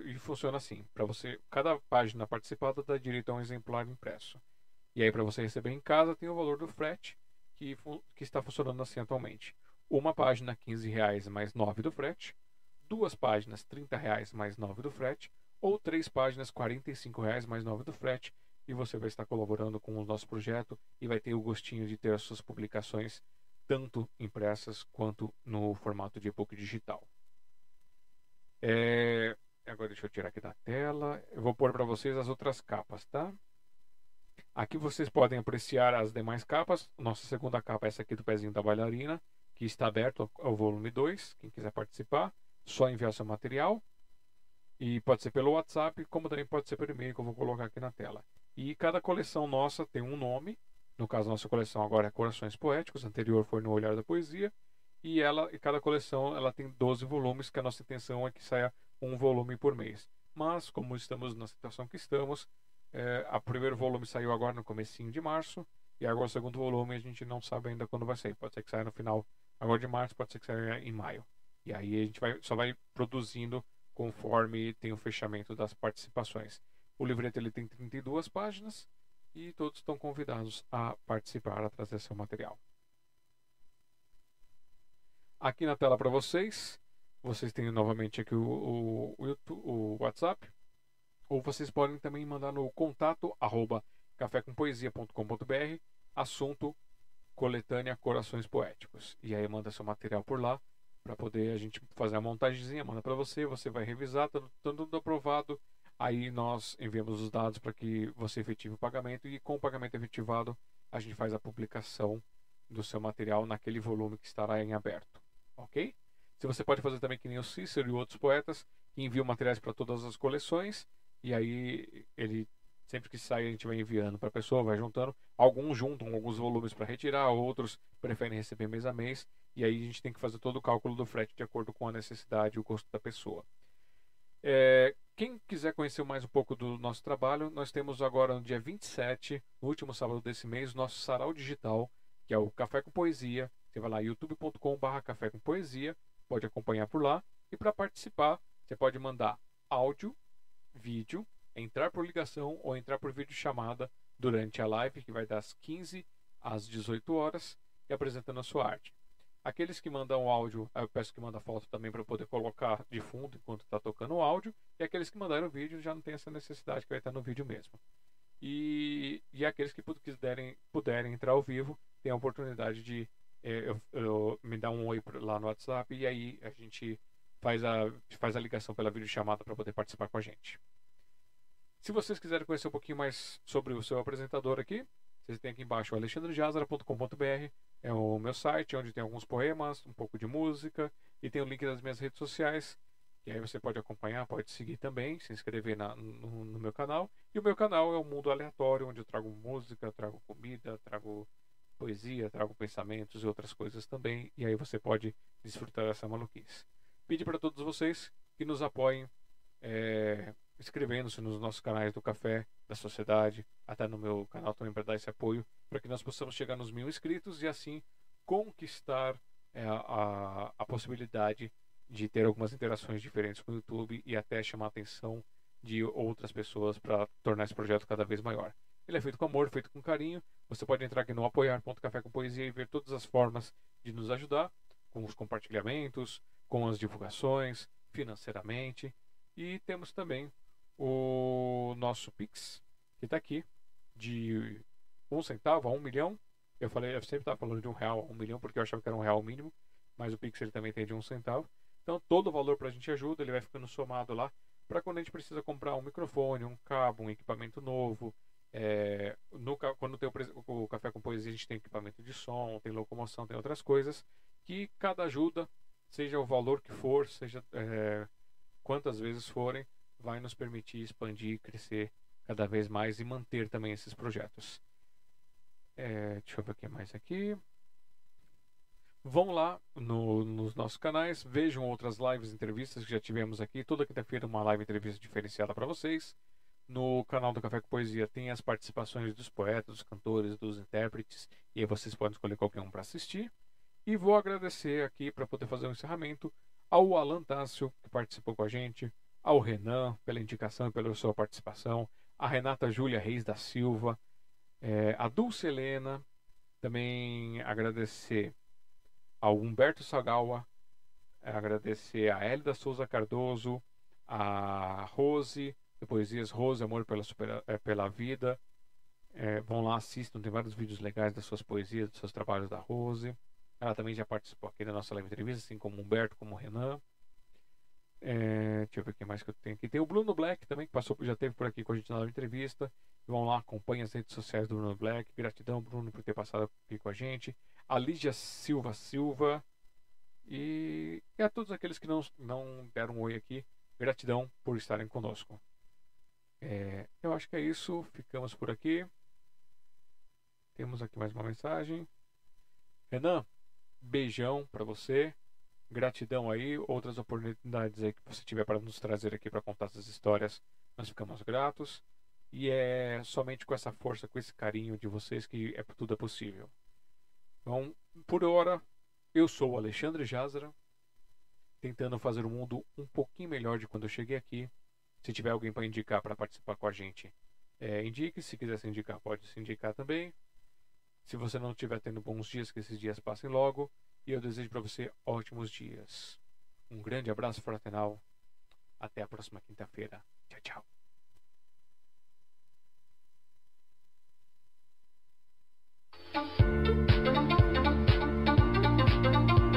e funciona assim, para você, cada página participada dá direito a um exemplar impresso. E aí para você receber em casa tem o valor do frete que, que está funcionando assim atualmente. Uma página R$ 15,00 mais 9 do frete, duas páginas R$ 30,00 mais 9 do frete, ou três páginas R$ 45,00 mais 9 do frete, e você vai estar colaborando com o nosso projeto e vai ter o gostinho de ter as suas publicações tanto impressas quanto no formato de e-book digital. É... Agora deixa eu tirar aqui da tela. Eu vou pôr para vocês as outras capas, tá? Aqui vocês podem apreciar as demais capas. Nossa segunda capa é essa aqui do pezinho da bailarina, que está aberto ao volume 2. Quem quiser participar, só enviar seu material. E pode ser pelo WhatsApp, como também pode ser por e-mail, que eu vou colocar aqui na tela. E cada coleção nossa tem um nome. No caso, nossa coleção agora é Corações Poéticos, anterior foi No Olhar da Poesia. E ela, e cada coleção ela tem 12 volumes, que a nossa intenção é que saia um volume por mês. Mas, como estamos na situação que estamos, é, o primeiro volume saiu agora no comecinho de março. E agora o segundo volume a gente não sabe ainda quando vai sair. Pode ser que saia no final agora de março, pode ser que saia em maio. E aí a gente vai, só vai produzindo conforme tem o fechamento das participações. O livreto ele tem 32 páginas e todos estão convidados a participar, a trazer seu material. Aqui na tela para vocês, vocês têm novamente aqui o, o, o, o WhatsApp, ou vocês podem também mandar no contato arroba cafécompoesia.com.br assunto coletânea Corações Poéticos. E aí manda seu material por lá para poder a gente fazer a montagemzinha, manda para você, você vai revisar, tá tudo aprovado. Aí nós enviamos os dados para que você efetive o pagamento e com o pagamento efetivado a gente faz a publicação do seu material naquele volume que estará em aberto, ok? Se você pode fazer também que nem o Cícero e outros poetas que enviam materiais para todas as coleções e aí ele sempre que sai a gente vai enviando para a pessoa, vai juntando. Alguns juntam alguns volumes para retirar, outros preferem receber mês a mês e aí a gente tem que fazer todo o cálculo do frete de acordo com a necessidade e o custo da pessoa. É, quem quiser conhecer mais um pouco do nosso trabalho, nós temos agora no dia 27, no último sábado desse mês, nosso sarau digital, que é o Café com Poesia. Você vai lá youtube.com/barra Café com Poesia, pode acompanhar por lá. E para participar, você pode mandar áudio vídeo, entrar por ligação ou entrar por vídeo chamada durante a live, que vai das 15 às 18 horas, e apresentando a sua arte. Aqueles que mandam áudio, eu peço que mandem foto também para poder colocar de fundo enquanto está tocando o áudio. E aqueles que mandaram vídeo já não tem essa necessidade que vai estar no vídeo mesmo. E, e aqueles que puderem, puderem entrar ao vivo, tem a oportunidade de é, eu, eu, me dar um oi lá no WhatsApp e aí a gente faz a, faz a ligação pela videochamada para poder participar com a gente. Se vocês quiserem conhecer um pouquinho mais sobre o seu apresentador aqui, vocês têm aqui embaixo alexandrejazara.com.br, é o meu site onde tem alguns poemas, um pouco de música e tem o link das minhas redes sociais. E aí você pode acompanhar, pode seguir também, se inscrever na, no, no, meu canal. E o meu canal é o Mundo Aleatório, onde eu trago música, trago comida, trago poesia, trago pensamentos e outras coisas também. E aí você pode desfrutar dessa maluquice pedir para todos vocês que nos apoiem é, inscrevendo-se nos nossos canais do Café, da Sociedade, até no meu canal também para dar esse apoio, para que nós possamos chegar nos mil inscritos e assim conquistar é, a, a possibilidade de ter algumas interações diferentes com o YouTube e até chamar a atenção de outras pessoas para tornar esse projeto cada vez maior. Ele é feito com amor, feito com carinho. Você pode entrar aqui no apoiar.café com poesia e ver todas as formas de nos ajudar, com os compartilhamentos, com as divulgações, financeiramente. E temos também o nosso Pix, que está aqui, de um centavo a um milhão. Eu falei, eu sempre estava falando de um real a um milhão, porque eu achava que era um real mínimo, mas o Pix ele também tem de um centavo. Então todo o valor para a gente ajuda, ele vai ficando somado lá para quando a gente precisa comprar um microfone, um cabo, um equipamento novo. É, no, quando tem o, o, café com poesia, a gente tem equipamento de som, tem locomoção, tem outras coisas que cada ajuda seja o valor que for, seja é, quantas vezes forem, vai nos permitir expandir, crescer cada vez mais e manter também esses projetos. É, deixa eu ver o que mais aqui. Vão lá no, nos nossos canais, vejam outras lives, entrevistas que já tivemos aqui. Toda quinta-feira uma live entrevista diferenciada para vocês. No canal do Café com Poesia tem as participações dos poetas, dos cantores, dos intérpretes, e aí vocês podem escolher qualquer um para assistir. E vou agradecer aqui para poder fazer o um encerramento ao Alan Tássio, que participou com a gente, ao Renan, pela indicação e pela sua participação, a Renata Júlia Reis da Silva, é, a Dulce Helena, também agradecer ao Humberto Sagawa, agradecer a Hélida Souza Cardoso, a Rose, de Poesias Rose, Amor pela, é, pela Vida. É, vão lá, assistam, tem vários vídeos legais das suas poesias, dos seus trabalhos da Rose. Ela também já participou aqui da nossa live entrevista, assim como Humberto, como Renan. É, deixa eu ver o que mais que eu tenho aqui. Tem o Bruno Black também, que passou, já esteve por aqui com a gente na live entrevista. Vão lá, acompanhem as redes sociais do Bruno Black. Gratidão, Bruno, por ter passado aqui com a gente. A Lígia Silva Silva. E, e a todos aqueles que não, não deram um oi aqui. Gratidão por estarem conosco. É, eu acho que é isso. Ficamos por aqui. Temos aqui mais uma mensagem. Renan, beijão para você. Gratidão aí. Outras oportunidades aí que você tiver para nos trazer aqui para contar essas histórias, nós ficamos gratos. E é somente com essa força, com esse carinho de vocês que é, tudo é possível. Então, por hora, eu sou o Alexandre Jazara, tentando fazer o mundo um pouquinho melhor de quando eu cheguei aqui. Se tiver alguém para indicar para participar com a gente, é, indique. Se quiser se indicar, pode se indicar também. Se você não estiver tendo bons dias, que esses dias passem logo. E eu desejo para você ótimos dias. Um grande abraço fraternal. Até a próxima quinta-feira. Tchau, tchau.